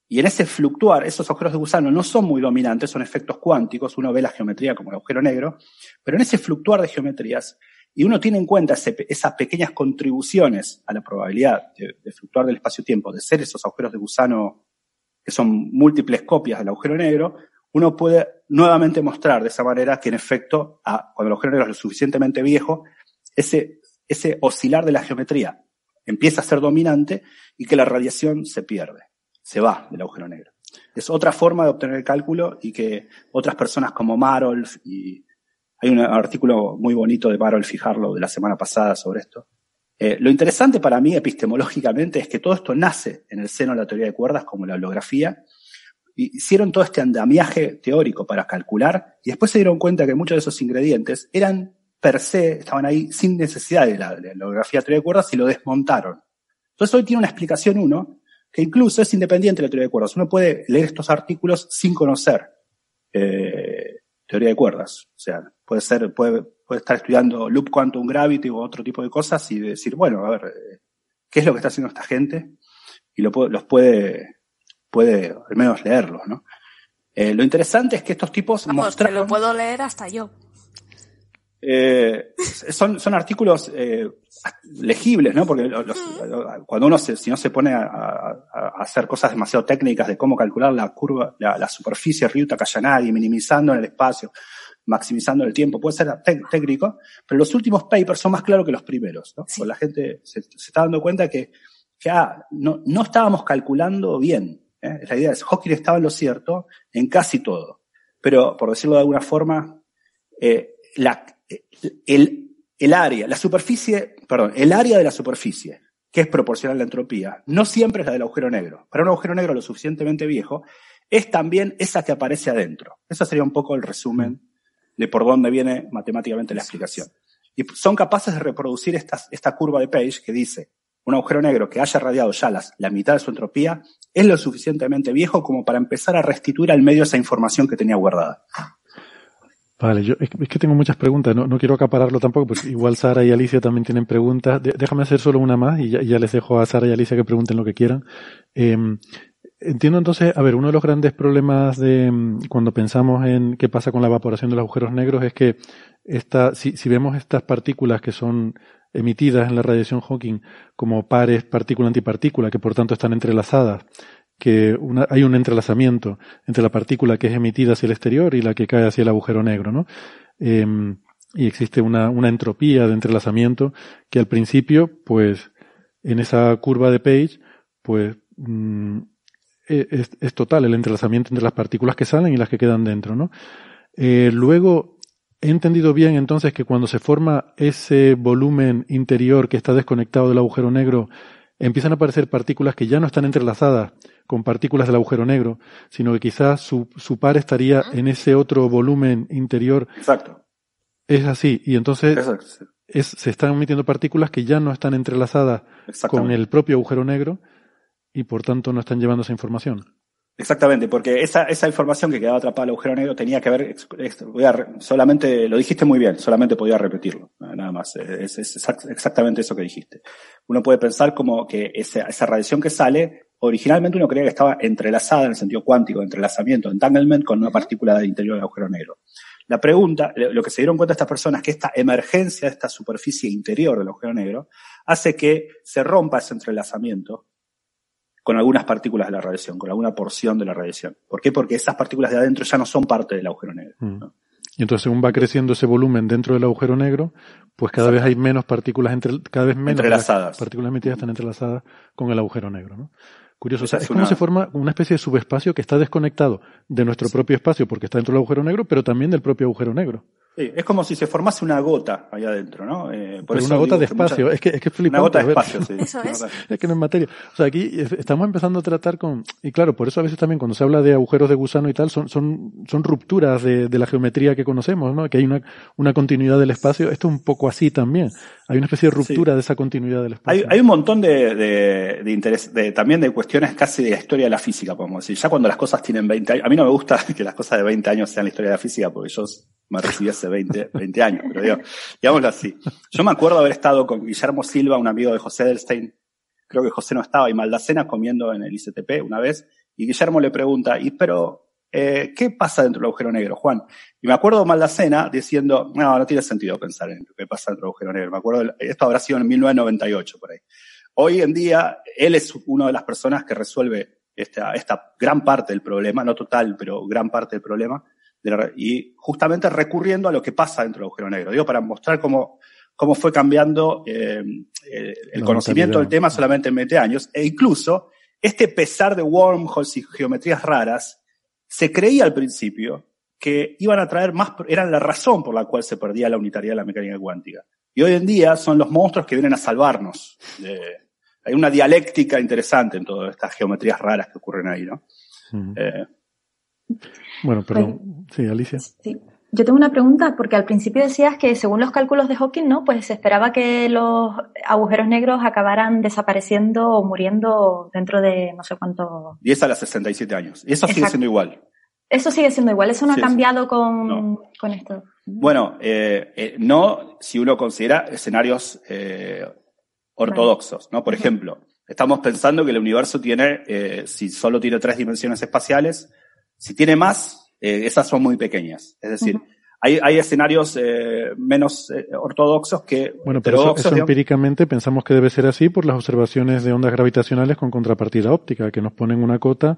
y en ese fluctuar, esos agujeros de gusano no son muy dominantes, son efectos cuánticos, uno ve la geometría como el agujero negro, pero en ese fluctuar de geometrías, y uno tiene en cuenta esas pequeñas contribuciones a la probabilidad de, fluctuar del espacio-tiempo, de ser esos agujeros de gusano que son múltiples copias del agujero negro, uno puede nuevamente mostrar de esa manera que en efecto, cuando el agujero negro es lo suficientemente viejo, ese, ese oscilar de la geometría empieza a ser dominante y que la radiación se pierde, se va del agujero negro. Es otra forma de obtener el cálculo y que otras personas como Marolf y hay un artículo muy bonito de Barol Fijarlo de la semana pasada sobre esto. Eh, lo interesante para mí epistemológicamente es que todo esto nace en el seno de la teoría de cuerdas como la holografía. Hicieron todo este andamiaje teórico para calcular y después se dieron cuenta que muchos de esos ingredientes eran per se, estaban ahí sin necesidad de la, de holografía de teoría de cuerdas y lo desmontaron. Entonces hoy tiene una explicación uno que incluso es independiente de la teoría de cuerdas. Uno puede leer estos artículos sin conocer eh, teoría de cuerdas. O sea, puede ser, puede, puede estar estudiando loop quantum gravity u otro tipo de cosas y decir, bueno, a ver, eh, ¿qué es lo que está haciendo esta gente? Y lo, los puede, puede al menos leerlos, ¿no? Eh, lo interesante es que estos tipos Vamos, que lo puedo leer hasta yo. eh, son, son artículos eh, legibles, ¿no? Porque los, cuando uno se, si no se pone a, a, hacer cosas demasiado técnicas de cómo calcular la curva, la, la superficie Ryuta Kayanagi, minimizando en el espacio, maximizando el tiempo, puede ser técnico, pero los últimos papers son más claros que los primeros, ¿no? Pues la gente se, se, está dando cuenta que, que ah, no, no estábamos calculando bien. ¿eh? La idea es, Hawking estaba en lo cierto en casi todo. Pero, por decirlo de alguna forma, eh, la, el, el área, la superficie, perdón, el área de la superficie, que es proporcional a la entropía, no siempre es la del agujero negro. Para un agujero negro lo suficientemente viejo, es también esa que aparece adentro. Ese sería un poco el resumen de por dónde viene matemáticamente la explicación. Y son capaces de reproducir esta, esta curva de Page que dice, un agujero negro que haya radiado ya las, la mitad de su entropía es lo suficientemente viejo como para empezar a restituir al medio esa información que tenía guardada. Vale, yo es que tengo muchas preguntas, no, no quiero acapararlo tampoco, pues igual Sara y Alicia también tienen preguntas. déjame hacer solo una más y ya, ya, les dejo a Sara y Alicia que pregunten lo que quieran. Eh, entiendo entonces, a ver, uno de los grandes problemas de mm, cuando pensamos en qué pasa con la evaporación de los agujeros negros es que esta, si, si vemos estas partículas que son emitidas en la radiación Hawking como pares partícula-antipartícula, que por tanto están entrelazadas, que una, hay un entrelazamiento entre la partícula que es emitida hacia el exterior y la que cae hacia el agujero negro, ¿no? Eh, y existe una, una entropía de entrelazamiento que al principio, pues, en esa curva de Page, pues, mmm, es, es, total el entrelazamiento entre las partículas que salen y las que quedan dentro, ¿no? Eh, luego, he entendido bien entonces que cuando se forma ese volumen interior que está desconectado del agujero negro, empiezan a aparecer partículas que ya no están entrelazadas con partículas del agujero negro, sino que quizás su, su par estaría en ese otro volumen interior. Exacto. Es así, y entonces es, se están emitiendo partículas que ya no están entrelazadas con el propio agujero negro y por tanto no están llevando esa información. Exactamente, porque esa, esa información que quedaba atrapada al agujero negro tenía que ver, voy a, solamente, lo dijiste muy bien, solamente podía repetirlo, nada más, es, es exactamente eso que dijiste. Uno puede pensar como que esa, esa radiación que sale, originalmente uno creía que estaba entrelazada en el sentido cuántico, entrelazamiento, entanglement con una partícula del interior del agujero negro. La pregunta, lo que se dieron cuenta estas personas, es que esta emergencia de esta superficie interior del agujero negro hace que se rompa ese entrelazamiento con algunas partículas de la radiación, con alguna porción de la radiación. ¿Por qué? Porque esas partículas de adentro ya no son parte del agujero negro. Mm. ¿no? Y entonces, según va creciendo ese volumen dentro del agujero negro, pues cada Exacto. vez hay menos partículas entre, cada vez menos entrelazadas. partículas emitidas están entrelazadas con el agujero negro, ¿no? Curioso, o sea, es, es como se forma una especie de subespacio que está desconectado de nuestro sí. propio espacio porque está dentro del agujero negro, pero también del propio agujero negro. Sí, es como si se formase una gota ahí adentro, ¿no? Eh, por Pero una gota de espacio, muchas... es que es que es flipante. Una gota de espacio, sí. Eso es. es que no es materia. O sea, aquí estamos empezando a tratar con, y claro, por eso a veces también cuando se habla de agujeros de gusano y tal, son, son, son rupturas de, de la geometría que conocemos, ¿no? Que hay una, una continuidad del espacio. Esto es un poco así también. Hay una especie de ruptura sí. de esa continuidad del espacio. Hay, hay un montón de, de, de interés, de, también de cuestiones casi de la historia de la física, podemos decir. Ya cuando las cosas tienen 20 años, a mí no me gusta que las cosas de 20 años sean la historia de la física, porque yo me recibí hace 20, 20 años, pero digo, digámoslo así. Yo me acuerdo haber estado con Guillermo Silva, un amigo de José Delstein, creo que José no estaba, y Maldacena comiendo en el ICTP una vez, y Guillermo le pregunta, y pero, eh, ¿qué pasa dentro del agujero negro, Juan? Y me acuerdo Maldacena diciendo, no, no tiene sentido pensar en lo que pasa dentro del agujero negro. Me acuerdo, esto habrá sido en 1998 por ahí. Hoy en día, él es una de las personas que resuelve esta, esta gran parte del problema, no total, pero gran parte del problema, y justamente recurriendo a lo que pasa dentro del agujero negro. Digo, para mostrar cómo, cómo fue cambiando eh, el, el conocimiento del tema solamente en 20 años. E incluso, este pesar de wormholes y geometrías raras, se creía al principio que iban a traer más, eran la razón por la cual se perdía la unitariedad de la mecánica cuántica. Y hoy en día son los monstruos que vienen a salvarnos. Hay una dialéctica interesante en todas estas geometrías raras que ocurren ahí, ¿no? Uh -huh. eh, bueno, perdón. Bueno, sí, Alicia. Sí. Yo tengo una pregunta, porque al principio decías que según los cálculos de Hawking, ¿no? Pues se esperaba que los agujeros negros acabaran desapareciendo o muriendo dentro de no sé cuánto. 10 a las 67 años. Y eso Exacto. sigue siendo igual. Eso sigue siendo igual, eso no sí, ha cambiado sí. Con, no. con, esto. Bueno, eh, eh, no si uno considera escenarios eh, ortodoxos, ¿no? Por ejemplo, estamos pensando que el universo tiene, eh, si solo tiene tres dimensiones espaciales, si tiene más, eh, esas son muy pequeñas. Es decir, uh -huh. hay, hay escenarios eh, menos eh, ortodoxos que Bueno, pero eso, eso empíricamente pensamos que debe ser así por las observaciones de ondas gravitacionales con contrapartida óptica, que nos ponen una cota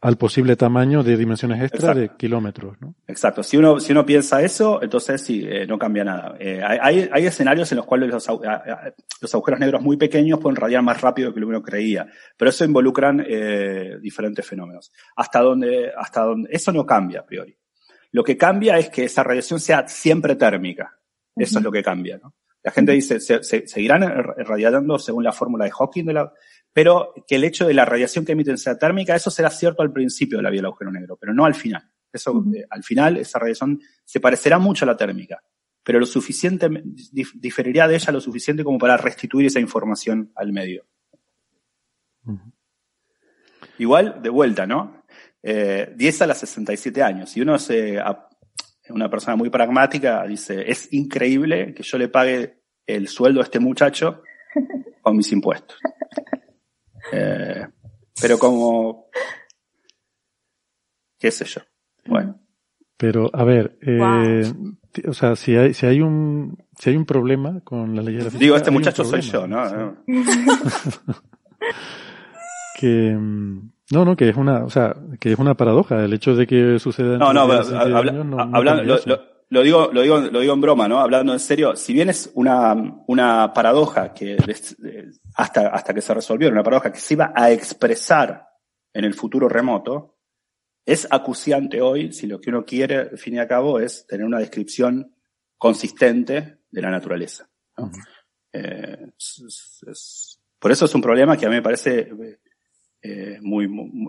al posible tamaño de dimensiones extra Exacto. de kilómetros, ¿no? Exacto. Si uno, si uno piensa eso, entonces sí, eh, no cambia nada. Eh, hay, hay- escenarios en los cuales los, los agujeros negros muy pequeños pueden radiar más rápido que lo que uno creía, pero eso involucran eh, diferentes fenómenos. Hasta donde, hasta donde, eso no cambia a priori. Lo que cambia es que esa radiación sea siempre térmica. Eso es lo que cambia, ¿no? La gente dice, se, se- seguirán radiando según la fórmula de Hawking, de la, pero que el hecho de la radiación que emiten sea térmica, eso será cierto al principio de la vida del agujero negro, pero no al final. Eso, eh, al final, esa radiación se parecerá mucho a la térmica, pero lo suficiente, dif- diferiría de ella lo suficiente como para restituir esa información al medio. Igual, de vuelta, ¿no? Eh, 10 a las 67 años. Si uno a- una persona muy pragmática dice, es increíble que yo le pague el sueldo a este muchacho con mis impuestos. Eh, pero como, qué sé yo. Bueno, Pero, a ver, eh, Wow. o sea, si hay, si hay un, si hay un problema con la ley de la física. digo, este muchacho soy problema, yo, ¿no? que, no, no, que es una, o sea, que es una paradoja el hecho de que suceda. No, no, dentro de pero, 67 habla- años, no- no hablando- lo, digo, lo digo, lo digo en broma, ¿no? Hablando en serio, si bien es una, una paradoja que eh, hasta, hasta que se resolvió, una paradoja que se iba a expresar en el futuro remoto, es acuciante hoy si lo que uno quiere, al fin y al cabo, es tener una descripción consistente de la naturaleza. ¿no? Eh, es- es- es- por eso es un problema que a mí me parece eh,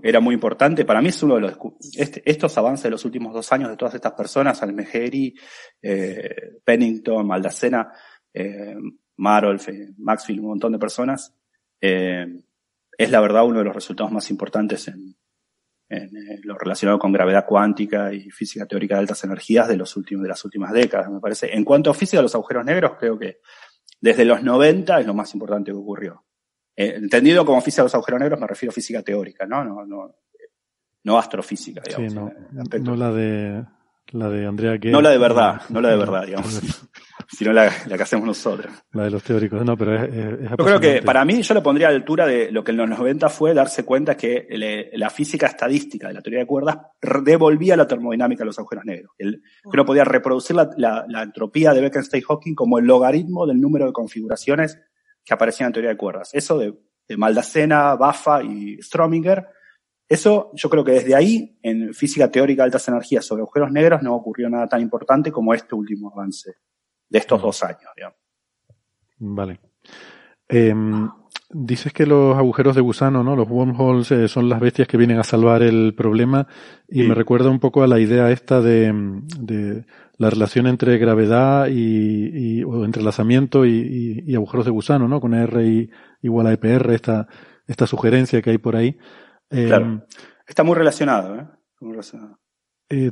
era muy importante. Para mí es uno de los este- estos avances de los últimos dos años de todas estas personas, Almejeri, eh, Pennington, Maldacena, eh, Marolf, Maxfield, un montón de personas, es la verdad uno de los resultados más importantes en, en, lo relacionado con gravedad cuántica y física teórica de altas energías de los últimos de las últimas décadas, me parece. En cuanto a física de los agujeros negros, creo que desde los 90 es lo más importante que ocurrió. Eh, entendido como física de los agujeros negros, me refiero a física teórica, ¿no? No, no, no astrofísica, digamos. Sí, no, en no la de, la de Andrea Ghez. No la de verdad, no la de verdad, digamos. sino la, la que hacemos nosotros. La de los teóricos, no, pero es, es, Yo creo que para mí yo lo pondría a la altura de lo que en los 90 fue darse cuenta que le- la física estadística de la teoría de cuerdas devolvía la termodinámica a los agujeros negros. El, que uno podía reproducir la, la- la entropía de Bekenstein-Hawking como el logaritmo del número de configuraciones que aparecían en teoría de cuerdas. Eso de, de Maldacena, Baffa y Strominger, eso yo creo que desde ahí, en física teórica de altas energías sobre agujeros negros, no ocurrió nada tan importante como este último avance de estos dos años, digamos. Vale. Em, dices que los agujeros de gusano, ¿no? Los wormholes eh, son las bestias que vienen a salvar el problema y Sí. me recuerda un poco a la idea esta de, de la relación entre gravedad y, y- o entrelazamiento y, y- y agujeros de gusano, ¿no? Con R y- igual a EPR, esta, esta sugerencia que hay por ahí. Em, Claro. Está muy relacionado, ¿eh? Muy relacionado. eh,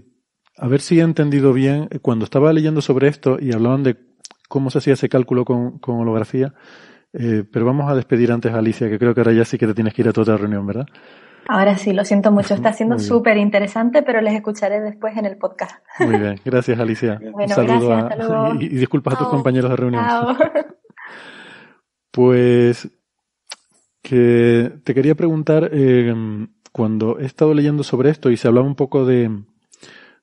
a ver si he entendido bien, eh, cuando estaba leyendo sobre esto y hablaban de cómo se hacía ese cálculo con, con holografía, eh, pero vamos a despedir antes a Alicia, que creo que ahora ya sí que te tienes que ir a toda otra reunión, ¿verdad? Ahora sí, lo siento mucho, está siendo súper interesante, pero les escucharé después en el podcast. Muy bien, gracias Alicia. Bueno, Un saludo gracias, a- hasta luego. y, y disculpas a tus compañeros de reunión. Chao. Pues que te quería preguntar, eh, cuando he estado leyendo sobre esto y se hablaba un poco de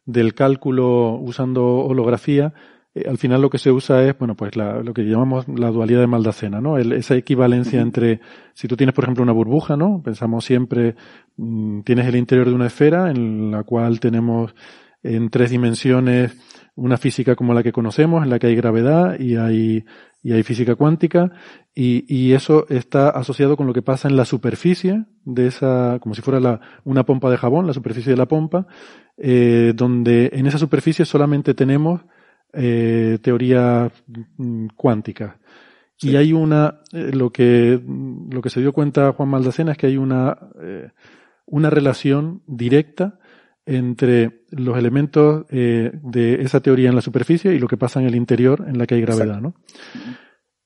del cálculo usando holografía, eh, al final lo que se usa es, bueno, pues la- lo que llamamos la dualidad de Maldacena, ¿no? El- esa equivalencia entre, si tú tienes, por ejemplo, una burbuja, ¿no? Pensamos siempre, mm, tienes el interior de una esfera en la cual tenemos en tres dimensiones una física como la que conocemos, en la que hay gravedad y hay, y hay física cuántica, y, y eso está asociado con lo que pasa en la superficie de esa, como si fuera la, una pompa de jabón, la superficie de la pompa, eh, donde en esa superficie solamente tenemos eh, teoría mm, cuántica. Y hay una, eh, lo que, lo que se dio cuenta Juan Maldacena es que hay una, eh, una relación directa entre los elementos eh, de esa teoría en la superficie y lo que pasa en el interior en la que hay gravedad, ¿no?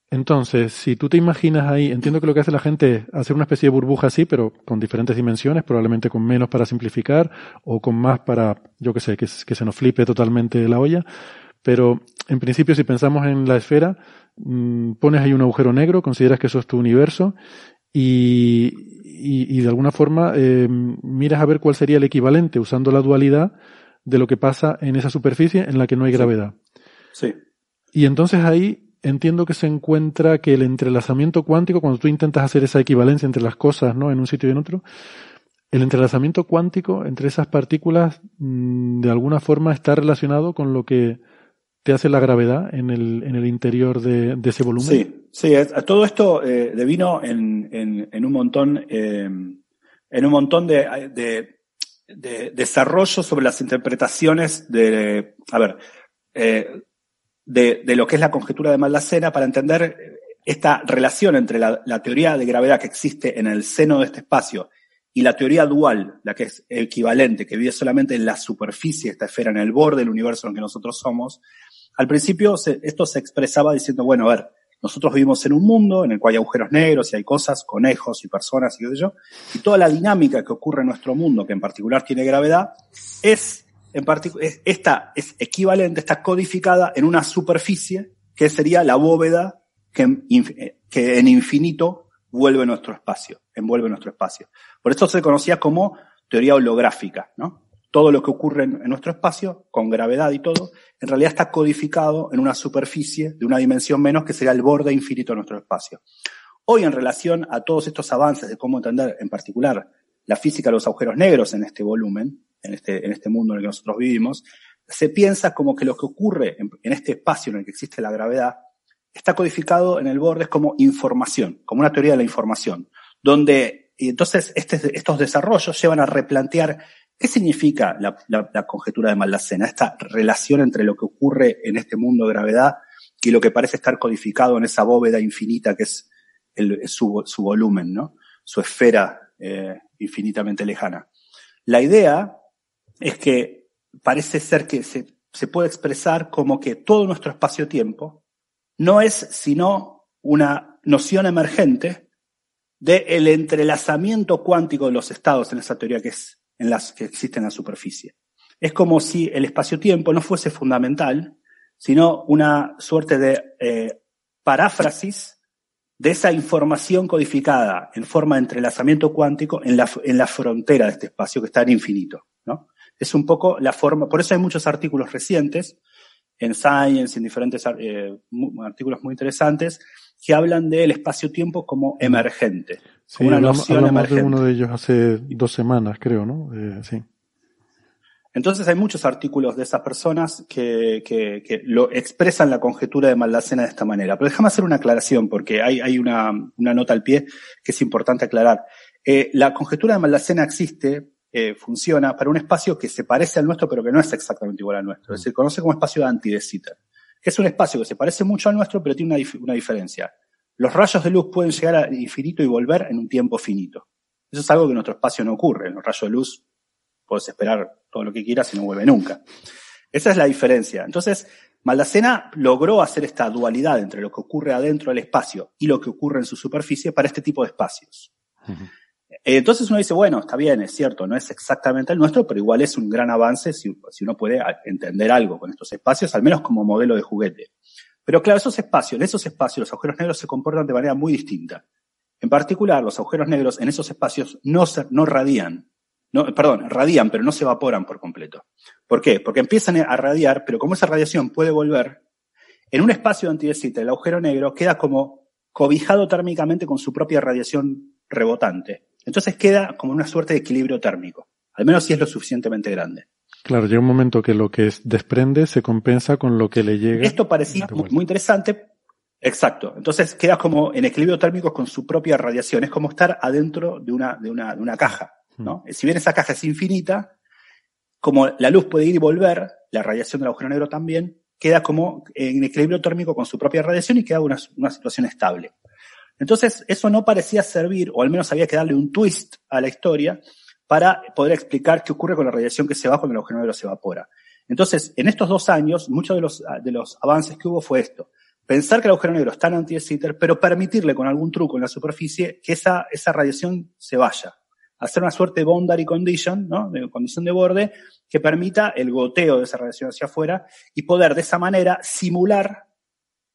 Entonces, si tú te imaginas ahí, entiendo que lo que hace la gente es hacer una especie de burbuja así, pero con diferentes dimensiones, probablemente con menos para simplificar o con más para, yo qué sé, que, que se nos flipe totalmente la olla. Pero en principio, si pensamos en la esfera, mmm, pones ahí un agujero negro, consideras que eso es tu universo y, y, y de alguna forma eh, miras a ver cuál sería el equivalente usando la dualidad de lo que pasa en esa superficie en la que no hay gravedad. Sí. Y entonces ahí entiendo que se encuentra que el entrelazamiento cuántico, cuando tú intentas hacer esa equivalencia entre las cosas, ¿no? En un sitio y en otro, el entrelazamiento cuántico entre esas partículas mmm, de alguna forma está relacionado con lo que te hace la gravedad en el, en el interior de, de ese volumen. Sí, sí, todo esto eh, devino en, en, un montón, eh, en un montón de, de, de, desarrollo sobre las interpretaciones de, a ver, eh, de, de, lo que es la conjetura de Maldacena para entender esta relación entre la, la, teoría de gravedad que existe en el seno de este espacio y la teoría dual, la que es equivalente, que vive solamente en la superficie, esta esfera, en el borde del universo en el que nosotros somos, al principio se, esto se expresaba diciendo, bueno, a ver, nosotros vivimos en un mundo en el cual hay agujeros negros y hay cosas, conejos y personas y qué sé yo, y toda la dinámica que ocurre en nuestro mundo, que en particular tiene gravedad, es, en es, esta es equivalente, está codificada en una superficie que sería la bóveda que, que en infinito vuelve nuestro espacio, envuelve nuestro espacio. Por esto se conocía como teoría holográfica, ¿no? Todo lo que ocurre en, nuestro espacio, con gravedad y todo, en realidad está codificado en una superficie de una dimensión menos que sería el borde infinito de nuestro espacio. Hoy, en relación a todos estos avances de cómo entender, en particular, la física de los agujeros negros en este volumen, en este, este mundo en el que nosotros vivimos, se piensa como que lo que ocurre en, en este espacio en el que existe la gravedad está codificado en el borde como información, como una teoría de la información, donde y entonces este, estos desarrollos llevan a replantear ¿Qué significa la, conjetura de Maldacena? Esta relación entre lo que ocurre en este mundo de gravedad y lo que parece estar codificado en esa bóveda infinita que es, su, volumen, ¿no? Su esfera eh, infinitamente lejana. La idea es que parece ser que se, puede expresar como que todo nuestro espacio-tiempo no es sino una noción emergente del el entrelazamiento cuántico de los estados en esa teoría que es en las que existen en la superficie. Es como si el espacio-tiempo no fuese fundamental, sino una suerte de eh, paráfrasis de esa información codificada en forma de entrelazamiento cuántico en la, en la frontera de este espacio que está en infinito. Es un poco la forma, por eso hay muchos artículos recientes en Science, en diferentes eh, artículos muy interesantes, que hablan del espacio-tiempo como emergente. Sí, una noción hablamos emergente. de uno de ellos hace dos semanas, creo, ¿no? Eh, sí. Entonces hay muchos artículos de esas personas que, que, que, lo expresan la conjetura de Maldacena de esta manera. Pero déjame hacer una aclaración, porque hay, hay una, una, nota al pie que es importante aclarar. Eh, la conjetura de Maldacena existe, eh, funciona para un espacio que se parece al nuestro, pero que no es exactamente igual al nuestro. Es decir, conoce como espacio de anti de Sitter, que es un espacio que se parece mucho al nuestro, pero tiene una, dif una diferencia. Los rayos de luz pueden llegar al infinito y volver en un tiempo finito. Eso es algo que en nuestro espacio no ocurre. En los rayos de luz puedes esperar todo lo que quieras y no vuelve nunca. Esa es la diferencia. Entonces, Maldacena logró hacer esta dualidad entre lo que ocurre adentro del espacio y lo que ocurre en su superficie para este tipo de espacios. Uh -huh. Entonces uno dice, bueno, está bien, es cierto, no es exactamente el nuestro, pero igual es un gran avance si, si uno puede entender algo con estos espacios, al menos como modelo de juguete. Pero claro, esos espacios, en esos espacios los agujeros negros se comportan de manera muy distinta. En particular, los agujeros negros en esos espacios no, se, no radian, no, perdón, radian, pero no se evaporan por completo. ¿Por qué? Porque empiezan a radiar, pero como esa radiación puede volver, en un espacio de antidesita, el agujero negro queda como cobijado térmicamente con su propia radiación rebotante. Entonces queda como una suerte de equilibrio térmico, al menos si es lo suficientemente grande. Claro, llega un momento que lo que desprende se compensa con lo que le llega. Esto parecía muy interesante. Exacto. Entonces queda como en equilibrio térmico con su propia radiación. Es como estar adentro de una, de una, de una caja, ¿no? Hmm. Si bien esa caja es infinita, como la luz puede ir y volver, la radiación del agujero negro también, queda como en equilibrio térmico con su propia radiación y queda una, una situación estable. Entonces, eso no parecía servir, o al menos había que darle un twist a la historia, para poder explicar qué ocurre con la radiación que se va cuando el agujero negro se evapora. Entonces, en estos dos años, muchos de los, de los avances que hubo fue esto. pensar que el agujero negro está en anti pero permitirle con algún truco en la superficie que esa, esa radiación se vaya. Hacer una suerte de boundary condition, ¿no? De condición de borde, que permita el goteo de esa radiación hacia afuera y poder de esa manera simular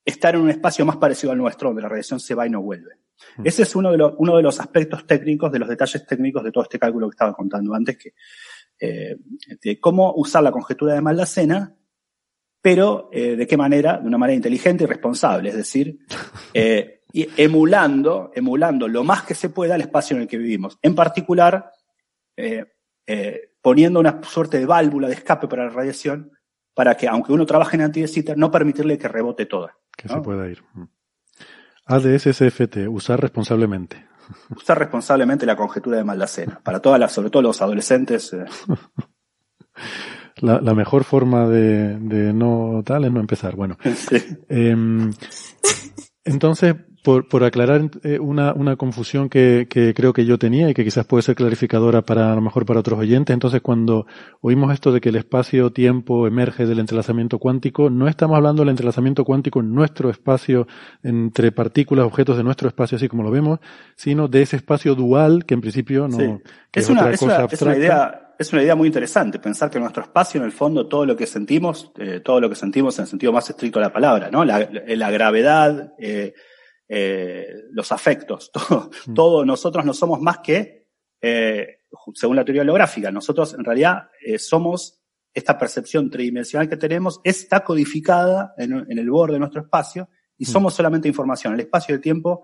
estar en un espacio más parecido al nuestro, donde la radiación se va y no vuelve. Hmm. Ese es uno de, los, uno de los aspectos técnicos, de los detalles técnicos de todo este cálculo que estaba contando antes, que, eh, de cómo usar la conjetura de Maldacena pero eh, de qué manera, de una manera inteligente y responsable, es decir, eh, emulando, emulando lo más que se pueda el espacio en el que vivimos. En particular, poniendo una suerte de válvula de escape para la radiación, para que, aunque uno trabaje en anti no permitirle que rebote toda. Que se pueda ir. ADSSFT, usar responsablemente. Usar responsablemente la conjetura de Maldacena, para todas las, sobre todo los adolescentes. la, la mejor forma de, de, no tal es no empezar. Bueno. Em, entonces, por, por aclarar eh, una, una confusión que, que, creo que yo tenía y que quizás puede ser clarificadora para a lo mejor para otros oyentes, entonces cuando oímos esto de que el espacio-tiempo emerge del entrelazamiento cuántico, no estamos hablando del entrelazamiento cuántico en nuestro espacio entre partículas, objetos de nuestro espacio así como lo vemos, sino de ese espacio dual que en principio no es, una, es, una, es una idea es una idea muy interesante pensar que nuestro espacio, en el fondo, todo lo que sentimos, eh, todo lo que sentimos en el sentido más estricto de la palabra, ¿no? La, la gravedad, eh, eh, los afectos, todo, mm. todo, nosotros no somos más que, eh, según la teoría holográfica, nosotros en realidad eh, somos esta percepción tridimensional que tenemos, está codificada en, en el borde de nuestro espacio y mm. somos solamente información. El espacio y el tiempo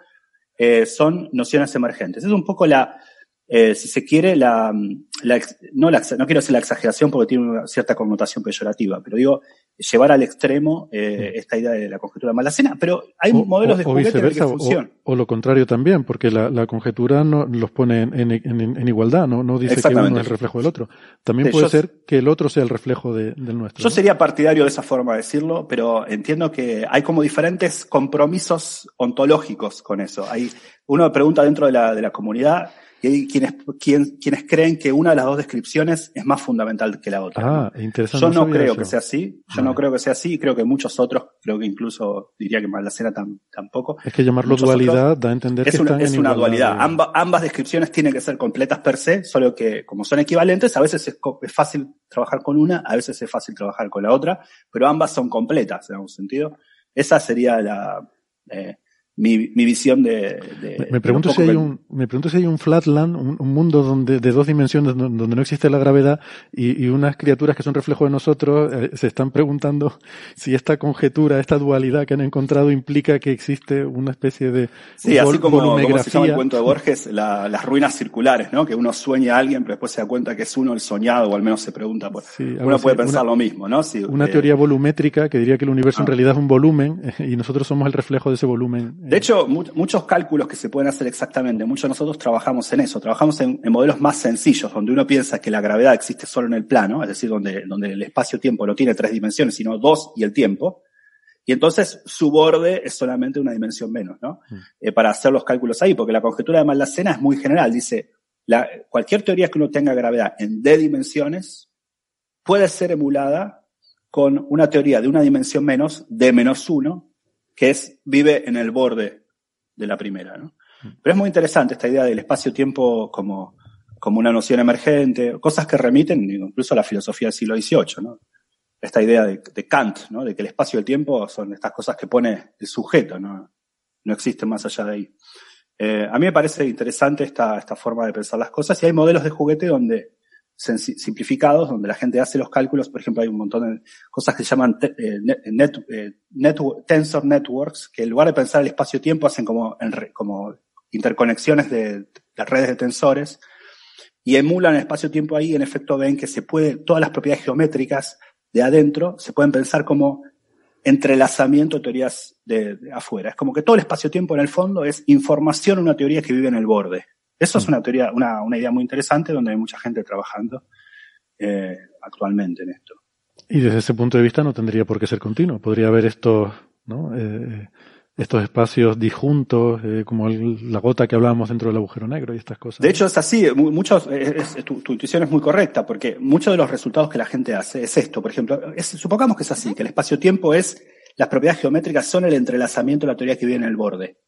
son nociones emergentes. Es un poco la, eh, si se quiere, la, la, no, la, no quiero decir la exageración porque tiene una cierta connotación peyorativa, pero digo, llevar al extremo eh, esta idea de la conjetura Malacena, pero hay modelos de juguete que. O, lo contrario también, porque la, la conjetura no los pone en, en, en, igualdad, ¿no? No dice que uno es el reflejo del otro. También puede ser que el otro sea el reflejo de, del nuestro. Yo sería partidario de esa forma de decirlo, pero entiendo que hay como diferentes compromisos ontológicos con eso. Hay, uno pregunta dentro de la, de la comunidad, y hay quienes, quienes creen que una de las dos descripciones es más fundamental que la otra. Ah, interesante. Yo no, creo que sea así, yo no creo que sea así, creo que muchos otros, creo que incluso diría que Maldacena tampoco. Es que llamarlo dualidad da a entender que una, es una dualidad. ambas descripciones tienen que ser completas per se, solo que como son equivalentes, a veces es, fácil trabajar con una, a veces es fácil trabajar con la otra, pero ambas son completas en algún sentido. Esa sería la, eh, mi, mi visión de, de me, pregunto si hay un me pregunto si hay un flatland un, un, mundo donde de dos dimensiones donde no existe la gravedad y, y unas criaturas que son reflejo de nosotros eh, se están preguntando si esta conjetura esta dualidad que han encontrado implica que existe una especie de sí así como, como se llama el cuento de Borges la, las ruinas circulares no que uno sueña a alguien pero después se da cuenta que es uno el soñado o al menos se pregunta pues, uno puede pensar lo mismo no una eh, teoría volumétrica que diría que el universo en ah. realidad es un volumen y nosotros somos el reflejo de ese volumen de hecho, muchos cálculos que se pueden hacer exactamente, muchos de nosotros trabajamos en eso, trabajamos en, modelos más sencillos, donde uno piensa que la gravedad existe solo en el plano, es decir, donde, donde el espacio-tiempo no tiene tres dimensiones, sino dos y el tiempo. Y entonces su borde es solamente una dimensión menos, ¿no? Mm. Eh, para hacer los cálculos ahí, porque la conjetura de Maldacena es muy general. Dice, la, cualquier teoría que uno tenga gravedad en D dimensiones puede ser emulada con una teoría de una dimensión menos, D menos uno, que es, vive en el borde de la primera, ¿no? Pero es muy interesante esta idea del espacio-tiempo como, como una noción emergente, cosas que remiten incluso a la filosofía del siglo XVIII, ¿no? Esta idea de, Kant, ¿no? De que el espacio y el tiempo son estas cosas que pone el sujeto, ¿no? No existen más allá de ahí. Eh, a mí me parece interesante esta, esta forma de pensar las cosas y hay modelos de juguete donde simplificados, donde la gente hace los cálculos. Por ejemplo, hay un montón de cosas que se llaman eh, net, eh, tensor networks, que en lugar de pensar el espacio-tiempo, hacen como, como interconexiones de, redes de tensores y emulan el espacio-tiempo ahí. en efecto, ven que se puede, todas las propiedades geométricas de adentro se pueden pensar como entrelazamiento de teorías de, de afuera. Es como que todo el espacio-tiempo en el fondo es información, una teoría que vive en el borde. Eso es mm. una teoría, una, una idea muy interesante donde hay mucha gente trabajando eh, actualmente en esto. Y desde ese punto de vista no tendría por qué ser continuo. Podría haber estos, ¿no? Eh, estos espacios disjuntos, eh, como la gota que hablábamos dentro del agujero negro y estas cosas. De hecho, es así. Muchos, tu, intuición es muy correcta, porque muchos de los resultados que la gente hace es esto. Por ejemplo, supongamos que es así, que el espacio-tiempo es las propiedades geométricas son el entrelazamiento de la teoría que vive en el borde.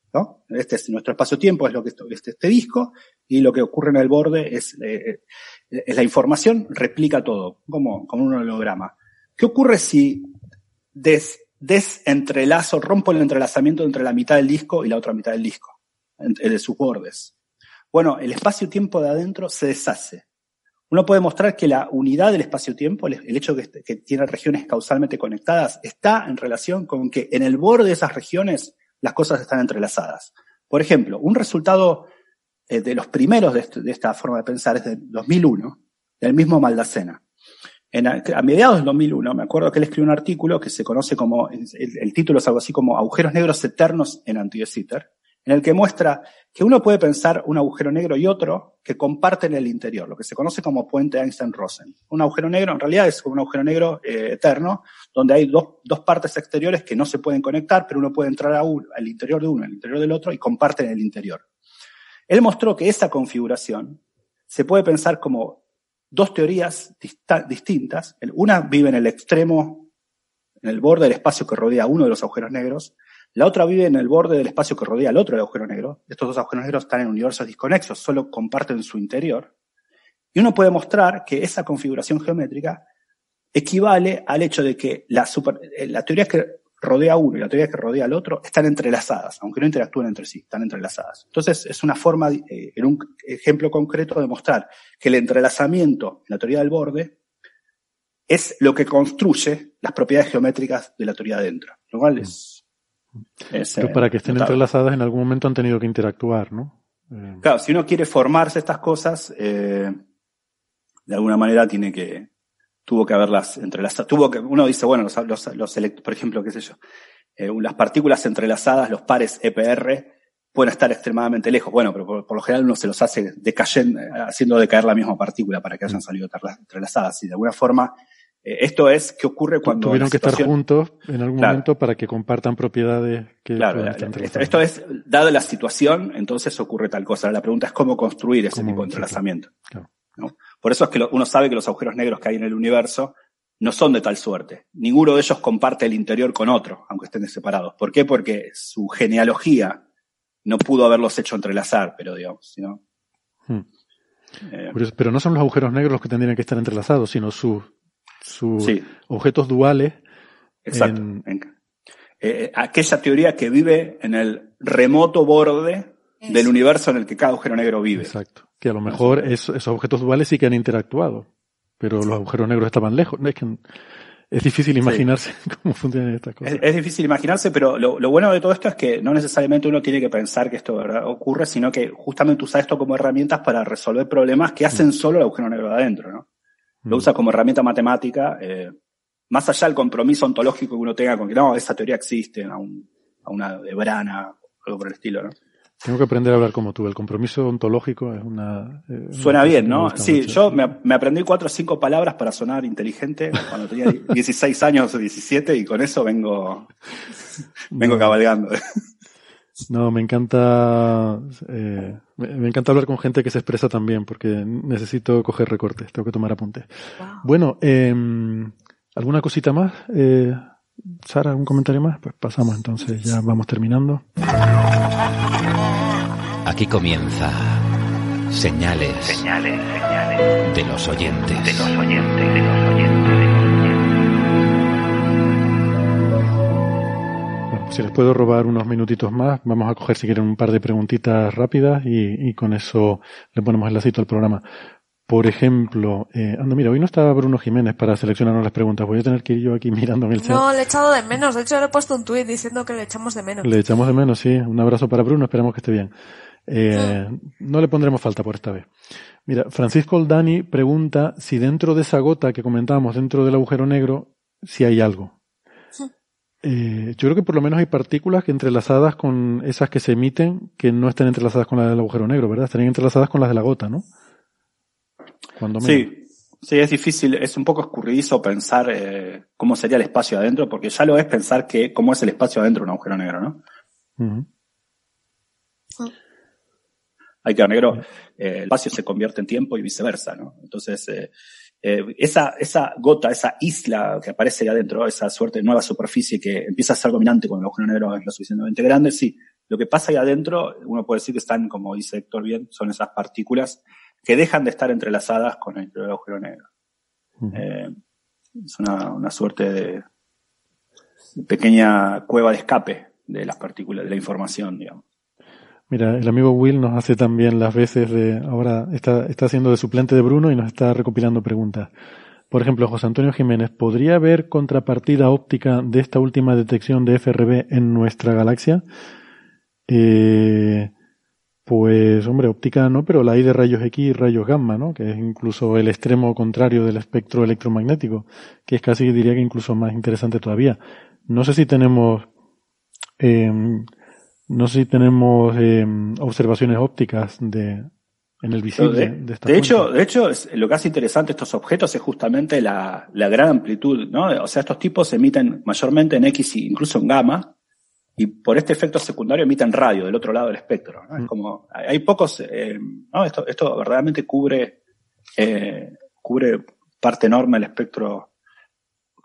Este es nuestro espacio-tiempo, es lo que este, este disco, y lo que ocurre en el borde es, eh, es la información, replica todo, como, como un holograma. ¿Qué ocurre si des, desentrelazo, rompo el entrelazamiento entre la mitad del disco y la otra mitad del disco, de sus bordes? Bueno, el espacio-tiempo de adentro se deshace. Uno puede mostrar que la unidad del espacio-tiempo, el, hecho que, que, tiene regiones causalmente conectadas, está en relación con que en el borde de esas regiones las cosas están entrelazadas. Por ejemplo, un resultado eh, de los primeros de, de, esta forma de pensar es de 2001, del mismo Maldacena. En, a mediados del 2001, me acuerdo que él escribió un artículo que se conoce como, el, título es algo así como Agujeros Negros Eternos en Anti en el que muestra que uno puede pensar un agujero negro y otro que comparten el interior, lo que se conoce como puente Einstein-Rosen. Un agujero negro en realidad es un agujero negro eh, eterno, donde hay dos, partes exteriores que no se pueden conectar, pero uno puede entrar al interior de uno, al interior del otro y comparten el interior. Él mostró que esa configuración se puede pensar como dos teorías distintas. Una vive en el extremo, en el borde del espacio que rodea uno de los agujeros negros, la otra vive en el borde del espacio que rodea al otro del agujero negro. Estos dos agujeros negros están en universos disconexos, solo comparten su interior. Y uno puede mostrar que esa configuración geométrica equivale al hecho de que la, super, eh, la teoría que rodea a uno y la teoría que rodea al otro están entrelazadas, aunque no interactúen entre sí, están entrelazadas. Entonces es una forma, eh, en un ejemplo concreto, de mostrar que el entrelazamiento en la teoría del borde es lo que construye las propiedades geométricas de la teoría adentro, lo cual es pero para que estén entrelazadas en algún momento han tenido que interactuar, ¿no? Eh, claro, si uno quiere formarse estas cosas, eh, de alguna manera tiene que, tuvo que haberlas entrelazadas. Tuvo que, uno dice, bueno, los, los, los por ejemplo, qué sé yo, eh, las partículas entrelazadas, los pares EPR, pueden estar extremadamente lejos. Bueno, pero por, por, lo general uno se los hace decayendo, haciendo decaer la misma partícula para que hayan salido entrelazadas. Y de alguna forma esto es que ocurre cuando. Tuvieron que estar juntos en algún momento para que compartan propiedades que. Claro, esto, es, dada la situación, entonces ocurre tal cosa. La pregunta es cómo construir ese tipo de entrelazamiento. Claro. ¿no? Por eso es que lo, uno sabe que los agujeros negros que hay en el universo no son de tal suerte. Ninguno de ellos comparte el interior con otro, aunque estén separados. ¿Por qué? Porque su genealogía no pudo haberlos hecho entrelazar, pero digamos, ¿no? Hmm. Eh, pero no son los agujeros negros los que tendrían que estar entrelazados, sino sus sus objetos duales. Exacto. Eh, eh, aquella teoría que vive en el remoto borde del universo en el que cada agujero negro vive. Exacto. Que a lo mejor esos objetos duales sí que han interactuado, pero los agujeros negros estaban lejos. Es, que es difícil imaginarse cómo funcionan estas cosas. Es, difícil imaginarse, pero lo, bueno de todo esto es que no necesariamente uno tiene que pensar que esto ¿verdad? ocurre, sino que justamente usa esto como herramientas para resolver problemas que hacen solo el agujero negro de adentro, ¿no? Lo usa como herramienta matemática, eh, más allá del compromiso ontológico que uno tenga con que no, esa teoría existe, a, un, a una de Brana, algo por el estilo, ¿no? Tengo que aprender a hablar como tú. El compromiso ontológico es una. Eh, Suena bien, ¿no? Sí, yo me, me, aprendí cuatro o cinco palabras para sonar inteligente cuando tenía 16 años o 17 y con eso vengo, vengo cabalgando. No, me encanta, eh, me encanta hablar con gente que se expresa también, porque necesito coger recortes, tengo que tomar apuntes. Bueno, eh, ¿alguna cosita más? Eh, Sara, ¿algún comentario más? Pues pasamos entonces, ya vamos terminando. Aquí comienza señales, señales, señales de los oyentes. De los oyentes, de los oyentes. Si les puedo robar unos minutitos más, vamos a coger si quieren un par de preguntitas rápidas y, con eso le ponemos el lacito al programa. Por ejemplo, eh, anda, mira, hoy no estaba Bruno Jiménez para seleccionarnos las preguntas. Voy a tener que ir yo aquí mirándome el chat. No, le he echado de menos. De hecho, le he puesto un tuit diciendo que le echamos de menos. Le echamos de menos, sí. Un abrazo para Bruno. Esperamos que esté bien. Eh, no le pondremos falta por esta vez. Mira, Francisco Oldani pregunta si dentro de esa gota que comentábamos, dentro del agujero negro, si hay algo. Eh, yo creo que por lo menos hay partículas que entrelazadas con esas que se emiten que no están entrelazadas con las del agujero negro, ¿verdad? Estarían entrelazadas con las de la gota, ¿no? Cuando sí, sí, es difícil, es un poco escurridizo pensar eh, cómo sería el espacio adentro, porque ya lo es pensar que cómo es el espacio adentro de un agujero negro, ¿no? Hay que negro, eh, el espacio se convierte en tiempo y viceversa, ¿no? Entonces, eh, esa, esa gota, esa isla que aparece ahí adentro, esa suerte de nueva superficie que empieza a ser dominante cuando el agujero negro es lo suficientemente grande, sí, lo que pasa ahí adentro, uno puede decir que están, como dice Héctor bien, son esas partículas que dejan de estar entrelazadas con el agujero negro. Eh, es una, una suerte de, pequeña cueva de escape de las partículas, de la información, digamos. Mira, el amigo Will nos hace también las veces de, ahora está, está haciendo de suplente de Bruno y nos está recopilando preguntas. Por ejemplo, José Antonio Jiménez, ¿podría haber contrapartida óptica de esta última detección de FRB en nuestra galaxia? Eh, pues, hombre, óptica no, pero la hay de rayos X y rayos gamma, ¿no? Que es incluso el extremo contrario del espectro electromagnético, que es casi, diría que incluso más interesante todavía. No sé si tenemos, eh, no sé si tenemos eh, observaciones ópticas de, en el visible de, de, hecho, de hecho, lo que hace interesante estos objetos es justamente la, la gran amplitud, ¿no? O sea, estos tipos emiten mayormente en X e incluso en gamma, y por este efecto secundario emiten radio del otro lado del espectro. ¿no? Es mm. como, hay pocos, eh, no, esto, esto verdaderamente cubre, eh, cubre parte enorme del espectro.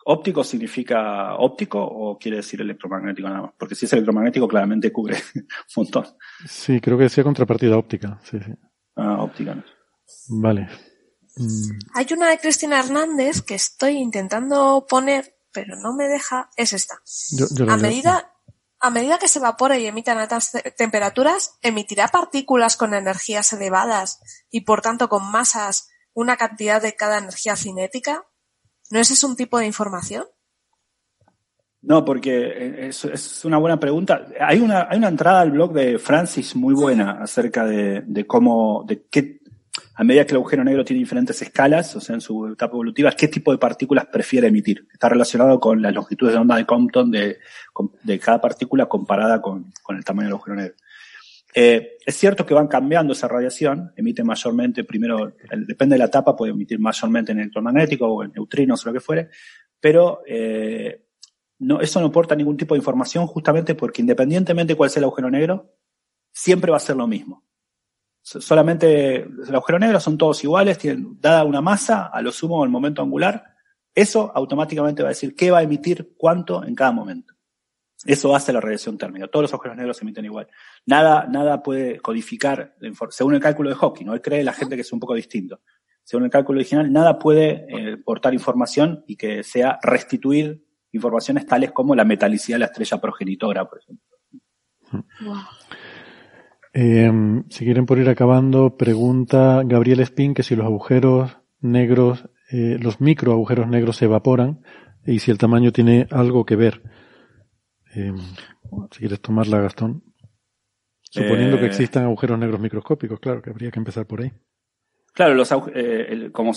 ¿Óptico significa óptico o quiere decir electromagnético nada más? Porque si es electromagnético claramente cubre un montón. Sí, creo que decía contrapartida óptica. Sí, sí. Ah, óptica. No. Vale. Mm. Hay una de Cristina Hernández que estoy intentando poner, pero no me deja. Es esta. Yo, yo a medida, a medida que se evapora y emite a altas temperaturas, emitirá partículas con energías elevadas y por tanto con masas una cantidad de cada energía cinética. ¿No ese es un tipo de información? No, porque es, es, una buena pregunta. Hay una, hay una entrada al blog de Francis muy buena acerca de, de cómo, de qué a medida que el agujero negro tiene diferentes escalas, o sea, en su etapa evolutiva, qué tipo de partículas prefiere emitir. Está relacionado con las longitudes de onda de Compton de, de cada partícula comparada con, con, el tamaño del agujero negro. Eh, es cierto que van cambiando esa radiación, emite mayormente, primero, depende de la etapa, puede emitir mayormente en electromagnético o en neutrinos o lo que fuere, pero eh, no, eso no aporta ningún tipo de información justamente porque independientemente de cuál sea el agujero negro, siempre va a ser lo mismo solamente el agujero negro son todos iguales, tienen dada una masa, a lo sumo el momento angular, eso automáticamente va a decir qué va a emitir cuánto en cada momento. Eso hace la radiación térmica. Todos los agujeros negros emiten igual. Nada, nada puede codificar, según el cálculo de Hawking, ¿no? Él cree la gente que es un poco distinto. Según el cálculo original, nada puede eh, portar información y que sea restituir informaciones tales como la metalicidad de la estrella progenitora, por ejemplo. Wow. Eh, si quieren por ir acabando, pregunta Gabriel Spin que si los agujeros negros, eh, los micro agujeros negros se evaporan y si el tamaño tiene algo que ver. Eh, si quieres tomarla, Gastón. Suponiendo que eh, existan agujeros negros microscópicos, claro que habría que empezar por ahí. Claro, los eh, el, como,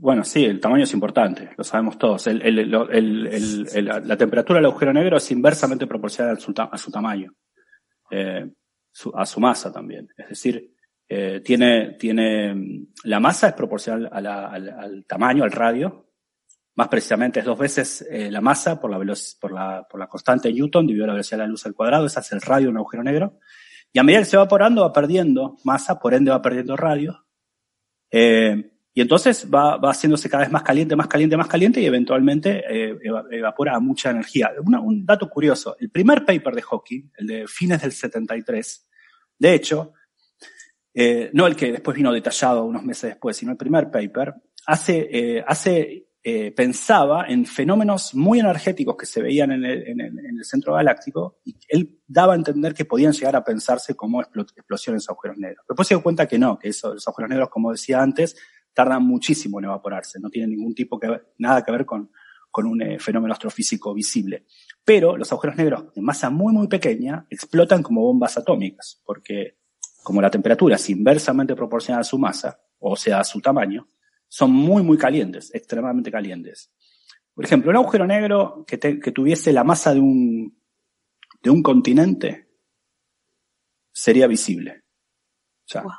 bueno, sí, el tamaño es importante, lo sabemos todos. El, el, la temperatura del agujero negro es inversamente proporcional a su, a su tamaño. Eh, a su masa también. Es decir, eh, tiene, tiene, la masa es proporcional a la, al, al, tamaño, al radio. Más precisamente es dos veces la masa por la, por, la, por la constante Newton dividido la velocidad de la luz al cuadrado. Ese es el radio de un agujero negro. Y a medida que se va evaporando va perdiendo masa, por ende va perdiendo radio. Eh, y entonces va, va haciéndose cada vez más caliente, más caliente, más caliente y eventualmente eh, evapora mucha energía. Un dato curioso, el primer paper de Hawking, el de fines del 73, de hecho, eh, no el que después vino detallado unos meses después, sino el primer paper, hace, eh, hace eh, pensaba en fenómenos muy energéticos que se veían en el, en, el, en el, centro galáctico y él daba a entender que podían llegar a pensarse como explosiones de agujeros negros. Después se dio cuenta que no, que eso, los agujeros negros, como decía antes, tardan muchísimo en evaporarse, no tienen ningún tipo que nada que ver con, con un eh, fenómeno astrofísico visible. Pero los agujeros negros de masa muy, muy pequeña explotan como bombas atómicas, porque como la temperatura es inversamente proporcional a su masa, o sea, a su tamaño, son muy, muy calientes, extremadamente calientes. Por ejemplo, un agujero negro que, te, que tuviese la masa de un, de un continente sería visible. Ya, wow.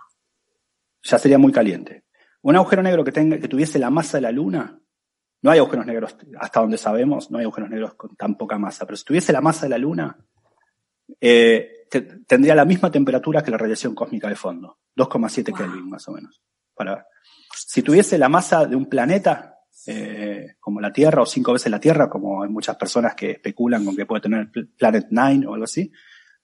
ya sería muy caliente. Un agujero negro que, tenga, que tuviese la masa de la Luna no hay agujeros negros, hasta donde sabemos, no hay agujeros negros con tan poca masa. Pero si tuviese la masa de la Luna, eh, te, tendría la misma temperatura que la radiación cósmica de fondo, 2,7 wow. Kelvin más o menos. Para, si tuviese la masa de un planeta, eh, como la Tierra o cinco veces la Tierra, como hay muchas personas que especulan con que puede tener Planet 9 o algo así,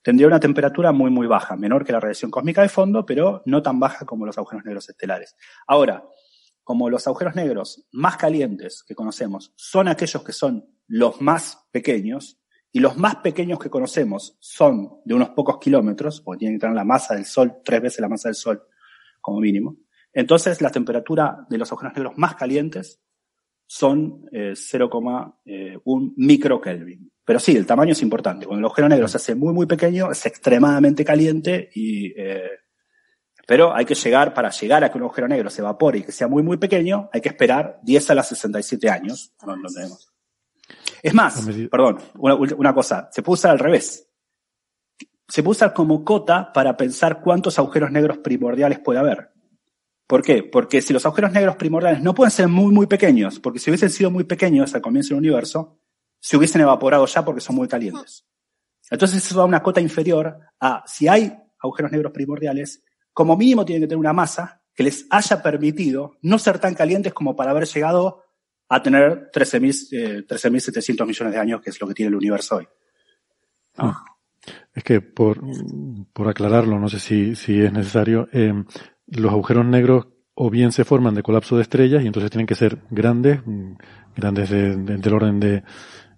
tendría una temperatura muy, muy baja, menor que la radiación cósmica de fondo, pero no tan baja como los agujeros negros estelares. Ahora, como los agujeros negros más calientes que conocemos son aquellos que son los más pequeños, y los más pequeños que conocemos son de unos pocos kilómetros, porque tienen que tener la masa del Sol, tres veces la masa del Sol como mínimo, entonces la temperatura de los agujeros negros más calientes son 0,1 eh, eh, microkelvin. Pero sí, el tamaño es importante. Cuando el agujero negro se hace muy, muy pequeño, es extremadamente caliente y, eh, pero hay que llegar, para llegar a que un agujero negro se evapore y que sea muy, muy pequeño, hay que esperar 10 a las 67 años. No, no tenemos. Es más, perdón, una, una, cosa, se puede usar al revés. Se puede usar como cota para pensar cuántos agujeros negros primordiales puede haber. ¿Por qué? Porque si los agujeros negros primordiales no pueden ser muy, muy pequeños, porque si hubiesen sido muy pequeños al comienzo del universo, se hubiesen evaporado ya porque son muy calientes. Entonces eso da una cota inferior a si hay agujeros negros primordiales, como mínimo tienen que tener una masa que les haya permitido no ser tan calientes como para haber llegado a tener 13.700 13, millones de años, que es lo que tiene el universo hoy. Ah. Es que por, por aclararlo, no sé si, si es necesario, eh, los agujeros negros o bien se forman de colapso de estrellas y entonces tienen que ser grandes, grandes de, del orden de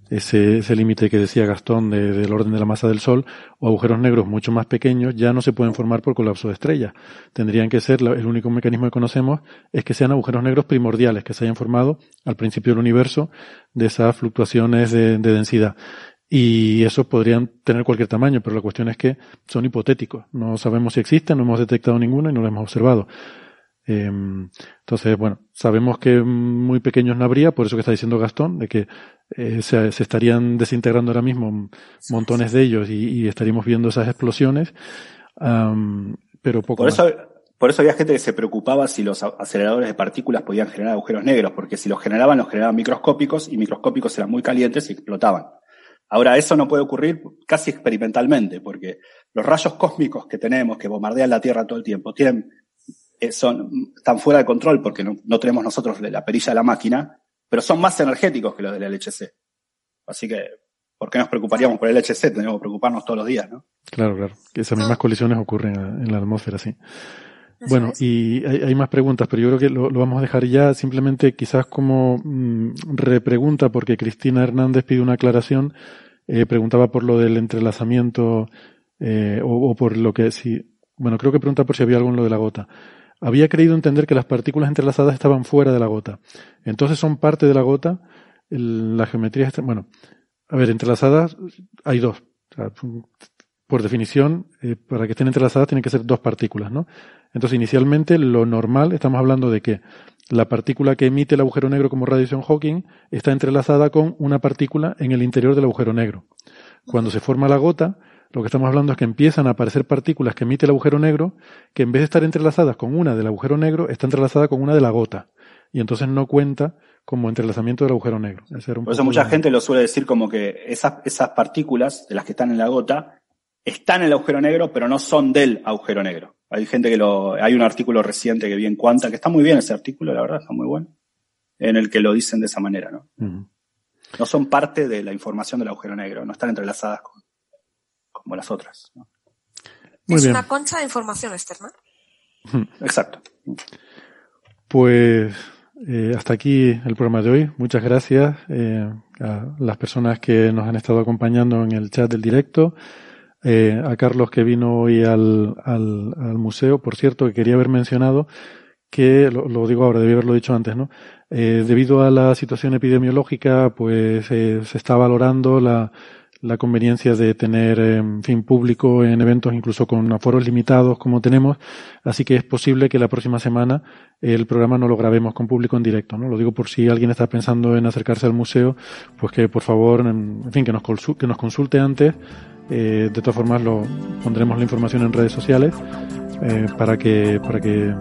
ese, ese límite que decía Gastón de, del orden de la masa del Sol, o agujeros negros mucho más pequeños ya no se pueden formar por colapso de estrellas. Tendrían que ser, el único mecanismo que conocemos es que sean agujeros negros primordiales que se hayan formado al principio del universo de esas fluctuaciones de densidad. Y esos podrían tener cualquier tamaño, pero la cuestión es que son hipotéticos. No sabemos si existen, no hemos detectado ninguno y no lo hemos observado. Em, entonces, bueno, sabemos que muy pequeños no habría, por eso que está diciendo Gastón, de que eh, se, estarían desintegrando ahora mismo montones de ellos y, estaríamos viendo esas explosiones, pero poco por Eso, por eso había gente que se preocupaba si los aceleradores de partículas podían generar agujeros negros, porque si los generaban, los generaban microscópicos y microscópicos eran muy calientes y explotaban. Ahora, eso no puede ocurrir casi experimentalmente, porque los rayos cósmicos que tenemos, que bombardean la Tierra todo el tiempo, tienen, eh, son, están fuera de control porque no, tenemos nosotros la perilla de la máquina, pero son más energéticos que los del LHC. Así que, ¿por qué nos preocuparíamos por el LHC? Tenemos que preocuparnos todos los días, ¿no? Claro, claro. Que esas mismas colisiones ocurren en la atmósfera, sí. Bueno, y hay, más preguntas, pero yo creo que lo, vamos a dejar ya simplemente quizás como mm, repregunta, porque Cristina Hernández pide una aclaración. Eh, preguntaba por lo del entrelazamiento eh, o, por lo que si, bueno, creo que pregunta por si había algo en lo de la gota. Había creído entender que las partículas entrelazadas estaban fuera de la gota. Entonces son parte de la gota. la geometría, bueno, a ver, entrelazadas hay dos. Por definición, eh, para que estén entrelazadas tienen que ser dos partículas, ¿no? Entonces, inicialmente, lo normal, estamos hablando de que la partícula que emite el agujero negro como radiación Hawking está entrelazada con una partícula en el interior del agujero negro. Cuando se forma la gota, lo que estamos hablando es que empiezan a aparecer partículas que emite el agujero negro, que en vez de estar entrelazadas con una del agujero negro, está entrelazada con una de la gota. Y entonces no cuenta como entrelazamiento del agujero negro. Por eso mucha gente lo suele decir como que esas, esas partículas de las que están en la gota están en el agujero negro, pero no son del agujero negro. Hay gente que lo, hay un artículo reciente que vi en Cuanta, que está muy bien ese artículo, la verdad, está muy bueno, en el que lo dicen de esa manera, ¿no? No son parte de la información del agujero negro, no están entrelazadas con, como las otras. es una concha de información externa. Exacto. Pues eh, hasta aquí el programa de hoy. Muchas gracias eh, a las personas que nos han estado acompañando en el chat del directo eh, a Carlos que vino hoy al, al, al, museo. Por cierto, que quería haber mencionado que, lo, digo ahora, debí haberlo dicho antes, ¿no? Eh, debido a la situación epidemiológica, pues eh, se está valorando la, la conveniencia de tener, en fin, público en eventos incluso con aforos limitados como tenemos, así que es posible que la próxima semana el programa no lo grabemos con público en directo, ¿no? Lo digo por si alguien está pensando en acercarse al museo, pues que por favor, en fin, que nos, que nos consulte antes, eh, de todas formas lo pondremos la información en redes sociales eh, para que para que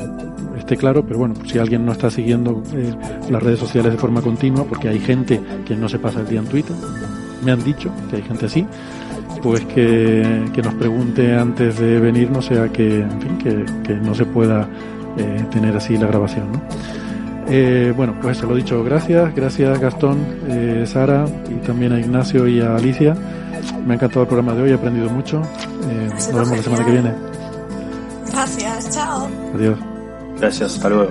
esté claro pero bueno si alguien no está siguiendo eh, las redes sociales de forma continua porque hay gente que no se pasa el día en Twitter me han dicho que hay gente así, pues que, que nos pregunte antes de venir, no sea que, en fin, que, que no se pueda tener así la grabación. ¿no? Eh, bueno, pues se lo dicho, gracias, gracias Gastón, eh, Sara y también a Ignacio y a Alicia. Me ha encantado el programa de hoy, he aprendido mucho. Eh, nos vemos la semana que viene. Gracias, chao. Adiós. Gracias, hasta luego.